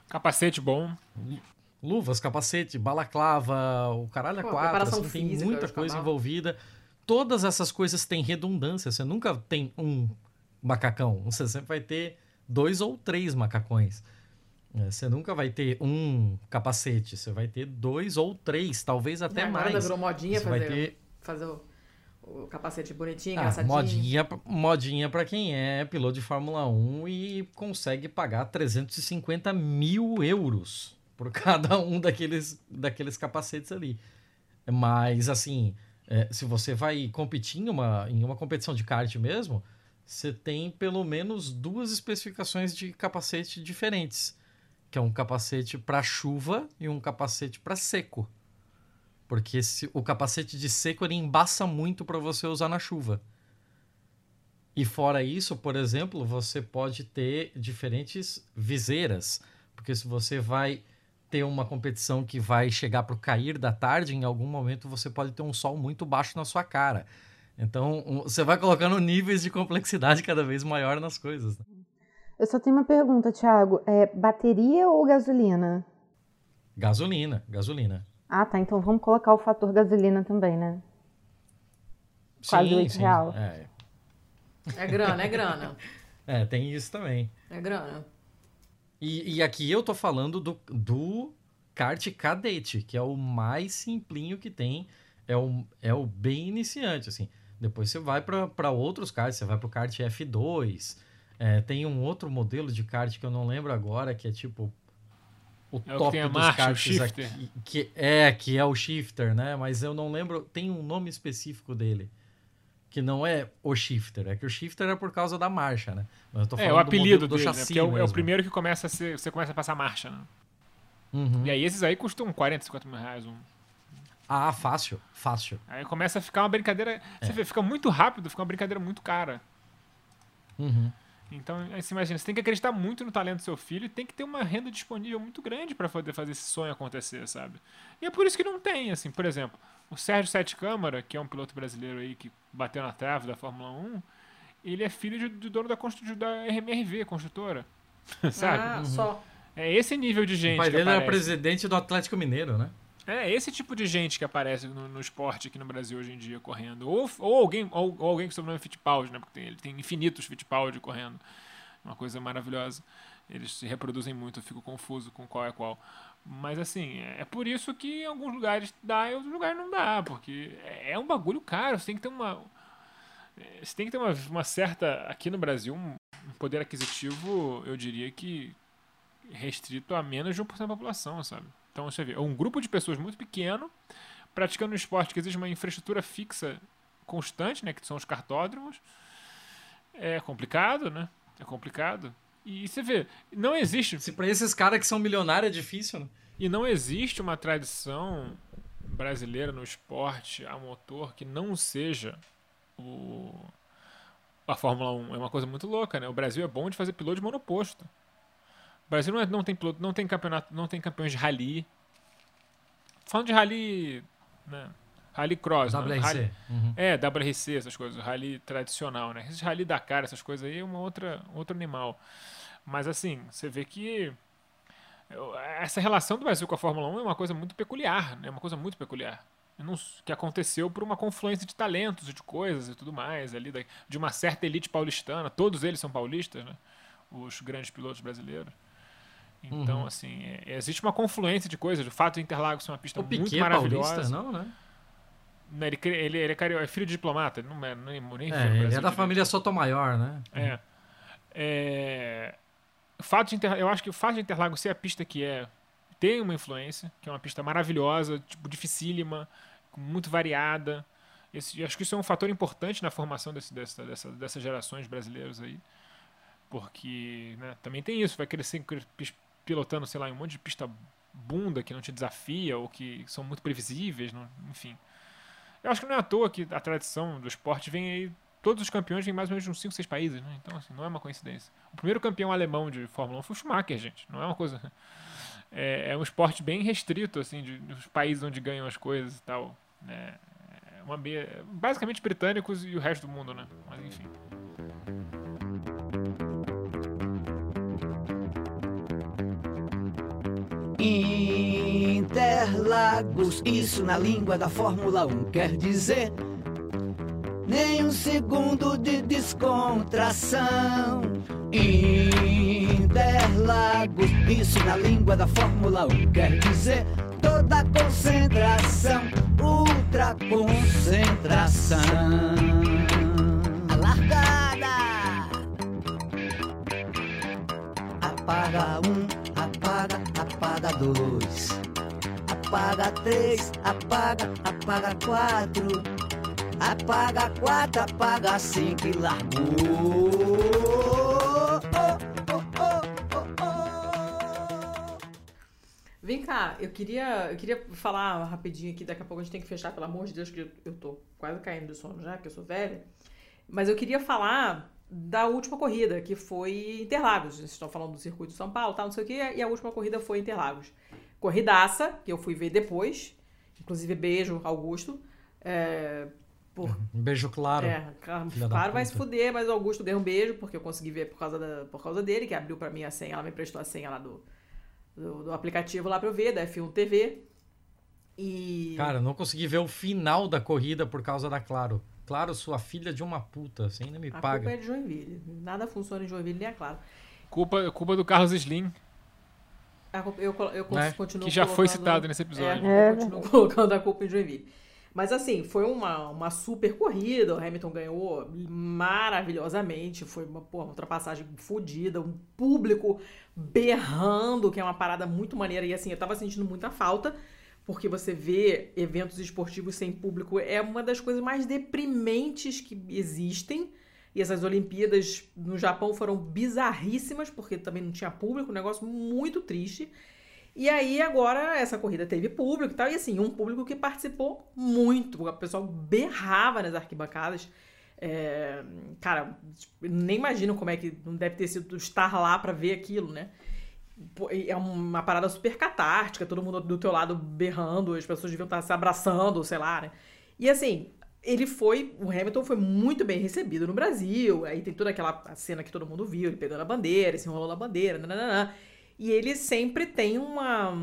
C: Capacete bom.
B: Luvas, capacete, balaclava, o caralho é quatro, assim, tem muita coisa envolvida. Todas essas coisas têm redundância, você nunca tem um macacão. Você sempre vai ter dois ou três macacões. É, você nunca vai ter um capacete, você vai ter dois ou três, talvez até mais.
A: Agora virou modinha você fazer, ter... fazer o, o, capacete bonitinho, ah, engraçadinho.
B: Modinha, modinha para quem é piloto de Fórmula 1 e consegue pagar 350 mil euros por cada um daqueles, daqueles capacetes ali. Mas, assim, é, se você vai competir em uma, em uma competição de kart mesmo, você tem pelo menos duas especificações de capacete diferentes, que é um capacete para chuva e um capacete para seco. Porque se, o capacete de seco ele embaça muito para você usar na chuva. E fora isso, por exemplo, você pode ter diferentes viseiras, porque se você vai ter uma competição que vai chegar para o cair da tarde, em algum momento você pode ter um sol muito baixo na sua cara. Então, um, você vai colocando níveis de complexidade cada vez maior nas coisas. Né?
D: Eu só tenho uma pergunta, Thiago. É bateria ou gasolina?
B: Gasolina, gasolina.
D: Ah, tá. Então vamos colocar o fator gasolina também, né? Quase sim, 8 real.
A: É. é grana, é grana.
B: é, tem isso também.
A: É grana.
B: E, e aqui eu tô falando do, do kart cadete, que é o mais simplinho que tem. É o, é o bem iniciante, assim. Depois você vai para outros karts, você vai para o kart F2. É, tem um outro modelo de kart que eu não lembro agora, que é tipo o é top o dos marcha, karts aqui, que é que é o shifter, né? Mas eu não lembro, tem um nome específico dele. Que não é o shifter, é que o shifter é por causa da marcha, né?
C: Mas eu tô falando é, o apelido do, do dele, né? chassi né? é o, é, o, primeiro que começa a ser, você começa a passar marcha, né? Uhum. E aí esses aí custam 40, 50 mil reais um.
B: Ah, fácil, fácil.
C: Aí começa a ficar uma brincadeira. É. Você vê, fica muito rápido, fica uma brincadeira muito cara.
B: Uhum.
C: Então, aí você imagina, você tem que acreditar muito no talento do seu filho e tem que ter uma renda disponível muito grande para poder fazer esse sonho acontecer, sabe? E é por isso que não tem, assim, por exemplo, o Sérgio Sete Câmara, que é um piloto brasileiro aí que bateu na trave da Fórmula 1, ele é filho de, do dono da, da RMRV, construtora. sabe?
A: Ah, uhum. só.
C: É esse nível de gente. O
B: pai dele era presidente do Atlético Mineiro, né?
C: É esse tipo de gente que aparece no, no, esporte aqui no Brasil hoje em dia correndo. Ou, ou alguém ou, ou alguém que sobrenome Fittipaldi, né? Porque tem, ele tem infinitos Fittipaldi correndo. Uma coisa maravilhosa. Eles se reproduzem muito, eu fico confuso com qual é qual. Mas assim, é, por isso que em alguns lugares dá e outros lugares não dá. Porque é, um bagulho caro. Você tem que ter uma. Você tem que ter uma, uma certa. Aqui no Brasil, um poder aquisitivo, eu diria que restrito a menos de 1% da população, sabe? Então você vê, é um grupo de pessoas muito pequeno praticando um esporte que exige uma infraestrutura fixa constante, né, que são os cartódromos. É complicado, né? É complicado. E você vê, não existe.
B: Se para esses caras que são milionários é difícil, né?
C: E não existe uma tradição brasileira no esporte a motor que não seja o a Fórmula 1. É uma coisa muito louca, né? O Brasil é bom de fazer piloto de monoposto. Brasil não, é, não tem piloto, não tem campeonato, não tem campeões de rally. Falando de rally, né? Rally cross,
B: WRC. Né? Rally,
C: uhum. É, WRC, essas coisas, rally tradicional, né? Esse rally Dakar, essas coisas aí é uma outra, outro animal. Mas assim, você vê que essa relação do Brasil com a Fórmula 1 é uma coisa muito peculiar, né? É uma coisa muito peculiar. não, que aconteceu por uma confluência de talentos e de coisas e tudo mais, ali da, de uma certa elite paulistana. Todos eles são paulistas, né? Os grandes pilotos brasileiros. Então, uhum. assim, é, existe uma confluência de coisas. O fato de Interlagos ser uma pista
B: o
C: muito
B: Piquet
C: maravilhosa.
B: É paulista, não, né?
C: Ele, ele, ele é, é filho de diplomata, não é, nem, nem
B: é, ele é da família Sotomayor, né?
C: É. é fato de Inter, eu acho que o fato de Interlagos ser a pista que é tem uma influência, que é uma pista maravilhosa, tipo dificílima, muito variada. Esse, acho que isso é um fator importante na formação desse, dessa, dessa, dessas gerações brasileiras aí, porque né, também tem isso, vai crescer pilotando, sei lá, um monte de pista bunda que não te desafia ou que são muito previsíveis, não, enfim. Eu acho que não é à toa que a tradição do esporte vem aí. Todos os campeões vêm mais ou menos de uns 5, 6 países, né? Então, assim, não é uma coincidência. O primeiro campeão alemão de Fórmula 1 foi o Schumacher, gente. Não é uma coisa. É, é um esporte bem restrito, assim, de, dos países onde ganham as coisas e tal. Né? É uma, basicamente britânicos e o resto do mundo, né? Mas enfim.
E: Interlagos, isso na língua da Fórmula 1 quer dizer nem um segundo de descontração. Interlagos, isso na língua da Fórmula 1 quer dizer toda concentração, ultra concentração. A largada apaga um apaga dois, apaga três, apaga, apaga quatro, apaga quatro, apaga cinco e largou.
A: Vem cá, eu queria, eu queria falar rapidinho aqui, daqui a pouco a gente tem que fechar, pelo amor de Deus, que eu tô quase caindo do sono já, que eu sou velha. Mas eu queria falar da última corrida, que foi Interlagos. Vocês estão falando do circuito de São Paulo, tal, não sei o quê, e a última corrida foi Interlagos. Corridaça, que eu fui ver depois. Inclusive, beijo, Augusto. É,
B: por... Um beijo claro.
A: É, claro vai se fuder, mas o Augusto ganhou um beijo, porque eu consegui ver por causa, da, por causa dele, que abriu para mim a senha, ela me prestou a senha lá do, do, do aplicativo lá para eu ver, da F1 TV. E...
B: Cara, não consegui ver o final da corrida por causa da Claro. Claro, sua filha de uma puta, você ainda me
A: a
B: paga.
A: A culpa é de Joinville. Nada funciona em Joinville, nem é claro.
C: Culpa, culpa do Carlos Slim.
A: Eu, eu, né? continuo
C: Que já foi citado nesse episódio.
A: É, eu continuo colocando a culpa em Joinville. Mas assim, foi uma, uma super corrida. O Hamilton ganhou maravilhosamente. Foi uma, porra, uma ultrapassagem fodida, um público berrando, que é uma parada muito maneira. E assim, eu tava sentindo muita falta porque você vê eventos esportivos sem público é uma das coisas mais deprimentes que existem. E essas Olimpíadas no Japão foram bizarríssimas, porque também não tinha público, um negócio muito triste. E aí agora essa corrida teve público e tal, e assim, um público que participou muito, o pessoal berrava nas arquibancadas. É, cara, nem imagino como é que não deve ter sido estar lá para ver aquilo, né? é uma parada super catártica, todo mundo do teu lado berrando, as pessoas deviam estar se abraçando, sei lá, né? E assim, ele foi, o Hamilton foi muito bem recebido no Brasil, aí tem toda aquela cena que todo mundo viu, ele pegando a bandeira, se enrolando a bandeira, nananã, e ele sempre tem uma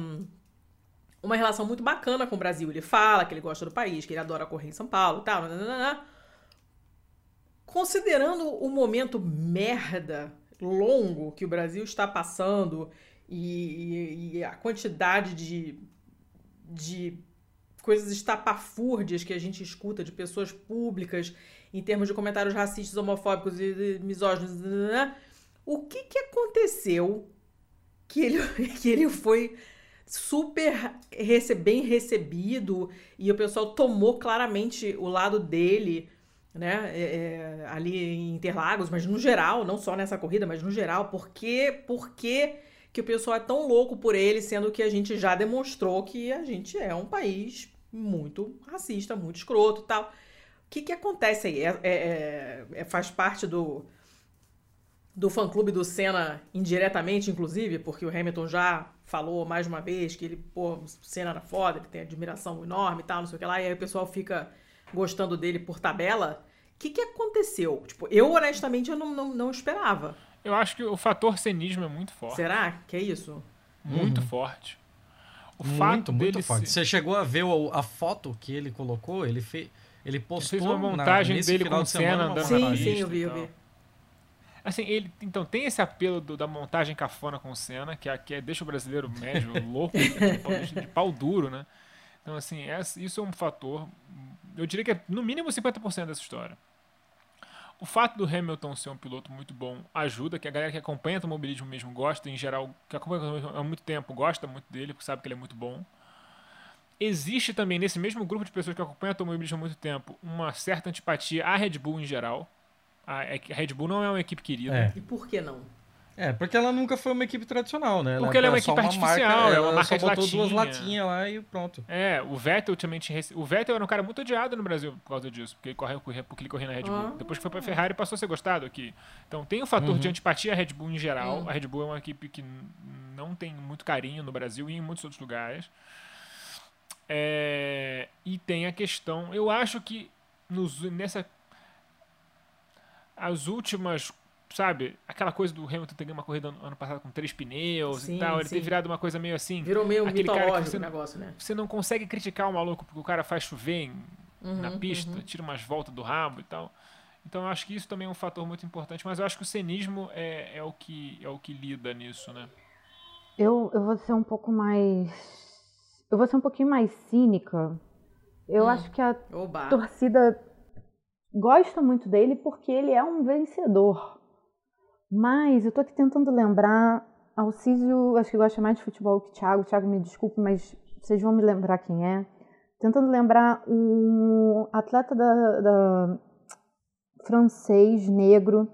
A: uma relação muito bacana com o Brasil. Ele fala que ele gosta do país, que ele adora correr em São Paulo e tal, nananã. Considerando o momento merda longo que o Brasil está passando e, e, a quantidade de, de coisas estapafúrdias que a gente escuta de pessoas públicas em termos de comentários racistas, homofóbicos e misóginos, né? o que, que aconteceu que ele, que ele foi super rece bem recebido e o pessoal tomou claramente o lado dele né, é, é, ali em Interlagos, mas no geral, não só nessa corrida, mas no geral, por que, por que, o pessoal é tão louco por ele, sendo que a gente já demonstrou que a gente é um país muito racista, muito escroto tal. O que, que acontece aí? É, é, é, é faz parte do, do fã-clube do Senna indiretamente, inclusive, porque o Hamilton já falou mais uma vez que ele, pô, Senna era foda, ele tem admiração enorme e tal, não sei o que lá, e aí o pessoal fica gostando dele por tabela. O que, que aconteceu? Tipo, eu honestamente eu não, não, não, esperava.
C: Eu acho que o fator cenismo é muito forte.
A: Será que é isso?
C: Muito uhum. forte. O fato
B: muito, muito
C: dele
B: forte.
C: se-
B: Você chegou a ver o- a foto que ele colocou? Ele fez, ele postou
C: uma
B: na-
C: montagem
B: nesse
C: dele
B: final
C: com
B: de semana
C: cena
B: uma
C: andando
A: Sim,
C: na
A: sim, eu vi, eu vi.
C: Assim, ele, então, tem esse apelo do- da montagem cafona com cena, que, é- que é- deixa o brasileiro médio louco, de pau- de pau duro, né? Então, assim, essa- isso é um fator, eu diria que é no mínimo 50% dessa história. O fato do Hamilton ser um piloto muito bom ajuda, que a galera que acompanha o automobilismo mesmo gosta, em geral, que acompanha o automobilismo há muito tempo, gosta muito dele, porque sabe que ele é muito bom. Existe também, nesse mesmo grupo de pessoas que acompanham o automobilismo há muito tempo, uma certa antipatia à Red Bull em geral. A, é que a Red Bull não é uma equipe querida.
B: É.
A: E por que não?
B: É, porque ela nunca foi uma equipe tradicional, né?
C: Porque ela é uma equipe artificial,
B: marca,
C: é uma
B: ela
C: marca
B: só
C: de
B: botou duas
C: latinha.
B: latinhas lá e pronto.
C: É, o Vettel também tinha. rece- O Vettel era um cara muito odiado no Brasil por causa disso, porque ele correu, correu- porque ele corria na Red Bull.
A: Ah.
C: Depois que foi pra Ferrari, passou a ser gostado aqui. Então tem o fator
B: Uhum.
C: de antipatia à Red Bull em geral.
A: Hum.
C: A Red Bull é uma equipe que não tem muito carinho no Brasil e em muitos outros lugares. É, e tem a questão. Eu acho que nos, nessa. As últimas. Sabe, aquela coisa do Hamilton ter ganho uma corrida ano ano passado com três pneus
A: Sim,
C: e tal, ele
A: sim.
C: ter virado uma coisa meio assim.
A: Virou meio
C: Aquele cara que você
A: negócio, né?
C: Você não consegue criticar o maluco porque o cara faz chover em-
A: Uhum,
C: na pista, tira umas voltas do rabo e tal. Então eu acho que isso também é um fator muito importante, mas eu acho que o cenismo é, é o, que, é o que lida nisso, né?
D: Eu, eu vou ser um pouco mais. Eu vou ser um pouquinho mais cínica. Eu
A: Hum.
D: acho que a
A: Oba.
D: torcida gosta muito dele porque ele é um vencedor. Mas eu tô aqui tentando lembrar. Alcísio, acho que gosta mais de futebol que Thiago. Thiago, me desculpe, mas vocês vão me lembrar quem é. Tentando lembrar um atleta da, da- francês negro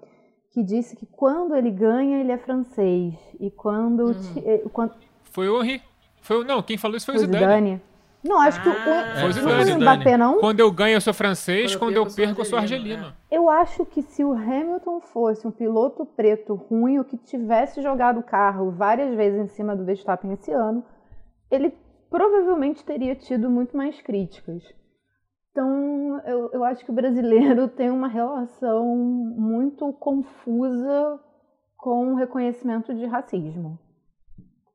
D: que disse que quando ele ganha ele é francês e quando,
A: Uhum.
D: ti- eh, quando
C: Foi o Henri. Foi, o- não, quem falou isso foi o
D: foi o
C: Zidane.
D: Zidane. Não, acho que o,
A: Ah.
C: Foi o
D: não
C: Zidane.
D: foi o Mbappé não.
C: Quando eu ganho eu sou francês,
A: Quando
C: quando
A: eu
C: eu
A: perco, eu
C: perco eu
A: sou argelino,
C: argelino.
D: Eu acho que se o Hamilton fosse um piloto preto ruim, ou que tivesse jogado o carro várias vezes em cima do Verstappen esse ano, ele provavelmente teria tido muito mais críticas. Então, eu, eu acho que o brasileiro tem uma relação muito confusa com o reconhecimento de racismo.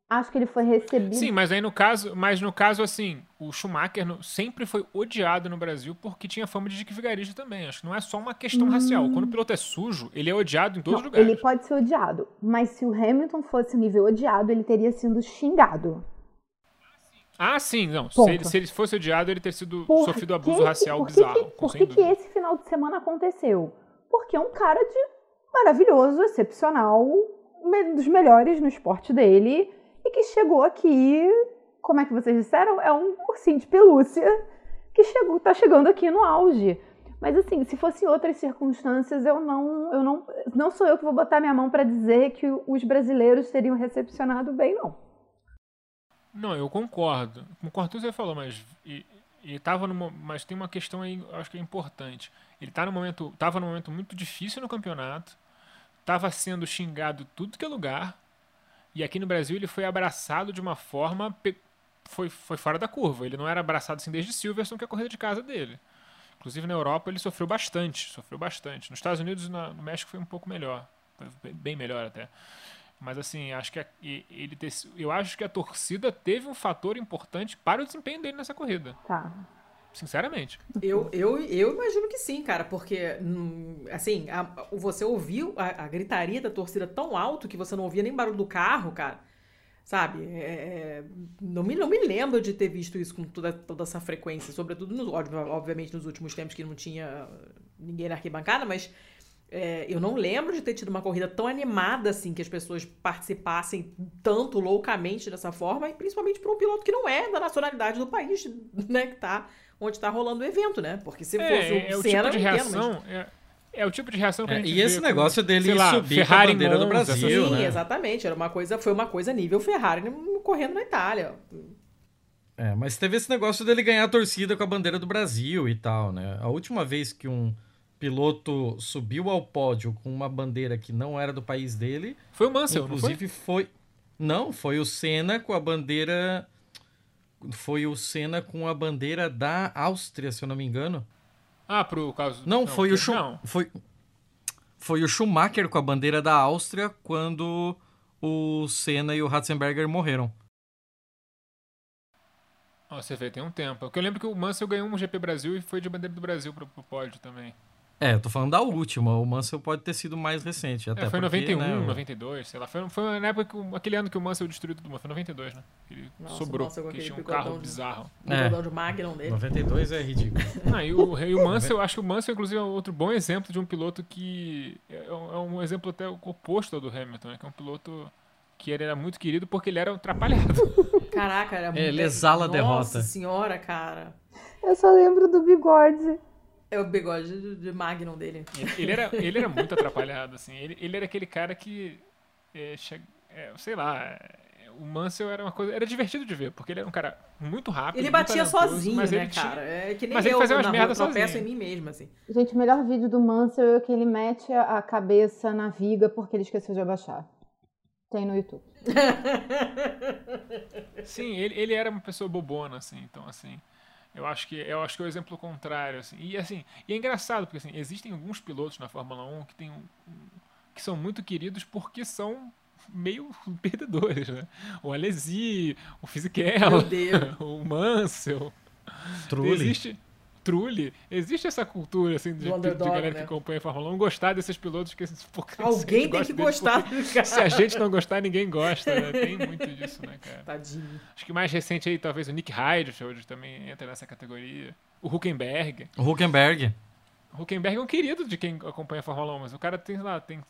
D: Acho que ele foi recebido.
C: Sim, mas aí no caso, mas no caso assim, o Schumacher sempre foi odiado no Brasil porque tinha fama de dick vigarista também. Acho que não é só uma questão racial. Quando o piloto é sujo, ele é odiado em todos
D: Hum. Não,
C: os lugares.
D: ele pode ser odiado, mas se o Hamilton fosse nível odiado, ele teria sido xingado.
C: Ah, sim, não. Se ele, se ele fosse odiado, ele ter sido
D: Por
C: sofrido
D: que
C: abuso
D: que-
C: racial
D: por que
C: bizarro.
D: que- por que, que esse final de semana aconteceu? Porque é um cara de maravilhoso, excepcional, um dos melhores no esporte dele, e que chegou aqui, como é que vocês disseram? É um ursinho de pelúcia que chegou, tá chegando aqui no auge. Mas assim, se fosse outras circunstâncias, eu não, eu não, não sou eu que vou botar minha mão para dizer que os brasileiros teriam recepcionado bem, não.
C: Não, eu concordo. Concordo com o que você falou, mas e, e tava numa, mas tem uma questão aí, acho que é importante. Ele tá no momento, tava num momento muito difícil no campeonato, tava sendo xingado tudo que é lugar, e aqui no Brasil ele foi abraçado de uma forma foi, foi fora da curva. Ele não era abraçado assim desde Silverstone, que é a corrida de casa dele. Inclusive na Europa ele sofreu bastante, sofreu bastante. Nos Estados Unidos e no México foi um pouco melhor, bem- melhor até. Mas assim, acho que a- ele eu acho que a torcida teve um fator importante para o desempenho dele nessa corrida.
D: Tá.
C: Sinceramente.
A: Eu, eu, eu imagino que sim, cara, porque, hum, assim, a- você ouviu a, a gritaria da torcida tão alto que você não ouvia nem barulho do carro, cara. Sabe? É, é, não, me, não me lembro de ter visto isso com toda, toda essa frequência, sobretudo, nos, ob- obviamente, nos últimos tempos que não tinha ninguém na arquibancada, mas é, eu não lembro de ter tido uma corrida tão animada assim, que as pessoas participassem tanto loucamente dessa forma, e principalmente para um piloto que não é da nacionalidade do país, né, que tá onde tá rolando o evento, né? Porque se fosse
C: É,
A: o
C: é o tipo de
A: eu entendo, mas-
C: reação. É, é o tipo de reação que a
B: É,
C: gente
B: e esse
C: com,
B: negócio dele
C: sei lá,
B: subir com a
C: Ferrari
B: bandeira do Brasil,
A: Sim,
B: né?
A: exatamente. Era uma coisa, foi uma coisa nível Ferrari correndo na Itália.
B: É, mas teve esse negócio dele ganhar a torcida com a bandeira do Brasil e tal, né? A última vez que um piloto subiu ao pódio com uma bandeira que não era do país dele,
C: Foi o Mansell, não foi?
B: inclusive foi... Não, foi o Senna com a bandeira... Foi o Senna com a bandeira da Áustria, se eu não me engano.
C: Ah, pro caso.
B: Não, foi o
C: que-
B: Schu...
C: Não,
B: foi foi o Schumacher com a bandeira da Áustria quando o Senna e o Ratzenberger morreram.
C: Ó, você vê, tem um tempo. Porque eu lembro que o Mansell ganhou um GP Brasil e foi de bandeira do Brasil pro, pro pódio também.
B: É, eu tô falando da última. O Mansell pode ter sido mais recente. Até
C: É, foi em
B: porque,
C: 91,
B: né, o-
C: 92, sei lá. Foi, foi na época, que, aquele ano que o Mansell destruiu tudo, foi 92, né? Que ele
A: Nossa,
C: sobrou,
A: Mansell
C: porque tinha um carro
A: de-
C: bizarro.
A: O
B: É.
A: de Magnum dele.
B: 92 é ridículo.
C: Ah, e o, e o Mansell, eu acho que o Mansell, inclusive, é outro bom exemplo de um piloto que é um, é um exemplo até oposto ao do Hamilton, né? Que é um piloto que ele era muito querido porque ele era atrapalhado.
A: Caraca, era muito.
B: ele exala a
A: Nossa
B: derrota.
A: senhora, cara.
D: Eu só lembro do bigode.
A: É o bigode de, Magnum dele.
C: Ele, ele era, ele era muito atrapalhado, assim. Ele, ele era aquele cara que, é, che- é, sei lá, é, o Mansell era uma coisa, era divertido de ver, porque ele era um cara muito rápido,
A: Ele batia sozinho,
C: mas
A: né,
C: ele tinha-
A: cara? É que nem
C: mas ele
A: eu
C: fazia umas merdas sozinho.
A: em mim mesmo, assim.
D: Gente, o melhor vídeo do Mansell é que ele mete a a cabeça na viga porque ele esqueceu de abaixar. Tem no YouTube.
C: Sim, ele, ele era uma pessoa bobona, assim, então assim. Eu acho que eu acho que é o exemplo contrário, assim. E assim, e é engraçado porque assim, existem alguns pilotos na Fórmula 1 que tem um- que são muito queridos porque são meio perdedores, né? O Alesi, o Fisichella, o Mansell.
B: Trulli.
C: Existe Trulli, existe essa cultura assim de, de galera
A: né?
C: que acompanha a Fórmula 1 gostar desses pilotos que gente
A: Alguém tem que gostar
C: porque
A: do cara.
C: Se a gente não gostar, ninguém gosta, né? Tem muito disso, né, cara?
A: Tadinho.
C: Acho que mais recente aí, talvez o Nick Heidfeld também entra nessa categoria. O Huckenberg.
B: O Huckenberg.
C: O Huckenberg é um querido de quem acompanha a Fórmula 1, mas o cara tem, sei lá, tem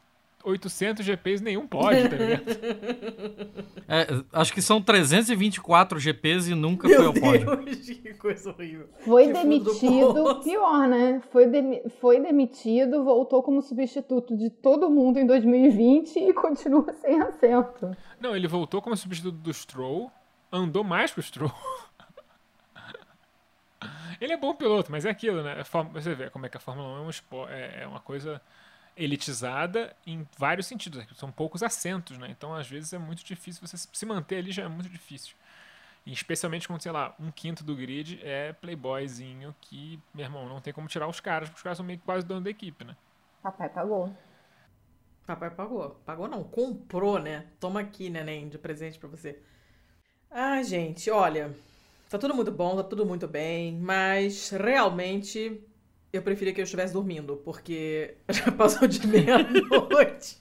C: 800 GPs nenhum pode, tá ligado?
B: É, acho que são 324 GPs e nunca
A: Meu
B: foi ao pódio.
A: Deus, que coisa horrível.
D: Foi
A: Que
D: demitido, pior, né? Foi, demi- foi demitido, voltou como substituto de todo mundo em 2020 e continua sem assento.
C: Não, ele voltou como substituto do Stroll, andou mais que o Stroll. ele é bom piloto, mas é aquilo, né? É Você vê como é que a Fórmula 1 é, um espo- é é uma coisa elitizada em vários sentidos. né? São poucos assentos, né? Então, às vezes, é muito difícil você se manter ali, já é muito difícil. E especialmente quando, sei lá, um quinto do grid é playboyzinho que, meu irmão, não tem como tirar os caras, porque os caras são meio que quase dono da equipe, né?
D: Papai pagou.
A: Papai pagou. Pagou não, comprou, né? Toma aqui, neném, de presente pra você. Ai, gente, olha. Tá tudo muito bom, tá tudo muito bem, mas realmente eu preferia que eu estivesse dormindo, porque já passou de meia-noite.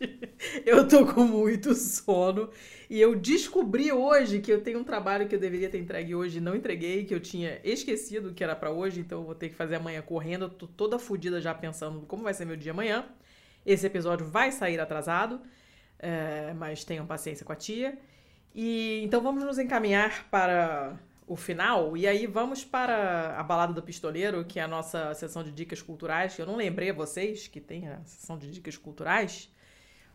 A: eu tô com muito sono. E eu descobri hoje que eu tenho um trabalho que eu deveria ter entregue hoje e não entreguei, que eu tinha esquecido que era pra hoje, então eu vou ter que fazer amanhã correndo. Eu tô toda fodida já pensando como vai ser meu dia amanhã. Esse episódio vai sair atrasado, é, mas tenham paciência com a tia. E então vamos nos encaminhar para o final. E aí vamos para a balada do pistoleiro, que é a nossa sessão de dicas culturais. que Eu não lembrei a vocês que tem a sessão de dicas culturais.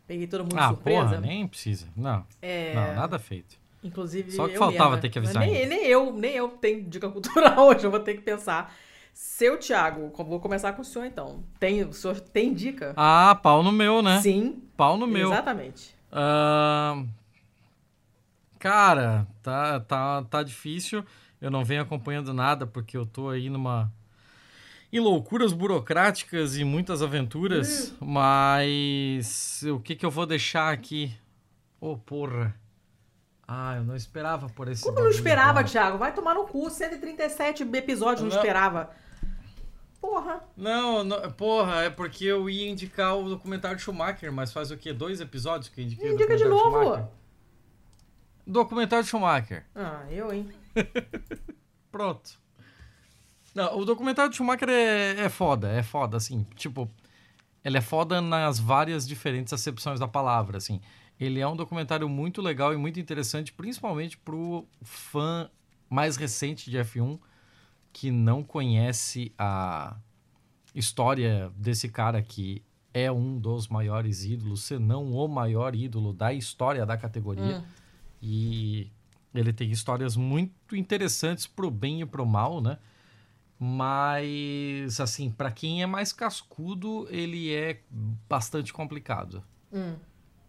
A: Peguei todo mundo de
B: Ah,
A: surpresa.
B: porra, nem precisa. Não,
A: É,
B: não, nada feito.
A: Inclusive,
B: Só que
A: eu
B: faltava ter que avisar
A: Nem, nem eu, nem eu tenho dica cultural hoje. Eu vou ter que pensar. Seu Thiago, vou começar com o senhor então. Tem, o senhor tem dica?
B: Ah, pau no meu, né?
A: Sim,
B: Pau no meu.
A: exatamente.
B: Ahn, cara, tá, tá, tá difícil. Eu não venho acompanhando nada porque eu tô aí numa. Em loucuras burocráticas e muitas aventuras. Mas o que que eu vou deixar aqui? Ô, porra. Ah, eu não esperava por esse.
A: Como não esperava,
B: agora.
A: Thiago? Vai tomar no cu. 137 episódios, não,
B: Não.
A: esperava. Porra.
B: Não, não, porra, é porque eu ia indicar o documentário de Schumacher, mas faz o quê? Dois episódios que eu indiquei o
A: Indica de novo.
B: Schumacher? Documentário de Schumacher.
A: Ah, eu, hein?
B: Pronto. Não, o documentário de Schumacher é, é foda, é foda, assim, tipo, ele é foda nas várias diferentes acepções da palavra, assim. Ele é um documentário muito legal e muito interessante, principalmente pro fã mais recente de F1 que não conhece a história desse cara que é um dos maiores ídolos, se não o maior ídolo da história da categoria.
A: Hum.
B: E ele tem histórias muito interessantes pro bem e pro mal, né? Mas, assim, para quem é mais cascudo, ele é bastante complicado.
A: Hum.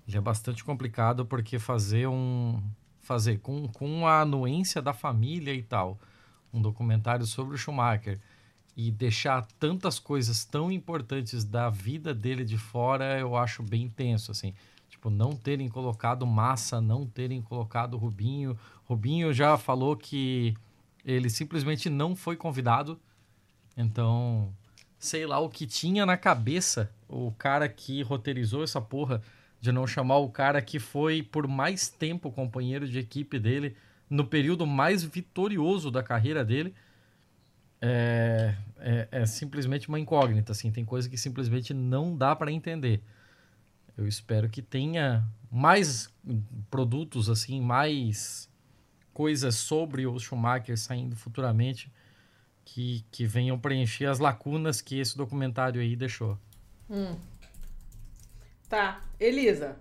B: Ele é bastante complicado porque fazer um. Fazer com, com a anuência da família e tal, um documentário sobre o Schumacher e deixar tantas coisas tão importantes da vida dele de fora, eu acho bem tenso, assim. Tipo, não terem colocado Massa, não terem colocado Rubinho. Rubinho já falou que Ele simplesmente não foi convidado. Então, sei lá o que tinha na cabeça o cara que roteirizou essa porra de não chamar o cara que foi por mais tempo companheiro de equipe dele no período mais vitorioso da carreira dele. É, é, é simplesmente uma incógnita, assim, tem coisa que simplesmente não dá para entender. Eu espero que tenha mais produtos, assim, mais coisas sobre o Schumacher saindo futuramente que, que venham preencher as lacunas que esse documentário aí deixou.
A: Hum. Tá. Elisa.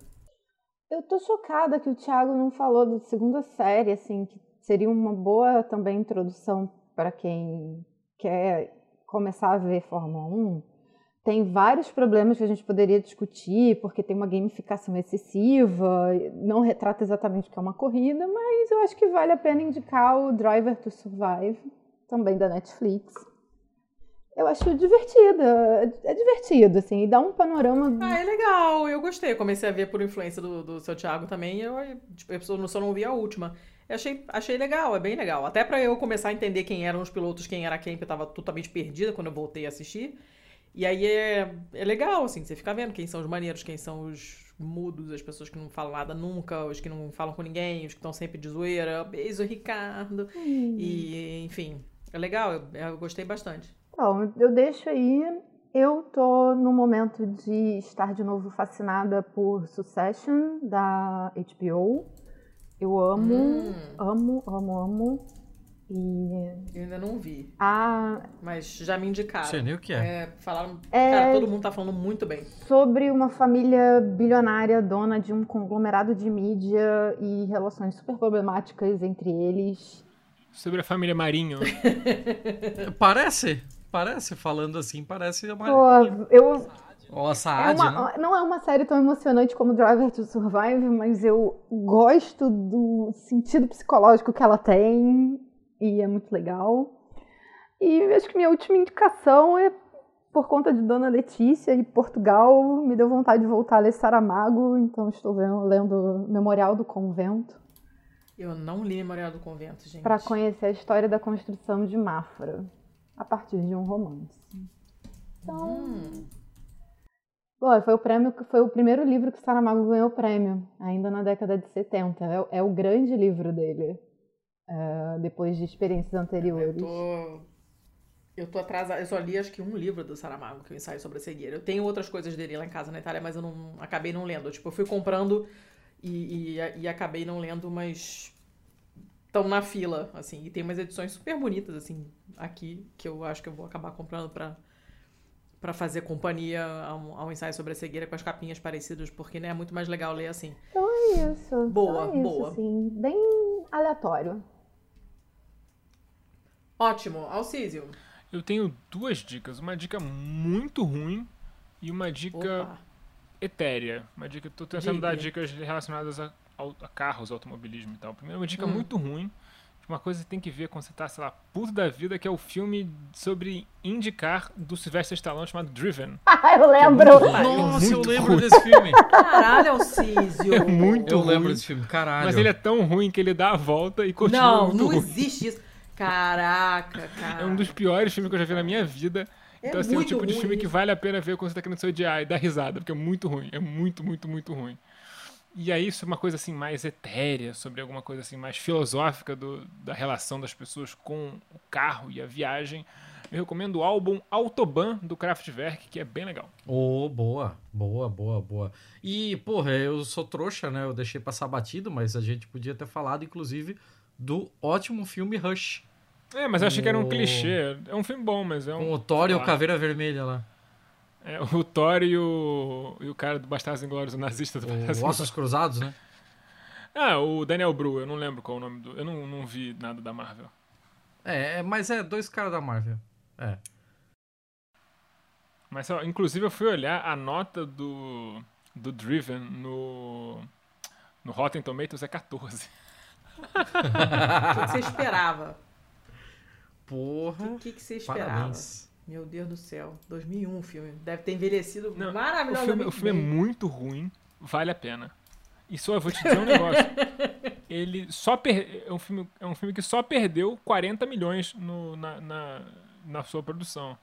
D: Eu tô chocada que o Thiago não falou da segunda série, assim, que seria uma boa também introdução para quem quer começar a ver Fórmula 1. Tem vários problemas que a gente poderia discutir, porque tem uma gamificação excessiva, não retrata exatamente o que é uma corrida, mas eu acho que vale a pena indicar o Driver to Survive, também da Netflix. Eu acho divertido, é divertido, assim, e dá um panorama.
A: Ah, é legal, eu gostei. comecei a ver por influência do, do seu Thiago também, eu tipo, eu só não vi a última. Eu achei, achei legal, é bem legal. Até para eu começar a entender quem eram os pilotos, quem era quem, porque eu tava totalmente perdida quando eu voltei a assistir. E aí é, é legal, assim, você fica vendo quem são os maneiros, quem são os mudos, as pessoas que não falam nada nunca, os que não falam com ninguém, os que estão sempre de zoeira. Beijo, Ricardo. Hum. E, enfim, é legal, eu, eu gostei bastante.
D: Bom, eu deixo aí. Eu tô no momento de estar de novo fascinada por Succession da HBO. Eu amo, hum. amo, amo, amo. E...
A: Eu ainda não vi.
D: Ah,
A: mas já me indicaram.
B: Sei nem o que é.
A: é falaram, é... Cara, todo mundo tá falando muito bem.
D: Sobre uma família bilionária, dona de um conglomerado de mídia e relações super problemáticas entre eles.
C: Sobre a família Marinho.
B: Parece. Parece, falando assim, parece uma.
D: Pô, eu.
B: Ou a Saad,
D: é uma,
B: né?
D: Não é uma série tão emocionante como Driver to Survive, mas eu gosto do sentido psicológico que ela tem e é muito legal. E acho que minha última indicação é por conta de Dona Letícia e Portugal, me deu vontade de voltar a ler Saramago, então estou vendo, lendo Memorial do Convento.
A: Eu não li Memorial do Convento, gente.
D: Para conhecer a história da construção de Mafra a partir de um romance. Então, hum. Bom, foi o prêmio foi o primeiro livro que Saramago ganhou o prêmio, ainda na década de 70. É, é o grande livro dele, é, depois de experiências anteriores.
A: Eu tô, eu tô atrasada. Eu só li acho que um livro do Saramago, que é o ensaio sobre a cegueira. Eu tenho outras coisas dele lá em casa na Itália, mas eu não acabei não lendo. Tipo, eu fui comprando e, e, e acabei não lendo, mas estão na fila, assim. E tem umas edições super bonitas, assim, aqui, que eu acho que eu vou acabar comprando para para fazer companhia ao, ao, ensaio sobre a cegueira com as capinhas parecidas, porque né, é muito mais legal ler assim.
D: Então é isso.
A: Boa,
D: então é
A: boa.
D: Isso, assim, bem aleatório.
A: Ótimo. Alcísio.
C: Eu tenho duas dicas. Uma dica muito ruim e uma dica Opa. etérea. Uma dica. Tô tentando Diga. dar dicas relacionadas a, a, carros, automobilismo e tal. Primeiro, uma dica hum. muito ruim uma coisa que tem que ver quando você tá, sei lá, puto da vida, que é o filme sobre indicar do Sylvester Stallone chamado Driven.
D: Ah, eu
B: é
D: lembro!
B: É Nossa, eu lembro desse filme.
A: Caralho, Alcísio.
C: É muito
B: eu
C: ruim.
B: lembro desse filme, caralho.
C: Mas ele é tão ruim que ele dá a volta e continua
A: Não,
C: muito
A: não
C: ruim.
A: existe isso. Caraca, cara.
C: É um dos piores filmes que eu já vi na minha vida. É então, assim, é o tipo de filme que vale a pena ver quando você tá querendo se odiar e dar risada, porque é muito ruim. É muito, muito, muito ruim. E aí, isso é uma coisa assim mais etérea, sobre alguma coisa assim mais filosófica do, da relação das pessoas com o carro e a viagem. Eu recomendo o álbum Autobahn do Kraftwerk, que é bem legal.
B: Oh, boa, boa, boa, boa. E, porra, eu sou trouxa, né? Eu deixei passar batido, mas a gente podia ter falado, inclusive, do ótimo filme Rush.
C: É, mas eu achei que era um clichê. É um filme bom, mas é um.
B: Com o Thor e o Caveira Vermelha lá.
C: É, o Thor e o, e o cara do Bastardos Inglórios, o nazista do Bastardos
B: O Ossos Cruzados, né?
C: Ah, o Daniel Bru, eu não lembro qual é o nome do... Eu não, não vi nada da Marvel.
B: É, é mas é dois caras da Marvel. É.
C: Mas, ó, inclusive, eu fui olhar a nota do, do Driven no, no Rotten Tomatoes é 14.
A: o que, que você esperava?
B: Porra.
A: O que, que, você esperava?
B: Parabéns.
A: Meu Deus do céu. 2001 o filme. Deve ter envelhecido
C: Não,
A: maravilhosamente
C: o filme, o filme é muito ruim, vale a pena. E só eu vou te dizer um negócio. ele só per... é, um filme, é um filme que só perdeu 40 milhões no, na, na, na sua produção.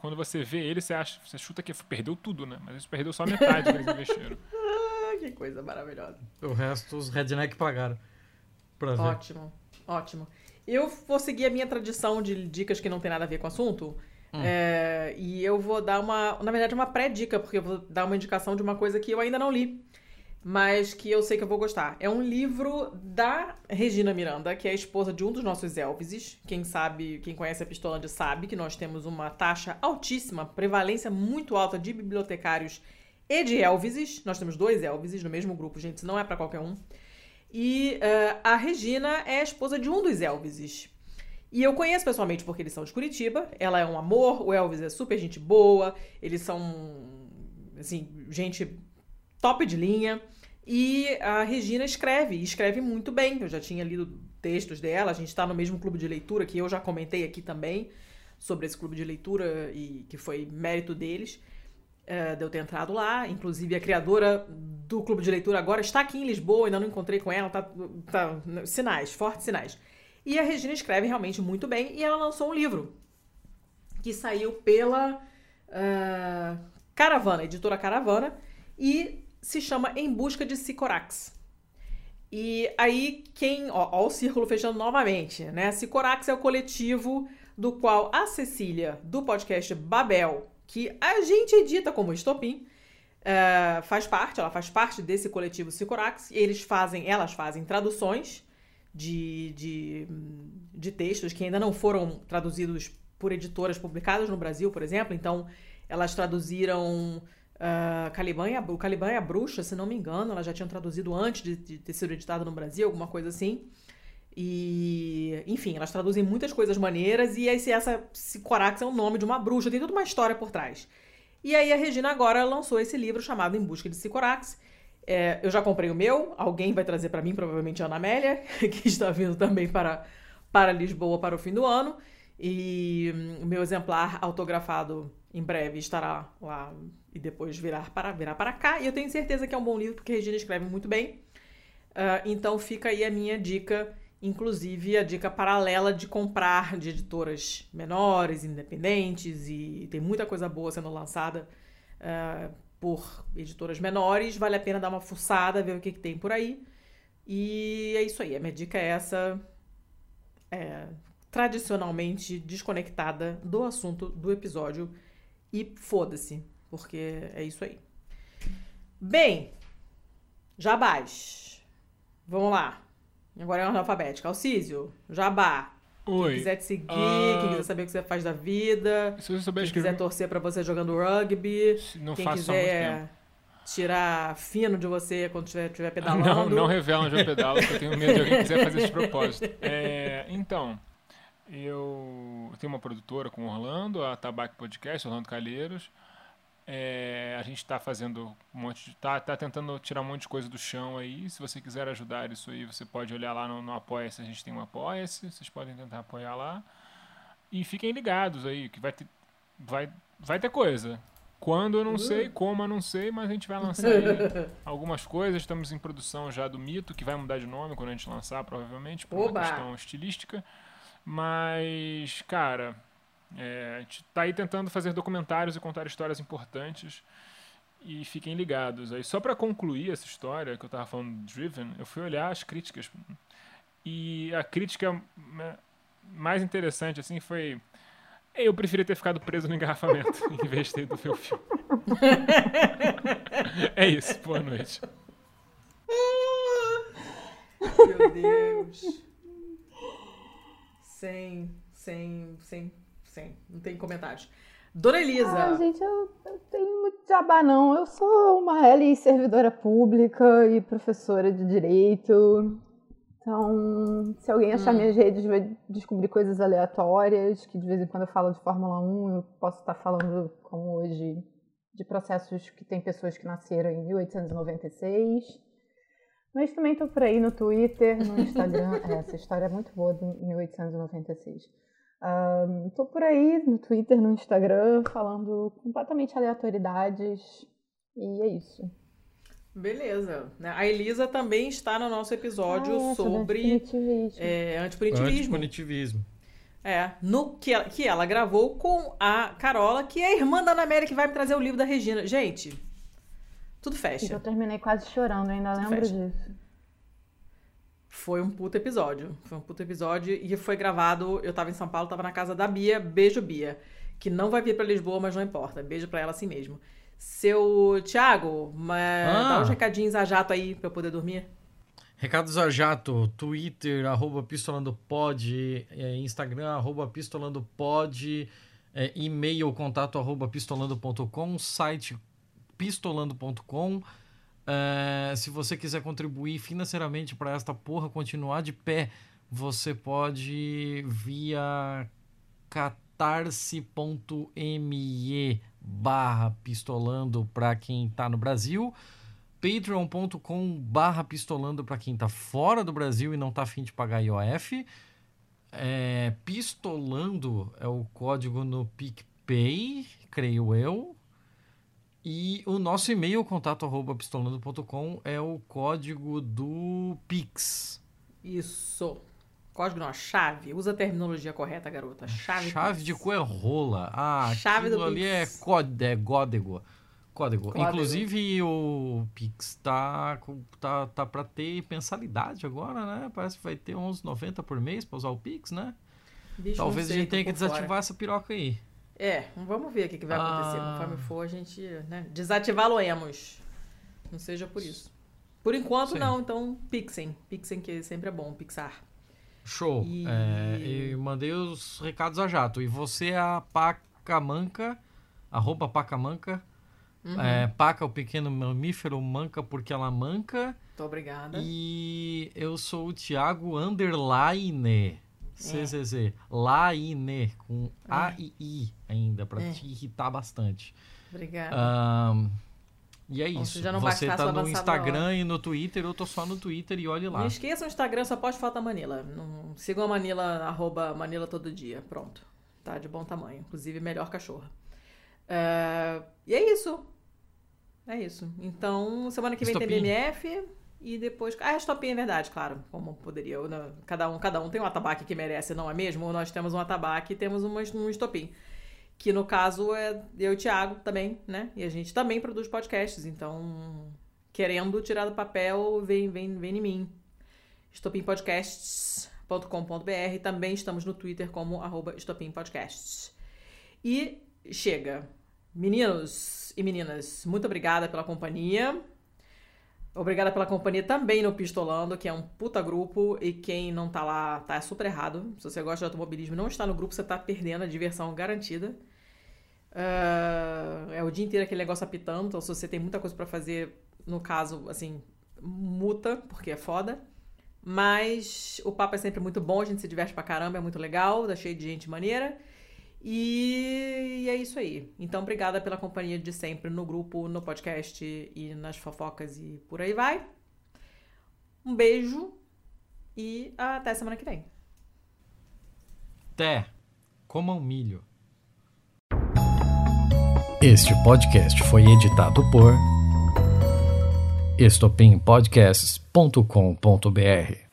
C: Quando você vê ele, você acha, você chuta que perdeu tudo, né? Mas isso perdeu só metade que eles investiram.
A: que coisa maravilhosa.
B: O resto os redneck pagaram. Pra ver.
A: Ótimo, ótimo. Eu vou seguir a minha tradição de dicas que não tem nada a ver com o assunto.
B: Hum.
A: É, e eu vou dar uma, na verdade, uma pré-dica, porque eu vou dar uma indicação de uma coisa que eu ainda não li, mas que eu sei que eu vou gostar. É um livro da Regina Miranda, que é a esposa de um dos nossos Elvises. Quem sabe, quem conhece a Pistolândia sabe que nós temos uma taxa altíssima, prevalência muito alta de bibliotecários e de Elvises. Nós temos dois Elvises no mesmo grupo, gente, isso não é pra qualquer um. E eh, a Regina é a esposa de um dos Elvises. E eu conheço pessoalmente porque eles são de Curitiba. Ela é um amor, o Elvis é super gente boa, eles são, assim, gente top de linha. E a Regina escreve, e escreve muito bem. Eu já tinha lido textos dela, a gente está no mesmo clube de leitura, que eu já comentei aqui também sobre esse clube de leitura e que foi mérito deles. Eh, de eu ter entrado lá. Inclusive, a criadora do clube de leitura agora está aqui em Lisboa, ainda não encontrei com ela, tá, tá sinais, fortes sinais. E a Regina escreve realmente muito bem e ela lançou um livro que saiu pela ah, Caravana, editora Caravana, e se chama Em Busca de Sicorax. E aí, quem. Ó, ó, o círculo fechando novamente, né? Sicorax é o coletivo do qual a Cecília, do podcast Babel, que a gente edita como Estopim, eh, faz parte, ela faz parte desse coletivo Sicorax. Eles fazem, elas fazem traduções de, de, de textos que ainda não foram traduzidos por editoras publicadas no Brasil, por exemplo. Então, elas traduziram ah, Caliban e a, o Caliban e a Bruxa, se não me engano, elas já tinham traduzido antes de, de ter sido editado no Brasil, alguma coisa assim. E, enfim, elas traduzem muitas coisas maneiras e esse, essa Sicorax é o nome de uma bruxa, tem toda uma história por trás. E aí a Regina agora lançou esse livro chamado Em Busca de Sicorax. É, eu já comprei o meu, alguém vai trazer para mim, provavelmente a Ana Amélia, que está vindo também para, para Lisboa para o fim do ano. E hum, o meu exemplar autografado em breve estará lá e depois virar para, virar para cá. E eu tenho certeza que é um bom livro, porque a Regina escreve muito bem. Ah, então fica aí a minha dica, inclusive a dica paralela de comprar de editoras menores, independentes, e tem muita coisa boa sendo lançada ah, por editoras menores. Vale a pena dar uma fuçada, ver o que, que tem por aí. E é isso aí, a minha dica é essa. É, tradicionalmente desconectada do assunto do episódio. E foda-se, porque é isso aí. Bem, jabás. Vamos lá. Agora é ordem alfabética. Alcísio, jabá. Quem
C: Oi.
A: quiser te seguir,
C: Ah.
A: quem quiser saber o que você faz da vida,
C: Se você souber
A: quem
C: escrever.
A: quiser torcer pra você jogando rugby,
C: Não
A: quem
C: faço
A: quiser tirar fino de você quando estiver estiver
C: Não,
A: pedalando.
C: não revela onde eu pedalo, porque eu tenho medo de alguém quiser fazer esse propósito. É, então, eu tenho uma produtora com o Orlando, a Tabaco Podcast, Orlando Calheiros. É, a gente está fazendo um monte de. Tá, tá tentando tirar um monte de coisa do chão aí. Se você quiser ajudar isso aí, você pode olhar lá no, no Apoia-se, a gente tem um Apoia-se, vocês podem tentar apoiar lá. E fiquem ligados aí, que vai ter, vai, vai ter coisa. Quando eu não sei, como eu não sei, mas a gente vai lançar aí algumas coisas. Estamos em produção já do Mito, que vai mudar de nome quando a gente lançar, provavelmente, por uma
A: Oba!
C: questão estilística. Mas, cara, é, a gente tá aí tentando fazer documentários e contar histórias importantes. E fiquem ligados. Aí, só para concluir essa história que eu tava falando do Driven, eu fui olhar as críticas. E a crítica né, mais interessante, assim, foi. Eu preferia ter ficado preso no engarrafamento em vez de ter ido ver o filme. é isso, boa noite.
A: Meu Deus. Sem, sem, sem, sem. Não tem comentários. Dona Elisa.
D: Ah, gente, eu, eu tenho muito jabá, não. Eu sou uma L servidora pública e professora de direito. Então, se alguém achar minhas redes, vai descobrir coisas aleatórias, que de vez em quando eu falo de Fórmula 1, eu posso estar falando, como hoje, de processos que tem pessoas que nasceram em 1896. Mas também estou por aí no Twitter, no Instagram. É, essa história é muito boa de 1896. Estou por aí no Twitter, no Instagram, falando completamente aleatoriedades. E é isso.
A: Beleza. Né? A Elisa também está no nosso episódio
D: Ah, é,
A: sobre
D: antipunitivismo.
A: é, antipunitivismo.
B: Antipunitivismo.
A: É, no que ela, que ela gravou com a Carola, que é a irmã da Ana Amélia, que vai me trazer o livro da Regina. Gente, tudo
D: Eu
A: fecha.
D: terminei quase chorando, eu ainda lembro
A: Fecha.
D: disso.
A: Foi um puto episódio. Foi um puto episódio e foi gravado. Eu tava em São Paulo, tava na casa da Bia. Beijo, Bia. Que não vai vir pra Lisboa, mas não importa. Beijo pra ela assim mesmo. Seu Thiago, ma-
B: Ah.
A: dá uns recadinhos a jato aí pra eu poder dormir.
B: Recados a jato, Twitter, arroba pistolandopod, é, Instagram, arroba pistolandopod, é, e-mail, contato, arroba pistolando.com, site pistolando.com. É, se você quiser contribuir financeiramente para esta porra continuar de pé, você pode via catarse.me barra pistolando para quem tá no Brasil patreon.com barra pistolando para quem tá fora do Brasil e não tá afim de pagar IOF. É, pistolando é o código no PicPay, creio eu. E o nosso e-mail, contato arroba pistolando.com, é o código do Pix.
A: Isso. Código não, chave. Usa a terminologia correta, garota. Chave.
B: Chave de cu é rola. Ah,
A: Chave do
B: aquilo ali é,
A: Pix.
B: cód é código. Código.
A: Código.
B: Inclusive o Pix tá, tá, tá pra ter mensalidade agora, né? Parece que vai ter uns 90 por mês pra usar o Pix, né?
A: Bicho,
B: Talvez a gente tenha que
A: por fora.
B: desativar essa piroca aí.
A: É, vamos ver o que, que vai acontecer.
B: Ah.
A: Conforme for, a gente né, desativá-lo-emos. Não seja por isso. Por enquanto,
B: Sim.
A: não. Então, Pixem. Pixem, que sempre é bom. Pixar.
B: Show.
A: E-
B: É, mandei os recados a jato. E você é a Pacamanca, arroba Pacamanca.
A: Uhum.
B: É, paca o pequeno mamífero, manca porque ela manca.
A: Muito obrigada.
B: E eu sou o Thiago Underline. CZZ. Laine. Com A e I ainda, pra
A: É.
B: te irritar bastante.
A: Obrigada.
B: Ahn, e é
A: Bom,
B: isso.
A: se já não
B: Você tá no Instagram e no Twitter, eu tô só no Twitter e olhe lá.
A: Não esqueçam o Instagram, só pode faltar Manila. Não, sigam a Manila, arroba Manila todo dia. Pronto. Tá de bom tamanho. Inclusive, melhor cachorra. É, e é isso. É isso. Então, semana que vem tem. BMF e depois. Ah, estopinha é verdade, claro. Como poderia. eu, né, Cada um, cada um tem um atabaque que merece, não é mesmo? Nós temos um atabaque e temos uma, um estopim. Que no caso é eu e o Thiago também, né? E a gente também produz podcasts. Então, querendo tirar do papel, vem, vem, vem em mim. estopimpodcasts.com.br. Também estamos no Twitter como estopimpodcasts. E chega. Meninos e meninas, muito obrigada pela companhia. Obrigada pela companhia também no Pistolando, que é um puta grupo. E quem não tá lá tá super errado. Se você gosta de automobilismo e não está no grupo, você tá perdendo a diversão garantida. Ah, é o dia inteiro aquele negócio apitando. Então, se você tem muita coisa pra fazer, no caso, assim, muta, porque é foda. Mas o papo é sempre muito bom, a gente se diverte pra caramba, é muito legal, tá cheio de gente maneira. E é isso aí. Então, obrigada pela companhia de sempre no grupo, no podcast e nas fofocas e por aí vai. Um beijo e até semana que vem.
B: Té, comam milho. Este podcast foi editado por estopimpodcasts.com.br.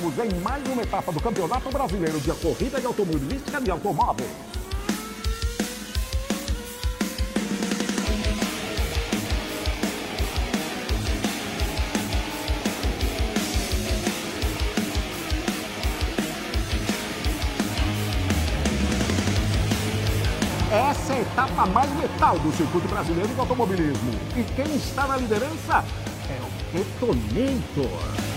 F: Interlagos, em mais uma etapa do Campeonato Brasileiro de Corrida de Automobilística de Automóveis. Essa é a etapa mais letal do circuito brasileiro de automobilismo. E quem está na liderança é o Detonator.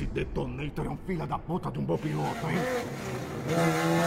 G: Mas esse detonator é um filho da puta de um bom piloto, hein?